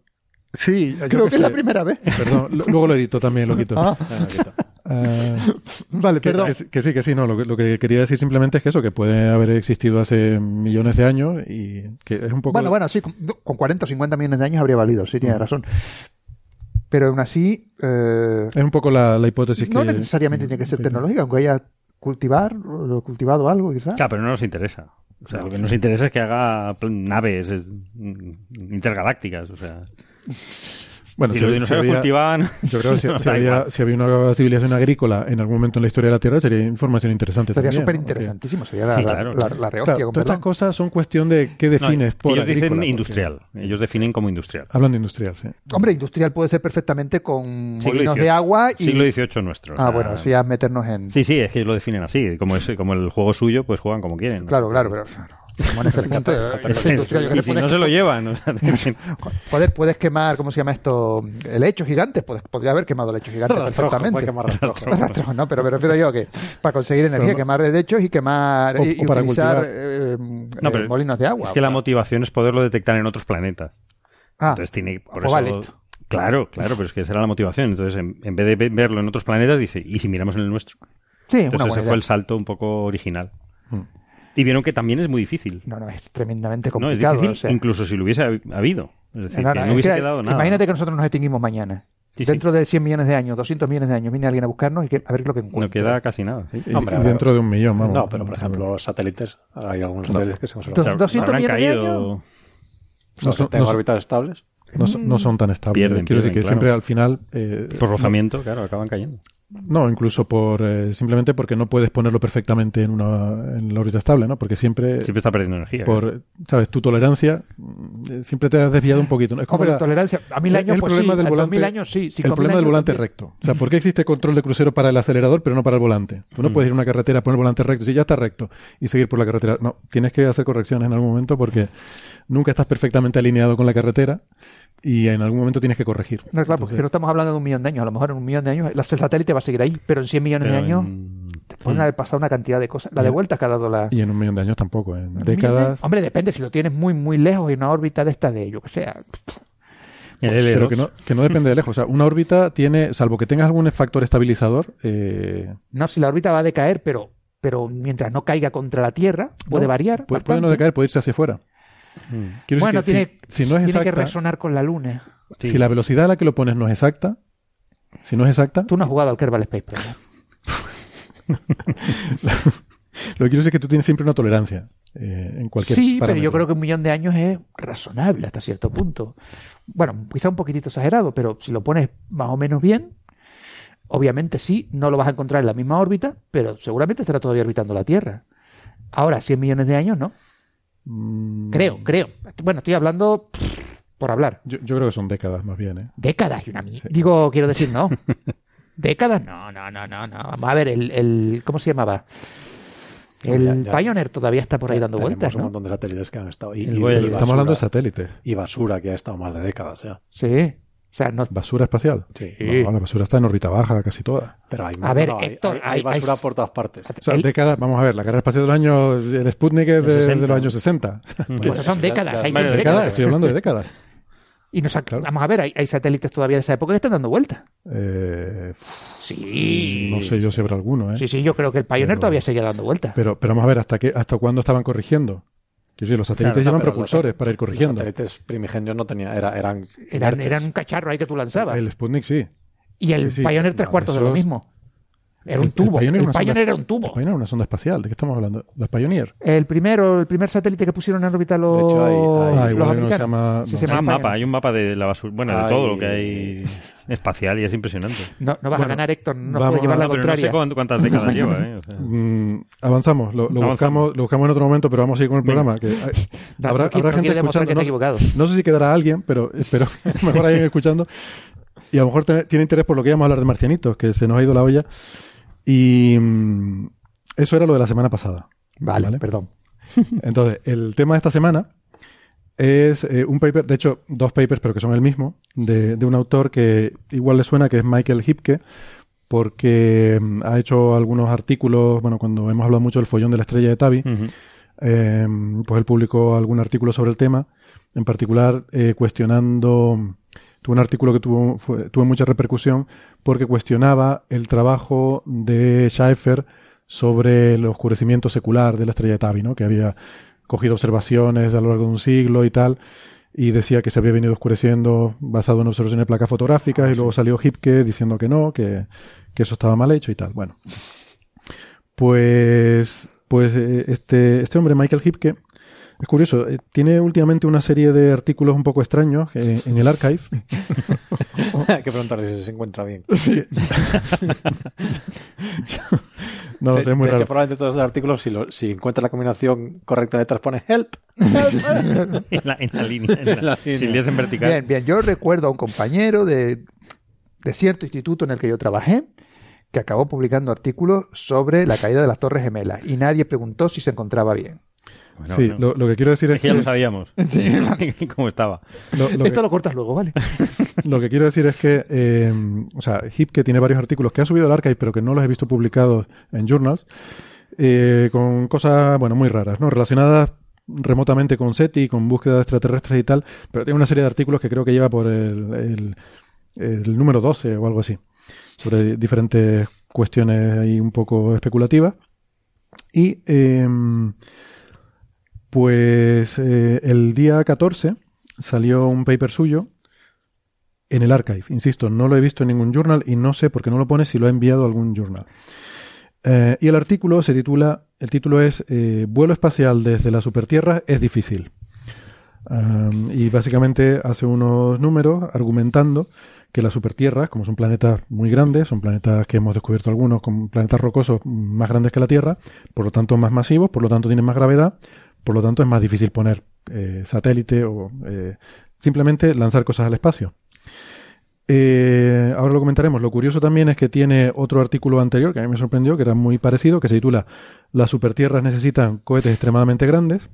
Sí, creo que, es la primera vez. Perdón, luego lo edito también, lo quito. Uh, vale, que, perdón. Que, sí, que sí, no. Lo, lo, que quería decir simplemente es que eso, que puede haber existido hace millones de años y que es un poco. Bueno, bueno, sí, con, 40 o 50 millones de años habría valido, sí, tiene mm. razón. Pero aún así. Eh, es un poco la, la hipótesis no que. No necesariamente tiene que ser tecnológica, aunque haya cultivar, o cultivado algo, quizás. Claro, pero no nos interesa. O sea, lo que nos interesa es que haga naves intergalácticas, o sea. Bueno, si, los dinosaurios cultivaban. Yo creo que si, había, si, había, una civilización agrícola en algún momento en la historia de la Tierra, sería información interesante. Sería súper interesantísimo. Sería la, claro. la, la, todas estas cosas son cuestión de qué defines por Ellos dicen industrial. Ellos definen como industrial. Hablan de industrial, sí. Hombre, industrial puede ser perfectamente con molinos de agua y. Siglo XVIII nuestro. Ah, bueno, eso ya meternos en. Sí, sí, es que lo definen así. Como, es, como el juego suyo, pues juegan como quieren. Claro, claro, pero. Y si no se lo llevan. Joder, puedes quemar, ¿cómo se llama esto? El hecho gigante. Podría haber quemado el hecho gigante perfectamente. no, pero me refiero yo que para conseguir energía, quemar hechos y quemar y, utilizar eh, eh, molinos de agua. Es que la motivación es poderlo detectar en otros planetas. Ah, Entonces tiene por pues eso. Claro, claro, pero es que esa era la motivación. Entonces, en, vez de verlo en otros planetas, dice, ¿y si miramos en el nuestro? Sí, Entonces, ese fue el salto un poco original. Mm. Y vieron que también es muy difícil. No, no, es tremendamente complicado. No, es difícil, incluso si lo hubiese habido. Es decir, que no hubiese quedado nada. Imagínate que nosotros nos extinguimos mañana. dentro de 100 millones de años, 200 millones de años, viene alguien a buscarnos y que, a ver lo que encuentra. No queda casi nada. Hombre, dentro de un millón, vamos. No, pero por ejemplo, satélites. Hay algunos satélites que se conservan. 200 millones caído... de años. No, son, no, órbitas estables. No, no, son tan estables. Pierden, Quiero decir que siempre al final. Eh, por rozamiento, claro, acaban cayendo. No, incluso por eh, simplemente porque no puedes ponerlo perfectamente en una en la órbita estable, ¿no? Porque siempre siempre está perdiendo energía. Por, sabes, tu tolerancia mm, siempre te has desviado un poquito. Es como la, tolerancia a mil años el pues problema del volante, años sí, el problema del volante recto. O sea, ¿por qué existe control de crucero para el acelerador pero no para el volante? Tú no mm. puedes ir a una carretera poner el volante recto, si ya está recto y seguir por la carretera. No, tienes que hacer correcciones en algún momento porque nunca estás perfectamente alineado con la carretera y en algún momento tienes que corregir. No, claro, porque no estamos hablando de un millón de años. A lo mejor en un millón de años el satélite va a seguir ahí, pero en 100 millones de años pueden haber pasado una cantidad de cosas. La de vueltas que ha dado la... Y en un millón de años tampoco, en décadas... Hombre, depende, si lo tienes muy, muy lejos y una órbita de esta de ello, que sea... pero que no, que no depende de lejos. O sea, una órbita tiene, salvo que tengas algún factor estabilizador... Eh... No, si la órbita va a decaer, pero, pero mientras no caiga contra la Tierra, puede variar. Puede, puede no decaer, puede irse hacia afuera. Bueno, tiene, si, no es tiene que resonar con la Luna. Si la velocidad a la que lo pones no es exacta, si no es exacta. Tú no has jugado al Kerbal Space Program. lo que quiero decir es que tú tienes siempre una tolerancia eh, en cualquier Sí, pero yo creo que un millón de años es razonable hasta cierto punto. Bueno, quizá un poquitito exagerado, pero si lo pones más o menos bien, obviamente sí, no lo vas a encontrar en la misma órbita, pero seguramente estará todavía orbitando la Tierra. Ahora, 100 millones de años, ¿no? Mm. Creo, creo. Bueno, estoy hablando por hablar. Yo, creo que son décadas más bien, ¿eh? Décadas y una mierda. Digo, quiero decir, no. ¿Décadas? No, no, no, no, no. Vamos a ver, el, el ¿cómo se llamaba? El Pioneer todavía está por ahí dando vueltas, ¿no? un montón de satélites que han estado. Y, estamos hablando de satélites. Y basura que ha estado más de décadas ya. Sí. O sea, no... ¿Basura espacial? Sí. la basura está en órbita baja casi toda. Pero hay, a ver, Héctor, hay, basura por todas partes. O sea, décadas, vamos a ver, la carrera espacial de los años, el Sputnik es de, los años 60. Pues son décadas, hay décadas. Estoy hablando de décadas. Y nos vamos a ver, hay, satélites todavía de esa época que están dando vueltas. Eh, sí. No sé yo si habrá alguno, ¿eh? Sí, sí, yo creo que el Pioneer todavía seguía dando vueltas. Pero, pero vamos a ver, ¿hasta qué, hasta cuándo estaban corrigiendo? Decir, los satélites llevan propulsores para ir corrigiendo. Los satélites primigenios no tenían, era, eran, eran, eran un cacharro ahí que tú lanzabas. El Sputnik sí. Y el Pioneer tres cuartos de lo mismo. Era un tubo. El Pioneer, era un tubo. El Pioneer era una sonda espacial. ¿De qué estamos hablando? ¿Las Pioneer? El primero, el primer satélite que pusieron en órbita los. De hecho, hay, hay, los se llama, hay un mapa, hay un mapa de la basura. Bueno, de todo lo que hay espacial y es impresionante. No, no vas a ganar, Héctor. No puedo llevar la no, contraria. no sé cuántas décadas lleva. ¿eh? Mm, avanzamos. Lo, Buscamos, lo buscamos en otro momento, pero vamos a ir con el programa. Que habrá, habrá gente escuchando. No, no, sé si quedará alguien, pero espero mejor alguien escuchando. Y a lo mejor tiene interés por lo que íbamos a hablar de marcianitos, que se nos ha ido la olla. Y mm, eso era lo de la semana pasada. Vale, perdón. Entonces, el tema de esta semana es eh, un paper, de hecho, dos papers, pero que son el mismo, de, un autor que igual le suena, que es Michael Hipke, porque mm, ha hecho algunos artículos, bueno, cuando hemos hablado mucho del follón de la estrella de Tabi, em, pues él publicó algún artículo sobre el tema, en particular eh, cuestionando tuvo un artículo que tuvo, tuvo mucha repercusión porque cuestionaba el trabajo de Schaeffer sobre el oscurecimiento secular de la estrella de Tabi, ¿no? que había cogido observaciones a lo largo de un siglo y tal, y decía que se había venido oscureciendo basado en observaciones de placas fotográficas, y luego salió Hipke diciendo que no, que, que eso estaba mal hecho y tal. Bueno, pues, pues eh, este, este hombre, Michael Hipke, es curioso, eh, tiene últimamente una serie de artículos un poco extraños eh, en el archive. Hay que preguntarle si se encuentra bien. Sí. no lo sé, es muy raro. probablemente todos los artículos, si, lo, si encuentra la combinación correcta de letras, pone help. en, la, en, la, línea. En la, en vertical. Bien, bien. Yo recuerdo a un compañero de, de cierto instituto en el que yo trabajé que acabó publicando artículos sobre la caída de las Torres Gemelas y nadie preguntó si se encontraba bien sí, Lo, que quiero decir es, que... Ya lo sabíamos. ¿Cómo estaba? Esto lo cortas luego, ¿vale? lo que quiero decir es que, eh, o sea, Hip, que tiene varios artículos que ha subido al archive, pero que no los he visto publicados en journals, eh, con cosas, bueno, muy raras, ¿no? Relacionadas remotamente con SETI, con búsqueda de extraterrestres y tal, pero tiene una serie de artículos que creo que lleva por el, el, número 12 o algo así, sobre diferentes cuestiones ahí un poco especulativas. Y eh, pues eh, el día 14 salió un paper suyo en el archive. Insisto, no lo he visto en ningún journal y no sé por qué no lo pone si lo ha enviado a algún journal. Eh, y el artículo se titula, el título es eh, Vuelo espacial desde la supertierra es difícil. y básicamente hace unos números argumentando que las supertierras, como son planetas muy grandes, son planetas que hemos descubierto algunos, con planetas rocosos más grandes que la Tierra, por lo tanto más masivos, por lo tanto tienen más gravedad, por lo tanto, es más difícil poner eh, satélite o eh, simplemente lanzar cosas al espacio. Eh, ahora lo comentaremos. Lo curioso también es que tiene otro artículo anterior que a mí me sorprendió, que era muy parecido, que se titula Las supertierras necesitan cohetes extremadamente grandes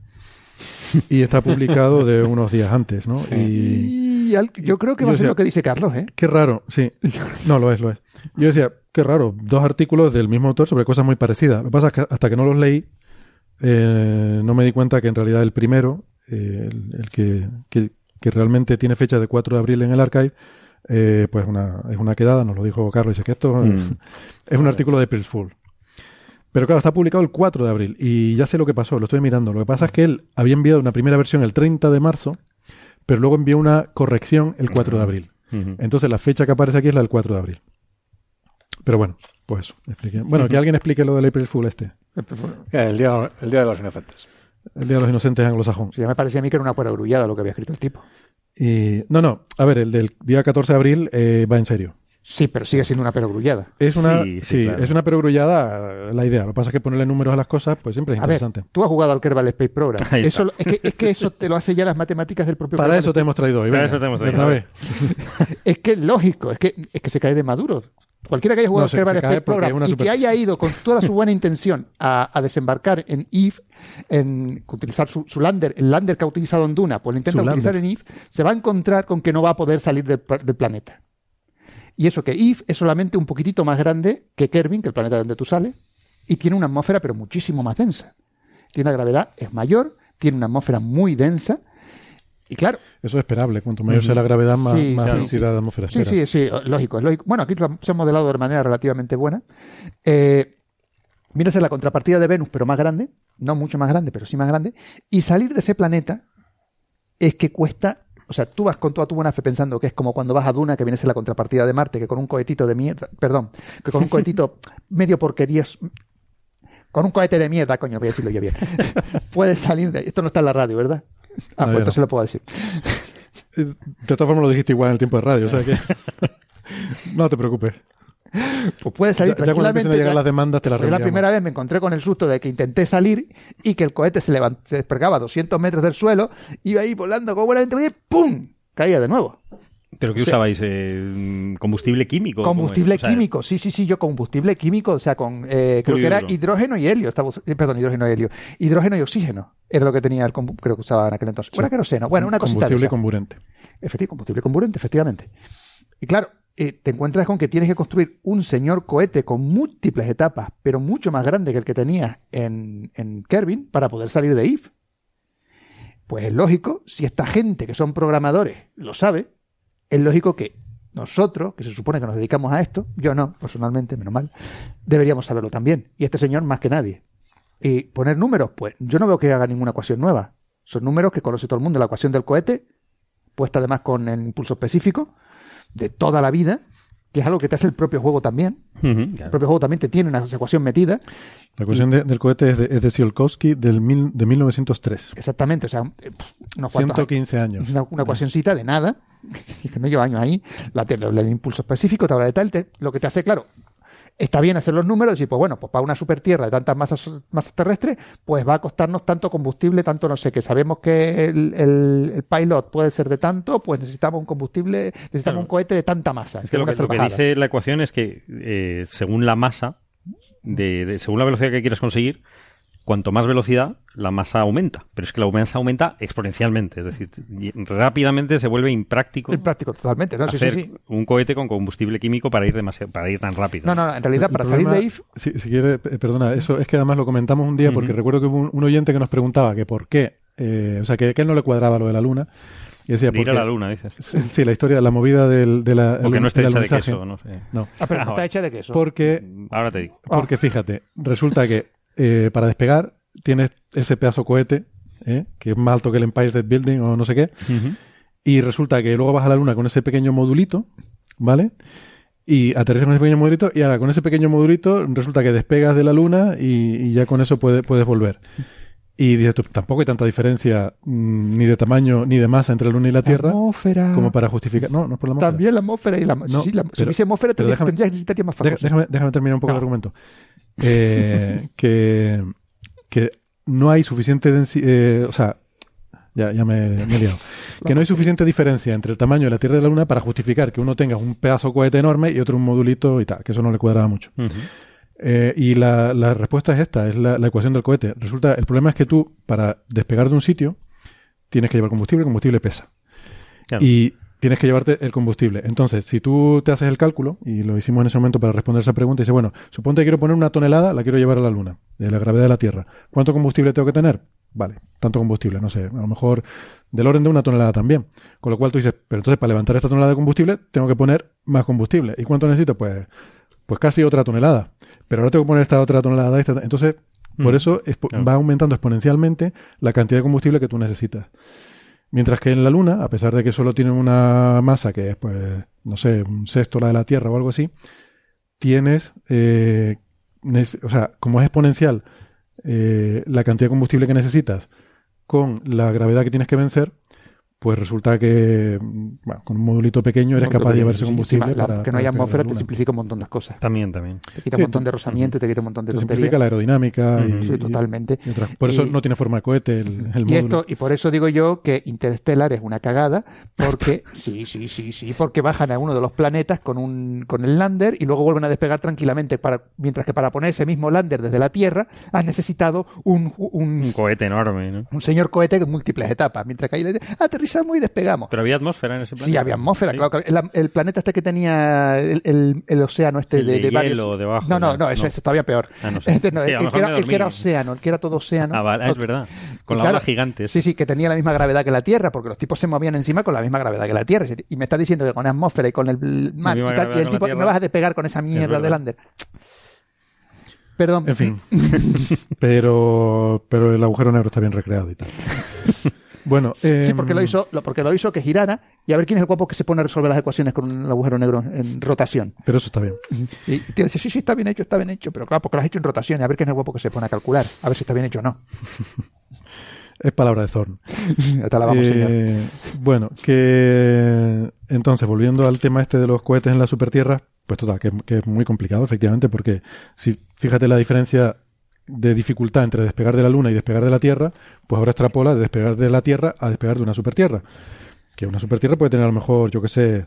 y está publicado de unos días antes, ¿no? Y, yo creo que va a ser lo que dice Carlos, ¿eh? Qué raro, sí. No, lo es, lo es. Yo decía, qué raro, dos artículos del mismo autor sobre cosas muy parecidas. Lo que pasa es que hasta que no los leí, eh, no me di cuenta que en realidad el primero, eh, el, que, que, realmente tiene fecha de 4 de abril en el archive, eh, pues una, es una quedada, nos lo dijo Carlos, dice que esto mm. es un artículo de Fool. Pero claro, está publicado el 4 de abril y ya sé lo que pasó, lo estoy mirando. Lo que pasa es que él había enviado una primera versión el 30 de marzo, pero luego envió una corrección el 4 de abril. Entonces la fecha que aparece aquí es la del 4 de abril. Pero bueno, pues eso. Bueno, que alguien explique lo del April Fool este. El día, el día de los inocentes. El día de los inocentes anglosajón. Sí, ya me parecía a mí que era una grullada lo que había escrito el tipo. Y, no, no. A ver, el del día 14 de abril eh, va en serio. Sí, pero sigue siendo una perogrullada. Es una, sí, es una perogrullada la idea. Lo que pasa es que ponerle números a las cosas, pues siempre es interesante. tú has jugado al Kerbal Space Program. Eso, es, que, es, que, eso te lo hace ya las matemáticas del propio Para eso te hemos traído hoy. Para eso te hemos traído es que es lógico, es que, es que se cae de maduro. Cualquiera que haya jugado al Space Program y que haya ido con toda su buena intención a, desembarcar en Eve, en utilizar su, lander, el lander que ha utilizado en Duna, pues lo intenta utilizar en Eve, se va a encontrar con que no va a poder salir del, planeta. Y eso que Eve es solamente un poquitito más grande que Kerbin, que el planeta donde tú sales, y tiene una atmósfera pero muchísimo más densa. Tiene una gravedad, es mayor, tiene una atmósfera muy densa, y claro. Eso es esperable. Cuanto mayor sea la gravedad, más, densidad de atmósfera Sí, sí, sí, lógico, es lógico. Bueno, aquí se ha modelado de manera relativamente buena. Eh, viene a ser la contrapartida de Venus, pero más grande. No mucho más grande, pero sí más grande. Y salir de ese planeta es que cuesta O sea, tú vas con toda tu buena fe pensando que es como cuando vas a Duna, que vienes en la contrapartida de Marte, que con un cohetito de mierda, perdón, que con un cohetito medio porquerías, con un cohete de mierda, coño, voy a decirlo yo bien, puedes salir de... Esto no está en la radio, ¿verdad? Ah, pues entonces lo puedo decir. De todas formas lo dijiste igual en el tiempo de radio, o sea que... no te preocupes. Pues puede salir ya, tranquilamente. Ya llegar las demandas te las La primera vez me encontré con el susto de que intenté salir y que el cohete se, levant, se despegaba a 200 metros del suelo, iba ahí volando como buenamente y ¡pum! Caía de nuevo. ¿Pero qué usabais? Eh, ¿Combustible químico? Combustible químico, sí, sí, sí, yo combustible químico, o sea, con, eh, creo que era hidrógeno y helio, estaba, eh, perdón, hidrógeno y helio, hidrógeno y oxígeno, era lo que tenía el, creo que usaba en aquel entonces. Sí. Bueno, queroseno, bueno, una cosita Combustible comburente. Efectivamente, combustible comburente, efectivamente. Y claro, eh, te encuentras con que tienes que construir un señor cohete con múltiples etapas, pero mucho más grande que el que tenías en, en Kerbin para poder salir de IF. Pues es lógico, si esta gente que son programadores lo sabe, es lógico que nosotros, que se supone que nos dedicamos a esto, yo no, personalmente, menos mal, deberíamos saberlo también. Y este señor más que nadie. Y poner números, pues yo no veo que haga ninguna ecuación nueva. Son números que conoce todo el mundo. La ecuación del cohete, puesta además con el impulso específico, de toda la vida, que es algo que te hace el propio juego también. Uh -huh, claro. El propio juego también te tiene una ecuación metida. La ecuación y, de, del cohete es de, es de Tsiolkovsky del mil, de 1903. Exactamente, o sea, unos 115 años. Una, una ecuacióncita de nada, que no lleva años ahí. La, el, el impulso específico, te habla de tal, te, lo que te hace, claro, está bien hacer los números y pues bueno, pues para una super tierra de tantas masas, masas terrestres, pues va a costarnos tanto combustible, tanto no sé, que sabemos que el, el, el pilot puede ser de tanto, pues necesitamos un combustible, necesitamos claro. un cohete de tanta masa. Es que lo que, lo que, dice la ecuación es que eh, según la masa, de, de, según la velocidad que quieras conseguir, cuanto más velocidad, la masa aumenta. Pero es que la masa aumenta exponencialmente. Es decir, rápidamente se vuelve impráctico. Impráctico, totalmente. ¿no? Hacer sí, sí, sí. un cohete con combustible químico para ir, demasiado, para ir tan rápido. No, no, en realidad, para salir de IF. Si, si quiere, perdona, eso es que además lo comentamos un día porque uh -huh. recuerdo que hubo un, un, oyente que nos preguntaba que por qué, eh, o sea, que, que él no le cuadraba lo de la luna. Y decía, de ir a la luna, dices. Sí, la historia, la movida del, de la. O que no está hecha de queso, no sé. No. Ah, pero no está hecha de queso. Porque. Ahora te digo. Porque fíjate, resulta que eh, para despegar tienes ese pedazo cohete, ¿eh? que es más alto que el Empire State Building o no sé qué, uh -huh. y resulta que luego vas a la Luna con ese pequeño modulito, ¿vale? Y aterrizas con ese pequeño modulito y ahora con ese pequeño modulito resulta que despegas de la Luna y, y ya con eso puede, puedes volver. Y dices tú, tampoco hay tanta diferencia mmm, ni de tamaño ni de masa entre la Luna y la Tierra atmósfera. como para justificar. No, no es por la atmósfera. También la atmósfera y la. No, sí, la, pero, si hubiese atmósfera, tendrías, déjame, tendrías necesitaría más factores. Déjame, déjame, terminar un poco no. el argumento. Eh, que, que no hay suficiente densidad. Eh, o sea, ya, ya me, me, he liado. Que no hay suficiente diferencia entre el tamaño de la Tierra y la Luna para justificar que uno tenga un pedazo cohete enorme y otro un modulito y tal, que eso no le cuadraba mucho. Uh -huh. Eh, y la, la, respuesta es esta, es la, la, ecuación del cohete. Resulta, el problema es que tú, para despegar de un sitio, tienes que llevar combustible, el combustible pesa. Claro. Y tienes que llevarte el combustible. Entonces, si tú te haces el cálculo, y lo hicimos en ese momento para responder esa pregunta, y dices, bueno, suponte que quiero poner una tonelada, la quiero llevar a la Luna, de la gravedad de la Tierra. ¿Cuánto combustible tengo que tener? Vale, tanto combustible, no sé, a lo mejor del orden de una tonelada también. Con lo cual tú dices, pero entonces para levantar esta tonelada de combustible, tengo que poner más combustible. ¿Y cuánto necesito? Pues, pues casi otra tonelada pero ahora tengo que poner esta otra tonelada. Esta, entonces, por mm. eso claro. va aumentando exponencialmente la cantidad de combustible que tú necesitas. Mientras que en la Luna, a pesar de que solo tiene una masa que es, pues, no sé, un sexto la de la Tierra o algo así, tienes, eh, o sea, como es exponencial eh, la cantidad de combustible que necesitas con la gravedad que tienes que vencer, pues resulta que bueno, con un modulito pequeño eres capaz de llevarse combustible. Sí, para, que no haya atmósfera te simplifica un montón de cosas. También, también. Te quita sí, un montón de rozamiento, te quita un montón de te tonterías. simplifica la aerodinámica. Uh -huh. y, sí, totalmente. Y otras, por eso y, no tiene forma de cohete el, el y módulo. Esto, y por eso digo yo que Interstellar es una cagada, porque sí, sí, sí, sí, porque bajan a uno de los planetas con un con el lander y luego vuelven a despegar tranquilamente, para, mientras que para poner ese mismo lander desde la Tierra has necesitado un, un, un cohete enorme, ¿no? Un señor cohete con múltiples etapas, mientras que ahí aterrizamos y despegamos. Pero había atmósfera en ese planeta. Sí, había atmósfera, sí. claro. El, el, planeta este que tenía el, el, el océano este el de, de, de hielo varios... debajo. No, no, no, eso, no. es todavía peor. Ah, no sé. este, no, sí, el, que era, el, que era, océano, el que era todo océano. Ah, vale, es verdad. Con la claro, ola gigante. Sí, sí, que tenía la misma gravedad que la Tierra, porque los tipos se movían encima con la misma gravedad que la Tierra. Y me está diciendo que con la atmósfera y con el mar y, tal, y el tipo, me vas a despegar con esa mierda de lander. Perdón. En fin. pero, pero el agujero negro está bien recreado y tal. Bueno, sí, em, porque lo hizo, porque lo hizo que girara y a ver quién es el guapo que se pone a resolver las ecuaciones con un agujero negro en rotación. Pero eso está bien. Y te dice, sí, sí, está bien hecho, está bien hecho, pero claro, porque lo has hecho en rotación y a ver quién es el guapo que se pone a calcular, a ver si está bien hecho o no. Es palabra de Zorn. Hasta la vamos, señor. Eh, bueno, que entonces, volviendo al tema este de los cohetes en la supertierra, pues total, que, es muy complicado, efectivamente, porque si fíjate la diferencia de dificultad entre despegar de la Luna y despegar de la Tierra, pues ahora extrapola de despegar de la Tierra a despegar de una supertierra. Que una supertierra puede tener a lo mejor, yo que sé,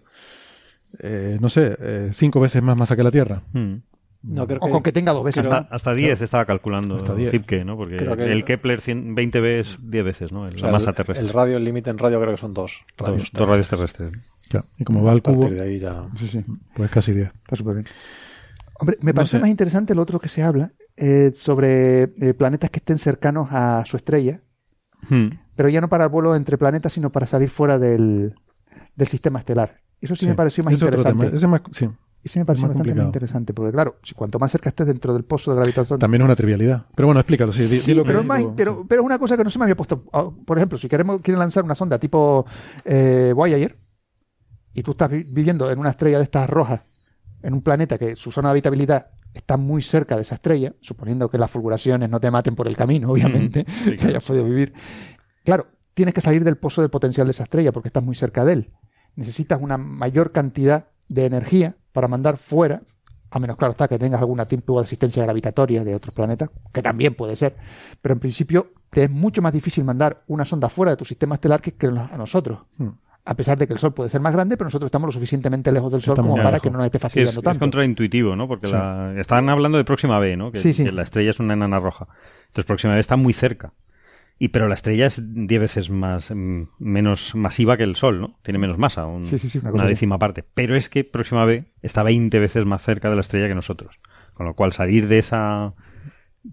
eh, no sé, eh, cinco veces más masa que la Tierra. Hmm. No, creo o con que tenga dos veces. Hasta, 10 estaba calculando hasta Hipke, ¿no? Porque el Kepler 20b es 10 veces, ¿no? la masa terrestre. El radio, el límite en radio creo que son dos radios. Dos, radios terrestres. Y como va al cubo, de ahí ya... sí, sí, pues casi 10. Está súper bien. Hombre, me parece más interesante lo otro que se habla eh, sobre eh, planetas que estén cercanos a su estrella, hmm. pero ya no para el vuelo entre planetas, sino para salir fuera del, del sistema estelar. Eso sí, me pareció más interesante. Ese más, sí. Y sí me parece bastante más interesante, porque claro, si cuanto más cerca estés dentro del pozo de gravitación... También es una trivialidad. Pero bueno, explícalo. Sí, pero, pero, es una cosa que no se me había puesto... Ah, por ejemplo, si queremos quieren lanzar una sonda tipo eh, Voyager, y tú estás viviendo en una estrella de estas rojas, en un planeta que su zona de habitabilidad está muy cerca de esa estrella, suponiendo que las fulguraciones no te maten por el camino, obviamente, que hayas podido vivir. Claro, tienes que salir del pozo del potencial de esa estrella porque estás muy cerca de él. Necesitas una mayor cantidad de energía para mandar fuera, a menos claro está que tengas algún tipo de asistencia gravitatoria de otros planetas, que también puede ser, pero en principio te es mucho más difícil mandar una sonda fuera de tu sistema estelar que, a nosotros. Hmm. A pesar de que el Sol puede ser más grande, pero nosotros estamos lo suficientemente lejos del Sol como para que no nos esté facilitando tanto. Es contraintuitivo, ¿no? Porque estaban hablando de Próxima B, ¿no? Que, que la estrella es una enana roja. Entonces Próxima B está muy cerca. Y pero la estrella es 10 veces más mm, menos masiva que el Sol, ¿no? Tiene menos masa, una, décima parte. Pero es que Próxima B está 20 veces más cerca de la estrella que nosotros. Con lo cual salir de esa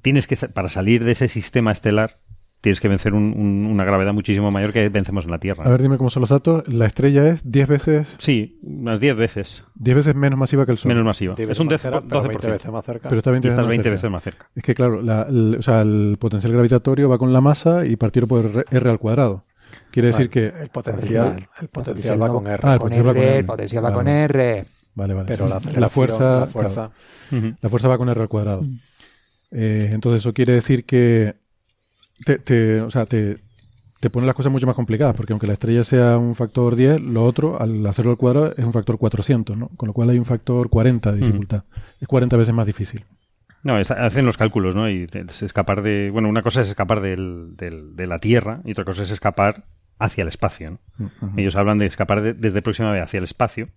tienes que para salir de ese sistema estelar tienes que vencer una gravedad muchísimo mayor que vencemos en la Tierra. A ver, dime cómo son los datos. La estrella es 10 veces... Sí, unas 10 veces. 10 veces menos masiva que el Sol. Menos masiva. Es un 12%. veces más cerca. Pero está 20, veces, 20 veces, más cerca. Es que, claro, el, o sea, el potencial gravitatorio va con la masa y partido por R, al cuadrado. Quiere decir que... El potencial, el potencial va con R. Ah, el potencial, va con R. El potencial va con R. Vale, vale. Pero la, fuerza, la, fuerza. la fuerza va con R al cuadrado. Mm. Eh, entonces eso quiere decir que te, o sea, te, te pone las cosas mucho más complicadas, porque aunque la estrella sea un factor 10, lo otro, al hacerlo al cuadrado, es un factor 400, ¿no? Con lo cual hay un factor 40 de dificultad. Es 40 veces más difícil. No, hacen los cálculos, ¿no? Y es escapar de... Bueno, una cosa es escapar del, de la Tierra y otra cosa es escapar hacia el espacio, ¿no? Ellos hablan de escapar desde próxima vez hacia el espacio.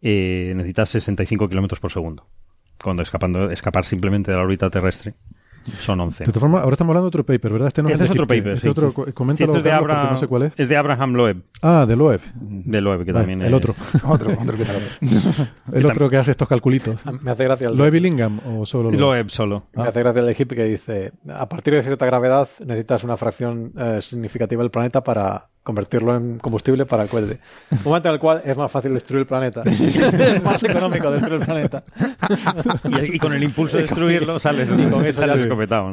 Eh, necesitas 65 kilómetros por segundo. Cuando escapando, escapar simplemente de la órbita terrestre son 11. De todas formas, ahora estamos hablando de otro paper, ¿verdad? Este, no este es, otro paper. Este otro, coméntalo, este es de Abraham, no sé cuál es. Es de Abraham Loeb. Ah, de Loeb. De Loeb, que también el Otro. otro, otro que el otro que hace estos calculitos. Ah, me hace gracia el ¿Loeb y Lingham o solo Loeb? Loeb solo. Me hace gracia el Egipto que dice, a partir de cierta gravedad necesitas una fracción eh, significativa del planeta para convertirlo en combustible para el cohete. Un momento en el cual es más fácil destruir el planeta. es más económico destruir el planeta. y, con el impulso de destruirlo sales, y con eso sales escopetado.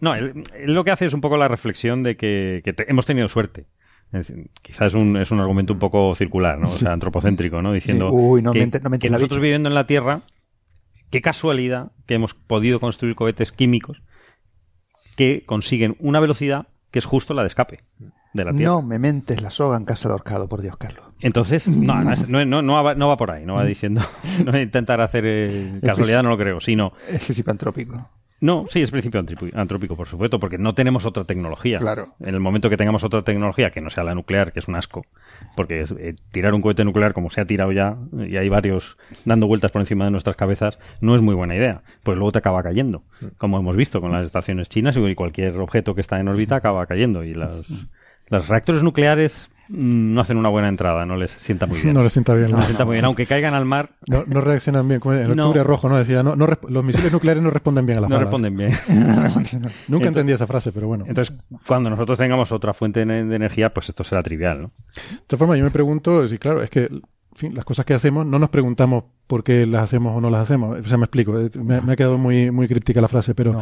No, él, lo que hace es un poco la reflexión de que, hemos tenido suerte. quizás es un, es un argumento un poco circular, ¿no? O sea, antropocéntrico, ¿no? Diciendo que, nosotros viviendo en la Tierra, qué casualidad que hemos podido construir cohetes químicos que consiguen una velocidad que es justo la de escape de la Tierra. No me mentes la soga en casa de ahorcado, por Dios, Carlos. Entonces, no, no, no, va, no va por ahí, no va diciendo, no voy a intentar hacer eh, casualidad, no lo creo, sino... Es que es antrópico. No, sí, es principio antrópico, por supuesto, porque no tenemos otra tecnología. Claro. En el momento que tengamos otra tecnología que no sea la nuclear, que es un asco, porque eh, tirar un cohete nuclear como se ha tirado ya, y hay varios dando vueltas por encima de nuestras cabezas, no es muy buena idea. Pues luego te acaba cayendo, como hemos visto con las estaciones chinas y cualquier objeto que está en órbita acaba cayendo. Y las, los reactores nucleares no hacen una buena entrada, no les sienta muy bien. No les sienta bien. No les sienta muy bien, aunque caigan al mar. No, no reaccionan bien. En octubre rojo, ¿no? Decía, no, no, los misiles nucleares no responden bien a las No responden bien. Nunca entendí esa frase, pero bueno. Entonces, cuando nosotros tengamos otra fuente de, energía, pues esto será trivial, ¿no? De todas formas, yo me pregunto, si claro, es que fin, las cosas que hacemos, no nos preguntamos por qué las hacemos o no las hacemos. O sea, me explico, eh, me, ha quedado muy, muy críptica la frase, pero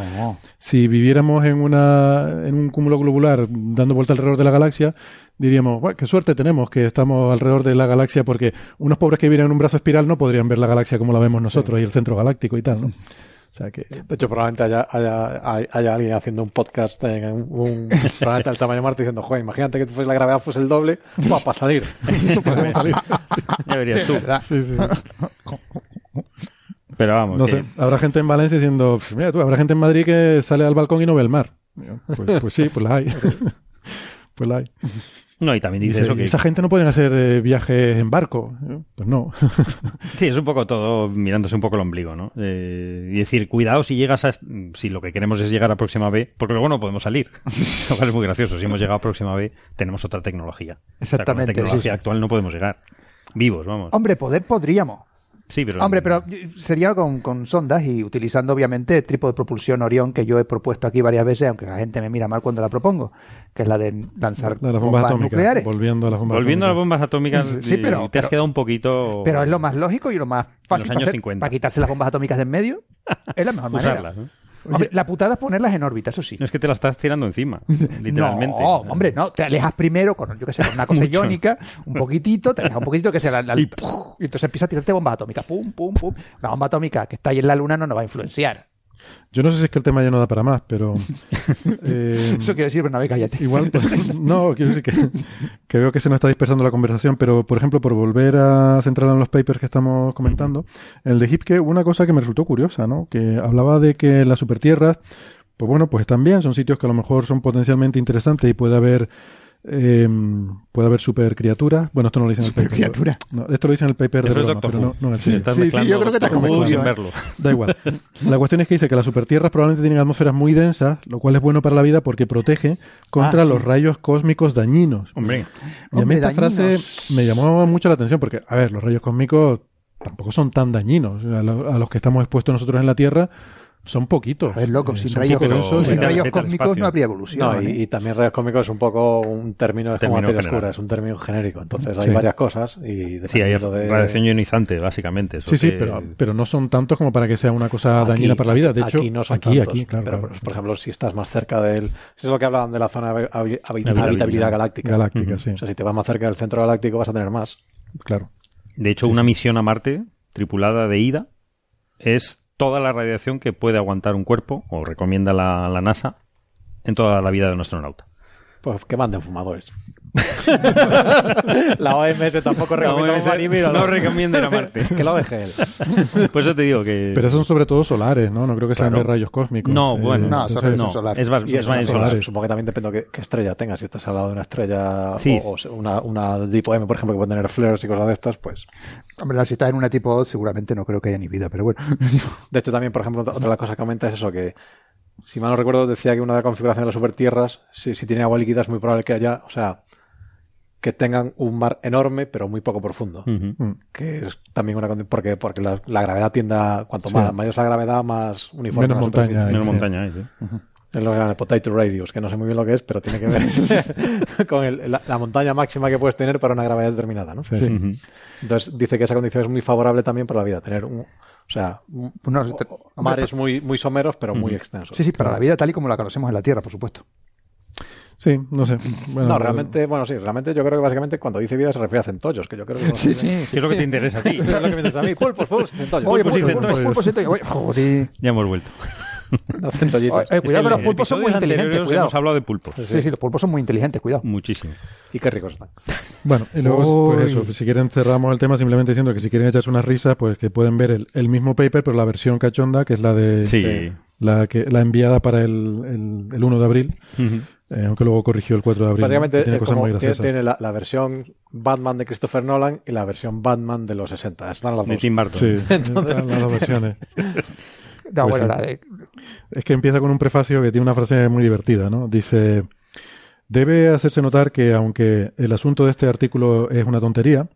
si viviéramos en, una, en un cúmulo globular dando vuelta alrededor de la galaxia, diríamos, bueno, qué suerte tenemos que estamos alrededor de la galaxia porque unos pobres que vivieran en un brazo espiral no podrían ver la galaxia como la vemos nosotros y el centro galáctico y tal, ¿no? O sea que... De hecho, probablemente haya, haya, haya, alguien haciendo un podcast en un, planeta del tamaño de Marte diciendo, joder, imagínate que la gravedad fuese el doble, va para salir. salir. Ya verías tú. Sí, sí. Pero vamos. No sé, habrá gente en Valencia diciendo, mira tú, habrá gente en Madrid que sale al balcón y no ve el mar. Pues, pues sí, pues la hay. pues la hay. No, y también dice, eso que... Esa gente no pueden hacer eh, viajes en barco. Pues no. sí, es un poco todo mirándose un poco el ombligo, ¿no? Eh, y decir, cuidado si llegas a... Si lo que queremos es llegar a próxima B, porque luego no podemos salir. lo cual es muy gracioso. Si hemos llegado a próxima B, tenemos otra tecnología. Exactamente. la tecnología actual no podemos llegar. Vivos, vamos. Hombre, poder podríamos. Sí, pero... Hombre, pero sería con, con, sondas y utilizando obviamente el tipo de propulsión Orión que yo he propuesto aquí varias veces, aunque la gente me mira mal cuando la propongo, que es la de lanzar las bombas, atómicas, nucleares. Volviendo a las bombas Volviendo atómicas. a las bombas atómicas, sí, pero, te has quedado un poquito... Pero es lo más lógico y lo más fácil para, hacer, para, quitarse las bombas atómicas de en medio. Es la mejor manera. ¿no? La putada es ponerlas en órbita, eso sí. No es que te las estás tirando encima, literalmente. No, hombre, no. Te alejas primero con, yo qué sé, una cosa iónica, un poquitito, te alejas un poquitito que sea la, y, entonces empieza a tirarte bombas atómicas. Pum, pum, pum. Una bomba atómica que está ahí en la luna no nos va a influenciar. Yo no sé si es que el tema ya no da para más, pero. Eh, Eso quiere decir, Bernabé, cállate. Igual, pues, no, quiero decir que, veo que se nos está dispersando la conversación, pero por ejemplo, por volver a centrarla en los papers que estamos comentando, el de Hipke una cosa que me resultó curiosa, ¿no? Que hablaba de que las supertierras, pues bueno, pues están bien, son sitios que a lo mejor son potencialmente interesantes y puede haber eh, puede haber super criaturas. Bueno, esto no lo dice en el paper. criatura. No, esto lo dice en el paper de broma, pero no, no en el sí, sí, sí, yo creo que te sin verlo. Da igual. La cuestión es que dice que las supertierras probablemente tienen atmósferas muy densas, lo cual es bueno para la vida porque protege contra ah, los rayos cósmicos dañinos. Hombre. Y a mí esta frase me llamó mucho la atención porque, a ver, los rayos cósmicos tampoco son tan dañinos. a los que estamos expuestos nosotros en la Tierra son poquitos. Es loco, eh, sin, rayos, sin rayos cósmicos no habría evolución. No, y, ¿eh? también rayos cósmicos es un poco un término, es como materia oscura, es un término genérico. Entonces hay varias cosas. y Sí, hay de... radiación ionizante, básicamente. sí, sí, pero, pero no son tantos como para que sea una cosa dañina para la vida. De hecho, aquí, no son aquí, aquí, claro. Pero, por ejemplo, si estás más cerca del. Eso es lo que hablaban de la zona de habitabilidad, galáctica. Galáctica, sí. O sea, si te vas más cerca del centro galáctico vas a tener más. Claro. De hecho, una misión a Marte tripulada de ida es toda la radiación que puede aguantar un cuerpo, o recomienda la, NASA, en toda la vida de un astronauta. Pues que manden fumadores. la OMS tampoco recomienda no recomienda a Marte. que lo deje él. Por eso te digo que... Pero son sobre todo solares, ¿no? No creo que sean de rayos cósmicos. No, bueno. No, son solares. Es, más, es, más solares. Supongo que también depende de qué, estrella tengas. Si estás al lado de una estrella o, una, una tipo M, por ejemplo, que puede tener flares y cosas de estas, pues... Hombre, si estás en una tipo O, seguramente no creo que haya ni vida, pero bueno. de hecho, también, por ejemplo, otra de las cosas que comenta es eso, que si mal no recuerdo, decía que una de las configuraciones de las supertierras, si, si tiene agua líquida, es muy probable que haya, o sea, que tengan un mar enorme, pero muy poco profundo. Mm. Que es también una porque, porque la, gravedad tiende a, cuanto más mayor es la gravedad, más uniforme menos montaña, menos montaña hay, sí. Es lo que llama el potato radius, que no sé muy bien lo que es, pero tiene que ver con la, montaña máxima que puedes tener para una gravedad determinada, ¿no? Sí. Entonces dice que esa condición es muy favorable también para la vida, tener un, o sea, mares muy, muy someros, pero muy extensos. Sí, sí, para la vida tal y como la conocemos en la Tierra, por supuesto. Sí, no sé. no, realmente, bueno, sí, realmente yo creo que básicamente cuando dice vida se refiere a centollos, que yo creo que... sí, sí. ¿Qué es lo que te interesa a ti? es lo que me interesa a mí. Pulpos, pulpos, centollos. Oye, pulpos, pulpos, pulpos, centollos. Ya Eh, cuidado, los pulpos son muy inteligentes. Cuidado. Hemos hablado de pulpos. Sí, sí, los pulpos son muy inteligentes, cuidado. Muchísimo. Y qué ricos están. Bueno, y luego, pues eso, si quieren cerramos el tema simplemente diciendo que si quieren echarse unas risas, pues que pueden ver el, el mismo paper, pero la versión cachonda, que es la de... Sí. la, que, la enviada para el, el, 1 de abril. Eh, aunque luego corrigió el 4 de abril. Básicamente tiene, cosas muy tiene la, la, versión Batman de Christopher Nolan y la versión Batman de los 60. Están las dos. De Tim Burton. Sí, Entonces... están las dos versiones. No, pues bueno, de... Es que empieza con un prefacio que tiene una frase muy divertida, ¿no? Dice, debe hacerse notar que aunque el asunto de este artículo es una tontería,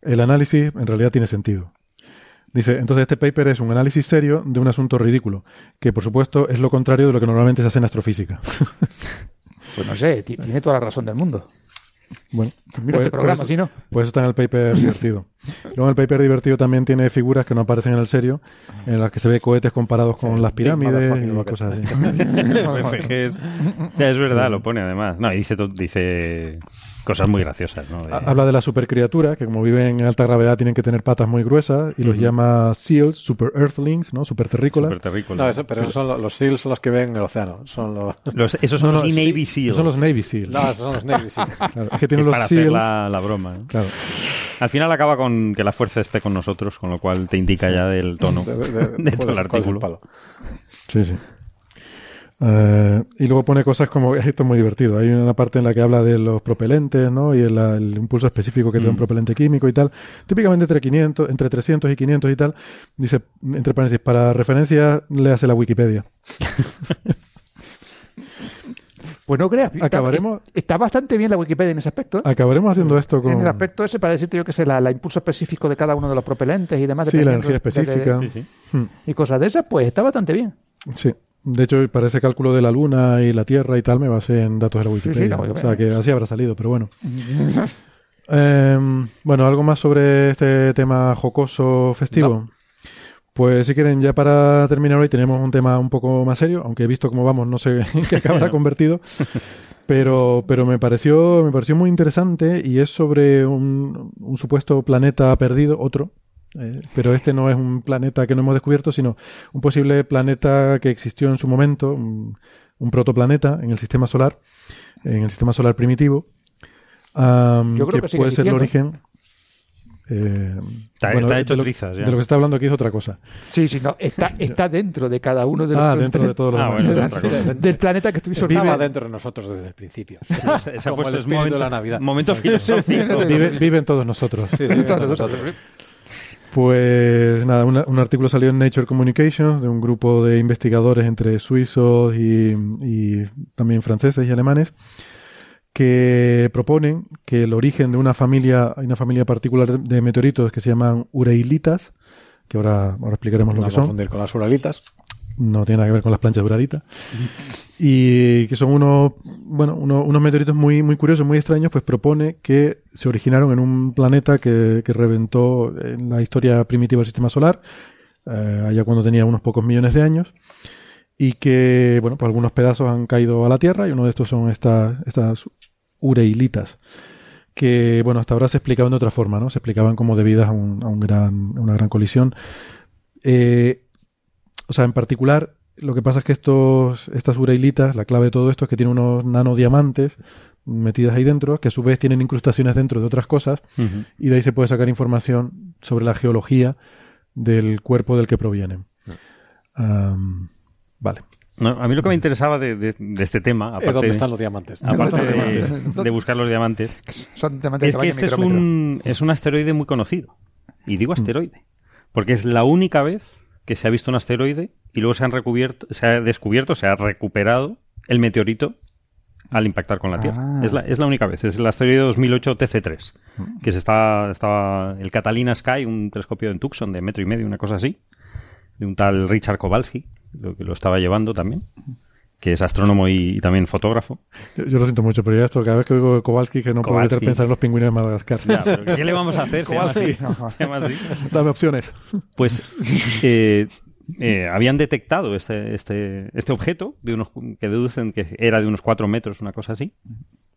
el análisis en realidad tiene sentido. Dice, entonces este paper es un análisis serio de un asunto ridículo, que por supuesto es lo contrario de lo que normalmente se hace en astrofísica. Pues no sé, tiene toda la razón del mundo. Bueno, mira este pues, programa, pues, si no. Pues está en el paper divertido. Luego el paper divertido también tiene figuras que no aparecen en el serio, en las que se ve cohetes comparados con las pirámides y cosas así. es verdad, lo pone además. No, dice, dice cosas muy graciosas. ¿no? Habla de la supercriatura, que como viven en alta gravedad tienen que tener patas muy gruesas, y los llama SEALs, super earthlings, ¿no? Super terrícolas. No, eso, pero esos son los, los, SEALs son los que ven en el océano. Son los... esos son los Navy SEALs. son los Navy SEALs. No, esos son los Navy SEALs. es que tienen los para SEALs. hacer la, la broma. Claro. Al final acaba con que la fuerza esté con nosotros, con lo cual te indica ya del tono de, de, de todo el artículo. Sí, sí. Uh, y luego pone cosas como, esto es muy divertido, hay una parte en la que habla de los propelentes, ¿no? Y el, el impulso específico que tiene un mm. propelente químico y tal. Típicamente entre 500, entre 300 y 500 y tal. Dice, entre paréntesis, para referencia, le hace la Wikipedia. Pues no creas, acabaremos, está, bastante bien la Wikipedia en ese aspecto. ¿eh? Acabaremos haciendo esto con... En el aspecto ese, para decirte yo que sé, la, impulso específico de cada uno de los propelentes y demás. Sí, la energía específica. Hmm. Y cosas de esas, pues está bastante bien. Sí. De hecho, para ese cálculo de la Luna y la Tierra y tal, me basé en datos de la Wikipedia. o sea, que así habrá salido, pero bueno. Em, bueno, ¿algo más sobre este tema jocoso festivo? Pues si quieren, ya para terminar hoy tenemos un tema un poco más serio, aunque he visto cómo vamos, no sé en qué acabará convertido. Pero, pero me pareció, me pareció muy interesante y es sobre un, un supuesto planeta perdido, otro, eh, pero este no es un planeta que no hemos descubierto, sino un posible planeta que existió en su momento, un, protoplaneta en el sistema solar, en el sistema solar primitivo, Yo creo que, puede ser el origen. Eh, está, hecho de lo, trizas, de lo que se está hablando aquí es otra cosa. Sí, sí, no, está, está dentro de cada uno de los ah, dentro de todos los ah, bueno, del planeta que estuvimos Estaba dentro de nosotros desde el principio. se ha puesto el momento de la Navidad. Momento filosófico. Vive, viven todos nosotros. Sí, sí, todos nosotros. Pues nada, un artículo salió en Nature Communications de un grupo de investigadores entre suizos y, también franceses y alemanes que proponen que el origen de una familia, hay una familia particular de meteoritos que se llaman ureilitas, que ahora, ahora explicaremos lo que son. confundir con las uralitas no tiene nada que ver con las planchas duraditas. y que son unos, bueno, unos, meteoritos muy, muy curiosos, muy extraños, pues propone que se originaron en un planeta que, que reventó en la historia primitiva del sistema solar, eh, allá cuando tenía unos pocos millones de años, y que, bueno, pues algunos pedazos han caído a la Tierra, y uno de estos son estas, estas ureilitas que, bueno, hasta ahora se explicaban de otra forma, ¿no? Se explicaban como debidas a, un, a una gran colisión. Eh, o sea, en particular, lo que pasa es que estos, estas urailitas, la clave de todo esto es que tiene unos nanodiamantes metidas ahí dentro, que a su vez tienen incrustaciones dentro de otras cosas, y de ahí se puede sacar información sobre la geología del cuerpo del que provienen. vale. a mí lo que me interesaba de, este tema, aparte ¿Dónde están los diamantes? Aparte de, buscar los diamantes, es que este es un, es un asteroide muy conocido. Y digo mm. asteroide, porque es la única vez que se ha visto un asteroide y luego se han recubierto, se ha descubierto, se ha recuperado el meteorito al impactar con la Tierra. Ah. Es, la, es la única vez. Es el asteroide 2008 TC3, mm. que se estaba, estaba el Catalina Sky, un telescopio en Tucson de metro y medio, una cosa así, de un tal Richard Kowalski, lo que lo estaba llevando también que es astrónomo y, también fotógrafo. Yo, lo siento mucho, pero ya esto, cada vez que oigo Kowalski, que no puedo evitar pensar en los pingüinos de Madagascar. ¿Qué le vamos a hacer? Se llama así. Se llama así. Dame opciones. Pues eh, eh, habían detectado este, este, este objeto de unos, que deducen que era de unos cuatro metros, una cosa así,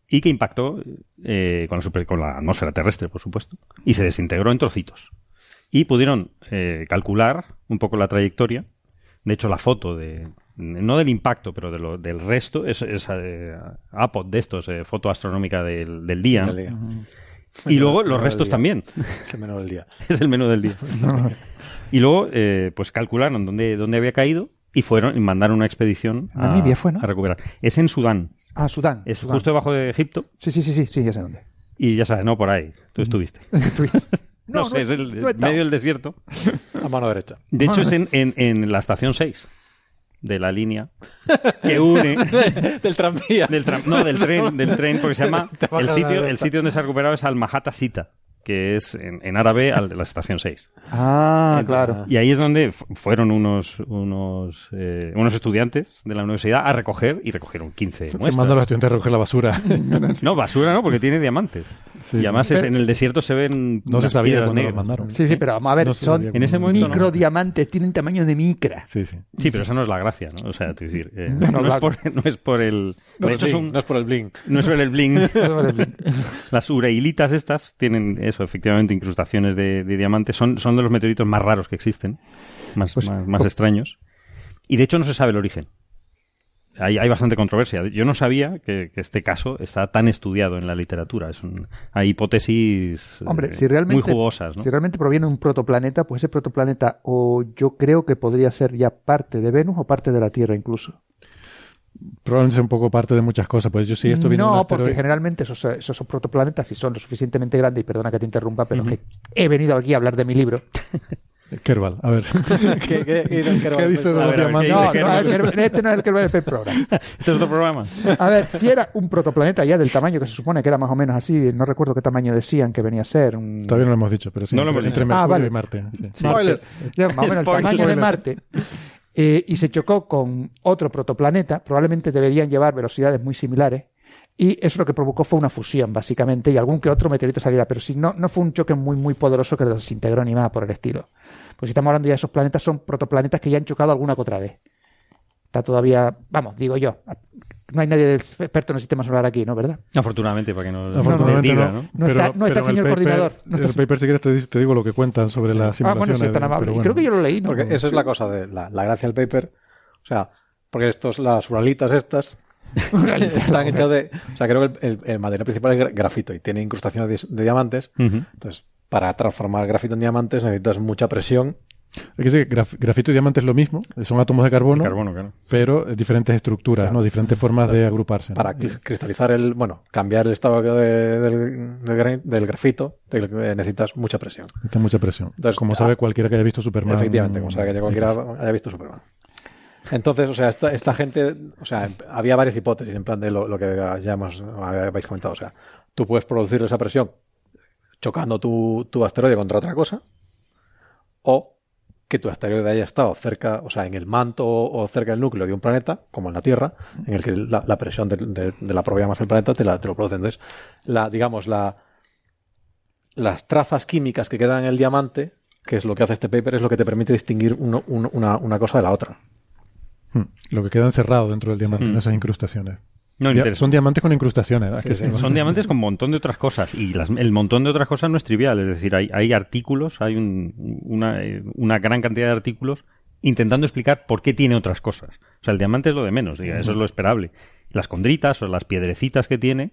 y que impactó eh, con, la con la atmósfera terrestre, por supuesto, y se desintegró en trocitos. Y pudieron calcular un poco la trayectoria. De hecho, la foto de, no del impacto, pero de lo, del resto, es, es eh, APOD de estos, eh, foto astronómica del, del día. Y luego los restos también. Es el menú del día. es el menú del día. y luego, eh, pues calcularon dónde, dónde había caído y fueron y mandaron una expedición a, a recuperar. Es en Sudán. Ah, Sudán. Es justo debajo de Egipto. Sí, sí, sí, sí, sí, ya sé dónde. Y ya sabes, no, por ahí. Tú estuviste. no, sé, es el medio del desierto. A mano derecha. De hecho, es en, en, en la estación 6 de la línea que une del tranvía. Del no del tren del tren porque se llama el sitio el sitio donde se ha recuperado es Almahata Sita que es en, árabe al la estación 6. Ah, claro. Y ahí es donde fueron unos unos, eh, unos estudiantes de la universidad a recoger y recogieron 15 Se mandan a los estudiantes a recoger la basura. no, basura no, porque tiene diamantes. y además en el desierto se ven no se sabía piedras negras. mandaron. Sí, sí, pero vamos a ver, son en ese momento microdiamantes, tienen tamaño de micra. Sí, sí. Sí, pero esa no es la gracia, ¿no? O sea, es decir, eh, no, es por, no es por el... no es por el bling. No es por el bling. Las ureilitas estas tienen eso, efectivamente, incrustaciones de, diamantes. Son, son de los meteoritos más raros que existen, más, pues, más, pues extraños. Y de hecho no se sabe el origen. Hay, hay, bastante controversia. Yo no sabía que, este caso está tan estudiado en la literatura. Es hay hipótesis eh, muy jugosas. Si realmente proviene de un protoplaneta, pues ese protoplaneta o yo creo que podría ser ya parte de Venus o parte de la Tierra incluso probablemente sea un poco parte de muchas cosas. Pues yo sí, esto viene No, porque generalmente esos, esos protoplanetas y son lo suficientemente grandes, y perdona que te interrumpa, pero que he venido aquí a hablar de mi libro. Kerbal, a ver. ¿Qué, qué, qué dice de los diamantes? No, no, este no es el Kerbal del programa. Este es otro programa. A ver, si era un protoplaneta ya del tamaño que se supone que era más o menos así, no recuerdo qué tamaño decían que venía a ser. Todavía no lo hemos dicho, pero sí. No lo hemos entre dicho. Mercurio ah, vale. y Marte. Sí. Marte. Ya, más o menos el tamaño de Marte. Eh, y se chocó con otro protoplaneta, probablemente deberían llevar velocidades muy similares, y eso lo que provocó fue una fusión, básicamente, y algún que otro meteorito saliera, pero si no, no fue un choque muy, muy poderoso que los desintegró ni nada por el estilo. Pues si estamos hablando ya de esos planetas, son protoplanetas que ya han chocado alguna que otra vez. Está todavía, vamos, digo yo, no hay nadie experto en el sistema solar aquí, ¿no? ¿Verdad? Afortunadamente, para que no, Afortunadamente no, ¿no? No, está, no está el señor coordinador. En el paper, si quieres, te, digo lo que cuentan sobre las simulaciones. Ah, bueno, tan amable. Creo que yo lo leí, ¿no? Porque eso es la cosa de la, la gracia del paper. O sea, porque estos, las uralitas estas, están hechas de. O sea, creo que el, el, material principal es grafito y tiene incrustaciones de, diamantes. Entonces, para transformar grafito en diamantes necesitas mucha presión hay que decir que grafito y diamante es lo mismo, son átomos de carbono, pero diferentes estructuras, ¿no? diferentes formas de agruparse. Para cristalizar el, bueno, cambiar el estado del, del, grafito, necesitas mucha presión. Necesitas mucha presión. Entonces, como sabe cualquiera que haya visto Superman. Efectivamente, como sabe que cualquiera haya visto Superman. Entonces, o sea, esta, esta, gente, o sea, había varias hipótesis en plan de lo, que ya hemos, habéis comentado. O sea, tú puedes producir esa presión chocando tu, tu asteroide contra otra cosa, o que tu asteroide haya estado cerca, o sea, en el manto o cerca del núcleo de un planeta, como en la Tierra, en el que la, presión de, la propia masa del planeta te, la, te lo produce. Entonces, la, digamos, la, las trazas químicas que quedan en el diamante, que es lo que hace este paper, es lo que te permite distinguir una, una, cosa de la otra. Hmm. Lo que queda encerrado dentro del diamante, en hmm. esas incrustaciones son diamantes con incrustaciones. son diamantes con un montón de otras cosas. Y el montón de otras cosas no es trivial. Es decir, hay, hay artículos, hay una, una, gran cantidad de artículos intentando explicar por qué tiene otras cosas. O sea, el diamante es lo de menos, eso es lo esperable. Las condritas o las piedrecitas que tiene,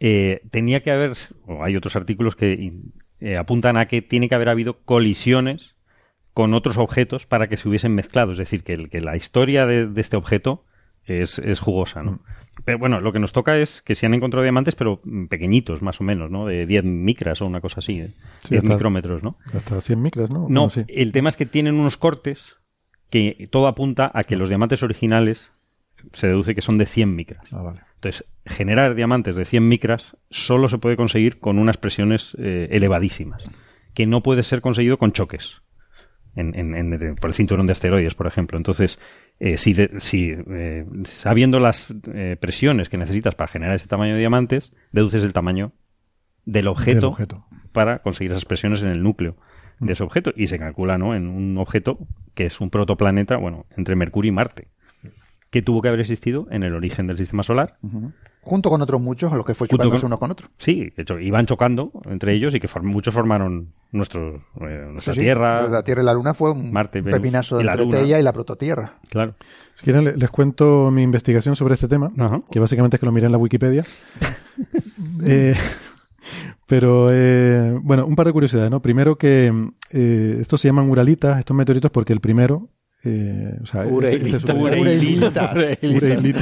eh, tenía que haber, o hay otros artículos que eh, apuntan a que tiene que haber habido colisiones con otros objetos para que se hubiesen mezclado. Es decir, que, que la historia de, de este objeto es, es jugosa, ¿no? Pero bueno, lo que nos toca es que se han encontrado diamantes, pero pequeñitos, más o menos, ¿no? De 10 micras o una cosa así, 10 ¿eh? micrómetros, ¿no? Hasta 100 micras, ¿no? No, el tema es que tienen unos cortes que todo apunta a que los diamantes originales se deduce que son de 100 micras. Ah, vale. Entonces, generar diamantes de 100 micras solo se puede conseguir con unas presiones eh, elevadísimas, que no puede ser conseguido con choques. En, por el cinturón de asteroides, por ejemplo. Entonces, eh, si, si eh, sabiendo las eh, presiones que necesitas para generar ese tamaño de diamantes, deduces el tamaño del objeto, para conseguir esas presiones en el núcleo de ese objeto y se calcula ¿no? en un objeto que es un protoplaneta, bueno, entre Mercurio y Marte que tuvo que haber existido en el origen del sistema solar. Junto con otros muchos, lo que fue chocándose uno con otro. Sí, de hecho, iban chocando entre ellos y que muchos formaron nuestro, eh, nuestra Tierra. la Tierra y la Luna fue un Marte, pepinazo entre ella y la prototierra. Claro. Si quieren, les cuento mi investigación sobre este tema, que básicamente es que lo miré en la Wikipedia. Eh, pero, eh, bueno, un par de curiosidades, ¿no? Primero que estos se llaman uralitas, estos meteoritos, porque el primero eh, o sea, Ureilitas. Este,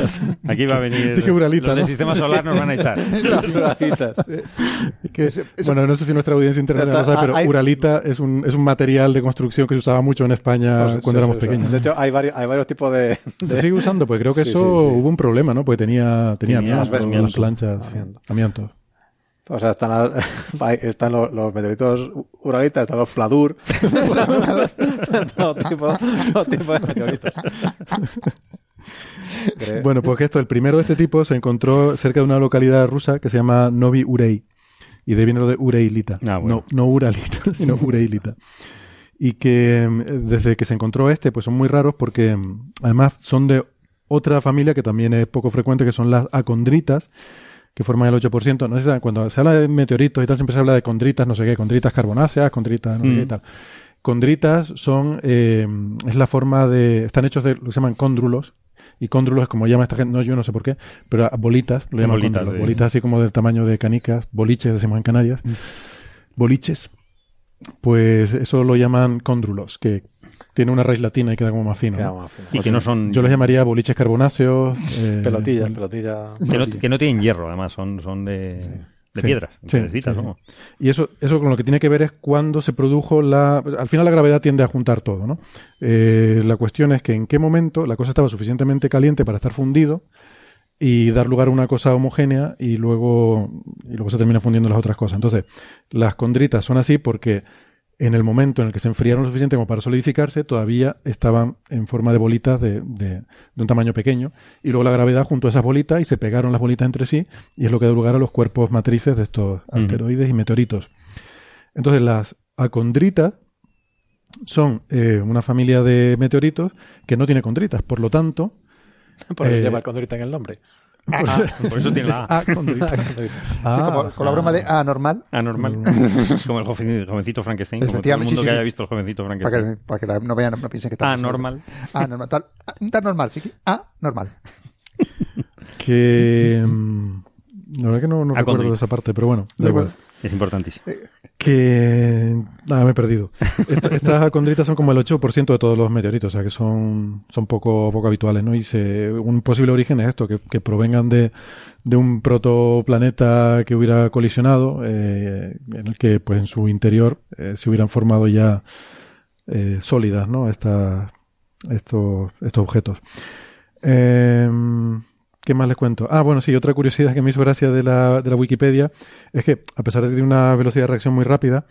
Aquí va a venir. Dije Uralita, los del sistema solar nos van a echar. bueno, no sé si nuestra audiencia internacional lo sabe, pero Uralita es un, es un material de construcción que se usaba mucho en España pues, cuando éramos pequeños. De hecho, hay varios, hay varios tipos de, Se sigue usando, pues creo que eso hubo un problema, ¿no? Porque tenía, tenía, tenía amianto, planchas, amiantos. O sea, están, están los, meteoritos uralitas, están los Fladur, todo, tipo, todo tipo de meteoritos. bueno, pues esto, el primero de este tipo se encontró cerca de una localidad rusa que se llama Novi Urey. Y de viene lo de Ureilita. Ah, no, no Uralita, sino Ureilita. Y que mm, desde que se encontró este, pues son muy raros porque mm, además son de otra familia que también es poco frecuente, que son las acondritas, que forman el 8%. No sé, cuando se habla de meteoritos y tal, siempre se habla de condritas, no sé qué, condritas carbonáceas, condritas, no sé qué y mm. tal. Condritas son, eh, es la forma de, están hechos de lo que se llaman cóndrulos, y cóndrulos es como llama esta gente, no yo no sé por qué, pero bolitas, lo llaman bolitas, bolitas así como del tamaño de canicas, boliches decimos en Canarias, mm. boliches, pues eso lo llaman cóndrulos, que tiene una raíz latina y queda como más fino. Y que no son... Yo les llamaría boliches carbonáceos. Eh, pelotillas, pelotillas. Que no, tienen hierro, además, son, son de, piedras. Y eso, eso con lo que tiene que ver es cuando se produjo la... Al final la gravedad tiende a juntar todo, ¿no? Eh, la cuestión es que en qué momento la cosa estaba suficientemente caliente para estar fundido y dar lugar a una cosa homogénea y luego, y luego se termina fundiendo las otras cosas. Entonces, las condritas son así porque en el momento en el que se enfriaron lo suficiente como para solidificarse, todavía estaban en forma de bolitas de, de, un tamaño pequeño. Y luego la gravedad juntó esas bolitas y se pegaron las bolitas entre sí, y es lo que da lugar a los cuerpos matrices de estos asteroides y meteoritos. Entonces, las acondritas son eh, una familia de meteoritos que no tiene condritas. Por lo tanto, por eso eh, lleva condrita en el nombre. Ah, por eso tiene la A. condrita. Ah, con la broma de anormal. Anormal. como el jovencito Frankenstein. Como todo el mundo que haya visto el jovencito Frankenstein. Para que, para que no, vean, no piensen que está. Anormal. Anormal. Tal, tal normal, sí. Anormal. Que. Mm, la verdad que no, no recuerdo esa parte, pero bueno, da igual. Es importantísimo. Eh, que. Nada, me he perdido. estas acondritas son como el 8% de todos los meteoritos, o sea que son, son poco, poco habituales, ¿no? Y se, un posible origen es esto, que, que provengan de, de un protoplaneta que hubiera colisionado, eh, en el que, pues, en su interior eh, se hubieran formado ya eh, sólidas, ¿no? Esta, estos, estos objetos. Eh, ¿Qué más les cuento? Ah, bueno, sí, otra curiosidad que me hizo gracia de la, de la Wikipedia es que, a pesar de una velocidad de reacción muy rápida,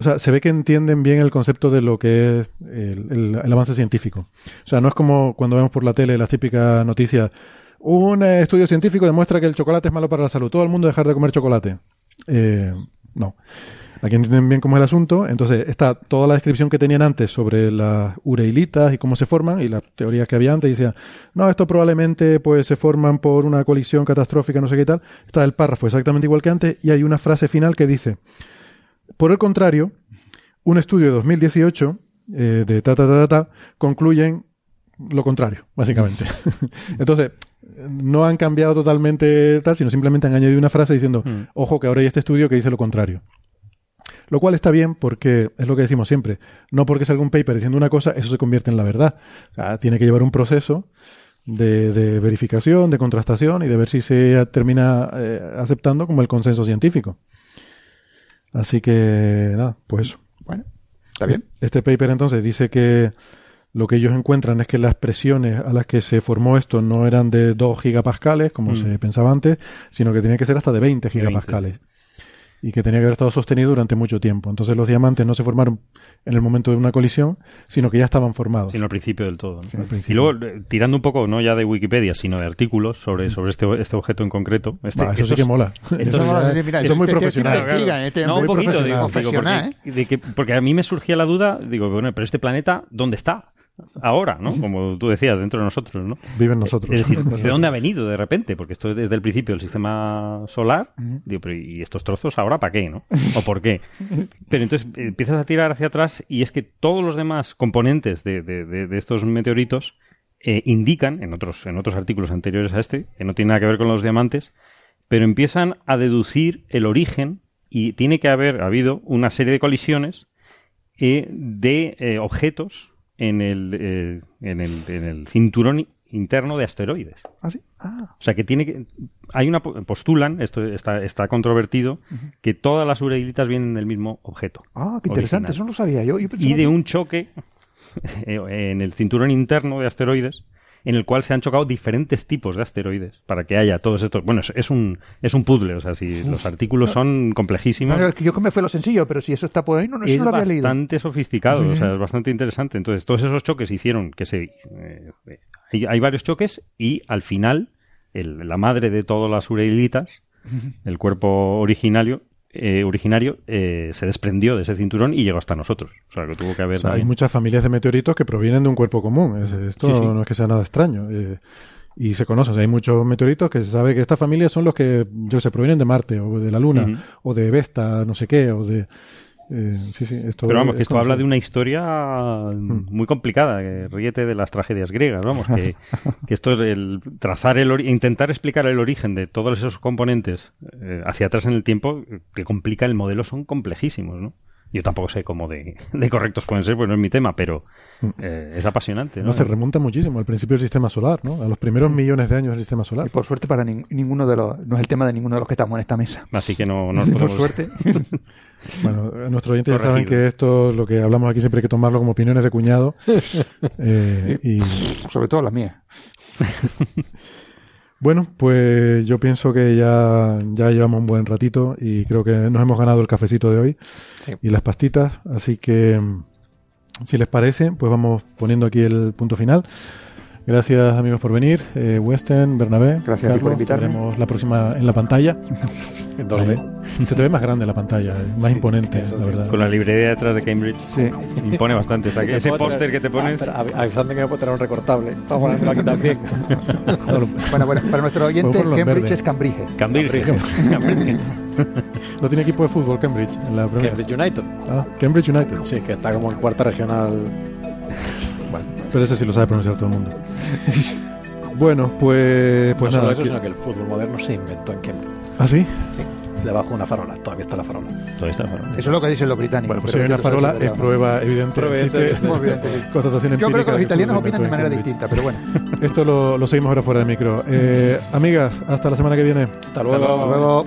o sea, se ve que entienden bien el concepto de lo que es el, avance científico. O sea, no es como cuando vemos por la tele la típica noticia, un estudio científico demuestra que el chocolate es malo para la salud, todo el mundo dejar de comer chocolate. Eh, no. Aquí entienden bien cómo es el asunto. Entonces está toda la descripción que tenían antes sobre las ureilitas y cómo se forman y las teorías que había antes. Y decían, no, esto probablemente pues se forman por una colisión catastrófica, no sé qué tal. Está el párrafo exactamente igual que antes y hay una frase final que dice, por el contrario, un estudio de 2018 eh, de ta, ta, ta, ta, ta, concluyen lo contrario, básicamente. Entonces, no han cambiado totalmente tal, sino simplemente han añadido una frase diciendo, mm. ojo que ahora hay este estudio que dice lo contrario. Lo cual está bien porque es lo que decimos siempre. No porque salga un paper diciendo una cosa, eso se convierte en la verdad. tiene que llevar un proceso de, verificación, de contrastación y de ver si se termina eh, aceptando como el consenso científico. Así que, nada, pues eso. Bueno, está bien. Este paper entonces dice que lo que ellos encuentran es que las presiones a las que se formó esto no eran de 2 gigapascales, como mm. se pensaba antes, sino que tenía que ser hasta de 20 gigapascales y que tenía que haber estado sostenido durante mucho tiempo. Entonces los diamantes no se formaron en el momento de una colisión, sino que ya estaban formados. Sino al principio del todo. Y luego, eh, tirando un poco, no ya de Wikipedia, sino de artículos sobre, sobre este, este objeto en concreto. Este, eso sí que mola. eso, es muy profesional. no, un poquito, digo, porque, porque a mí me surgía la duda, digo, bueno, pero este planeta, ¿dónde está? Ahora, ¿no? Como tú decías, dentro de nosotros, ¿no? Viven nosotros. Es decir, ¿de dónde ha venido de repente? Porque esto es desde el principio del sistema solar. Digo, pero ¿y estos trozos ahora para qué, no? ¿O por qué? Pero entonces empiezas a tirar hacia atrás y es que todos los demás componentes de, de, estos meteoritos eh, indican, en otros, en otros artículos anteriores a este, que no tiene nada que ver con los diamantes, pero empiezan a deducir el origen y tiene que haber habido una serie de colisiones eh, de eh, objetos en el, eh, en el, en el cinturón interno de asteroides. ¿Ah, sí? Ah. O sea, que tiene que... Hay una... Postulan, esto está, está controvertido, que todas las ureilitas vienen del mismo objeto. Ah, qué interesante, eso no lo sabía yo. y de un choque en el cinturón interno de asteroides en el cual se han chocado diferentes tipos de asteroides para que haya todos estos. Bueno, es, un es un puzzle, o sea, si los artículos son complejísimos. yo que me fue lo sencillo, pero si eso está por ahí, no, no, es lo había leído. bastante sofisticado, o sea, es bastante interesante. Entonces, todos esos choques hicieron que se. Eh, hay, varios choques y al final, la madre de todas las ureilitas, el cuerpo originario, eh, originario eh, se desprendió de ese cinturón y llegó hasta nosotros. O sea, que tuvo que haber. hay muchas familias de meteoritos que provienen de un cuerpo común. esto no es que sea nada extraño. Eh, y se conoce. hay muchos meteoritos que se sabe que estas familias son los que, yo sé, provienen de Marte o de la Luna o de Vesta, no sé qué, o de. Eh, sí, sí, esto Pero vamos, que esto habla de una historia mm. muy complicada, que ríete de las tragedias griegas, vamos, que, esto es el trazar el intentar explicar el origen de todos esos componentes eh, hacia atrás en el tiempo que complica el modelo son complejísimos, ¿no? Yo tampoco sé cómo de, correctos pueden ser, pues no es mi tema, pero mm. eh, es apasionante. ¿no? se remonta muchísimo al principio del sistema solar, ¿no? A los primeros millones de años del sistema solar. Y por suerte para ninguno de los, no es el tema de ninguno de los que estamos en esta mesa. Así que no, no Por suerte. Bueno, nuestros oyentes ya saben que esto, lo que hablamos aquí siempre hay que tomarlo como opiniones de cuñado. Eh, y... Sobre todo la mía. Bueno, pues yo pienso que ya, ya llevamos un buen ratito y creo que nos hemos ganado el cafecito de hoy y las pastitas. Así que, si les parece, pues vamos poniendo aquí el punto final. Gracias amigos por venir. Eh, Western, Bernabé. Gracias por invitarme. Veremos la próxima en la pantalla. en 2D. Se te ve más grande la pantalla, más imponente, la verdad. Con la librería detrás de Cambridge. Sí. Impone bastante. ese póster que te pones. Ah, avisando que me puedo tener un recortable. Vamos a ponerlo aquí también. bueno, bueno, para nuestro oyente, Cambridge es Cambridge. Cambridge. Cambridge. no tiene equipo de fútbol Cambridge en la Cambridge United. Ah, Cambridge United. Sí, que está como en cuarta regional pero ese sí lo sabe pronunciar todo el mundo. bueno, pues, pues no nada. Solo eso, sino que el fútbol moderno se inventó en Cambridge. ¿Ah, sí? Sí. Debajo una farola, todavía está la farola. Todavía está la farola. Eso es lo que dicen los británicos. Bueno, pues si hay una farola es prueba evidente. Prueba evidente. Yo creo que los italianos opinan de manera distinta, pero bueno. Esto lo, lo seguimos ahora fuera de micro. Eh, amigas, hasta la semana que viene. Hasta luego. Hasta luego.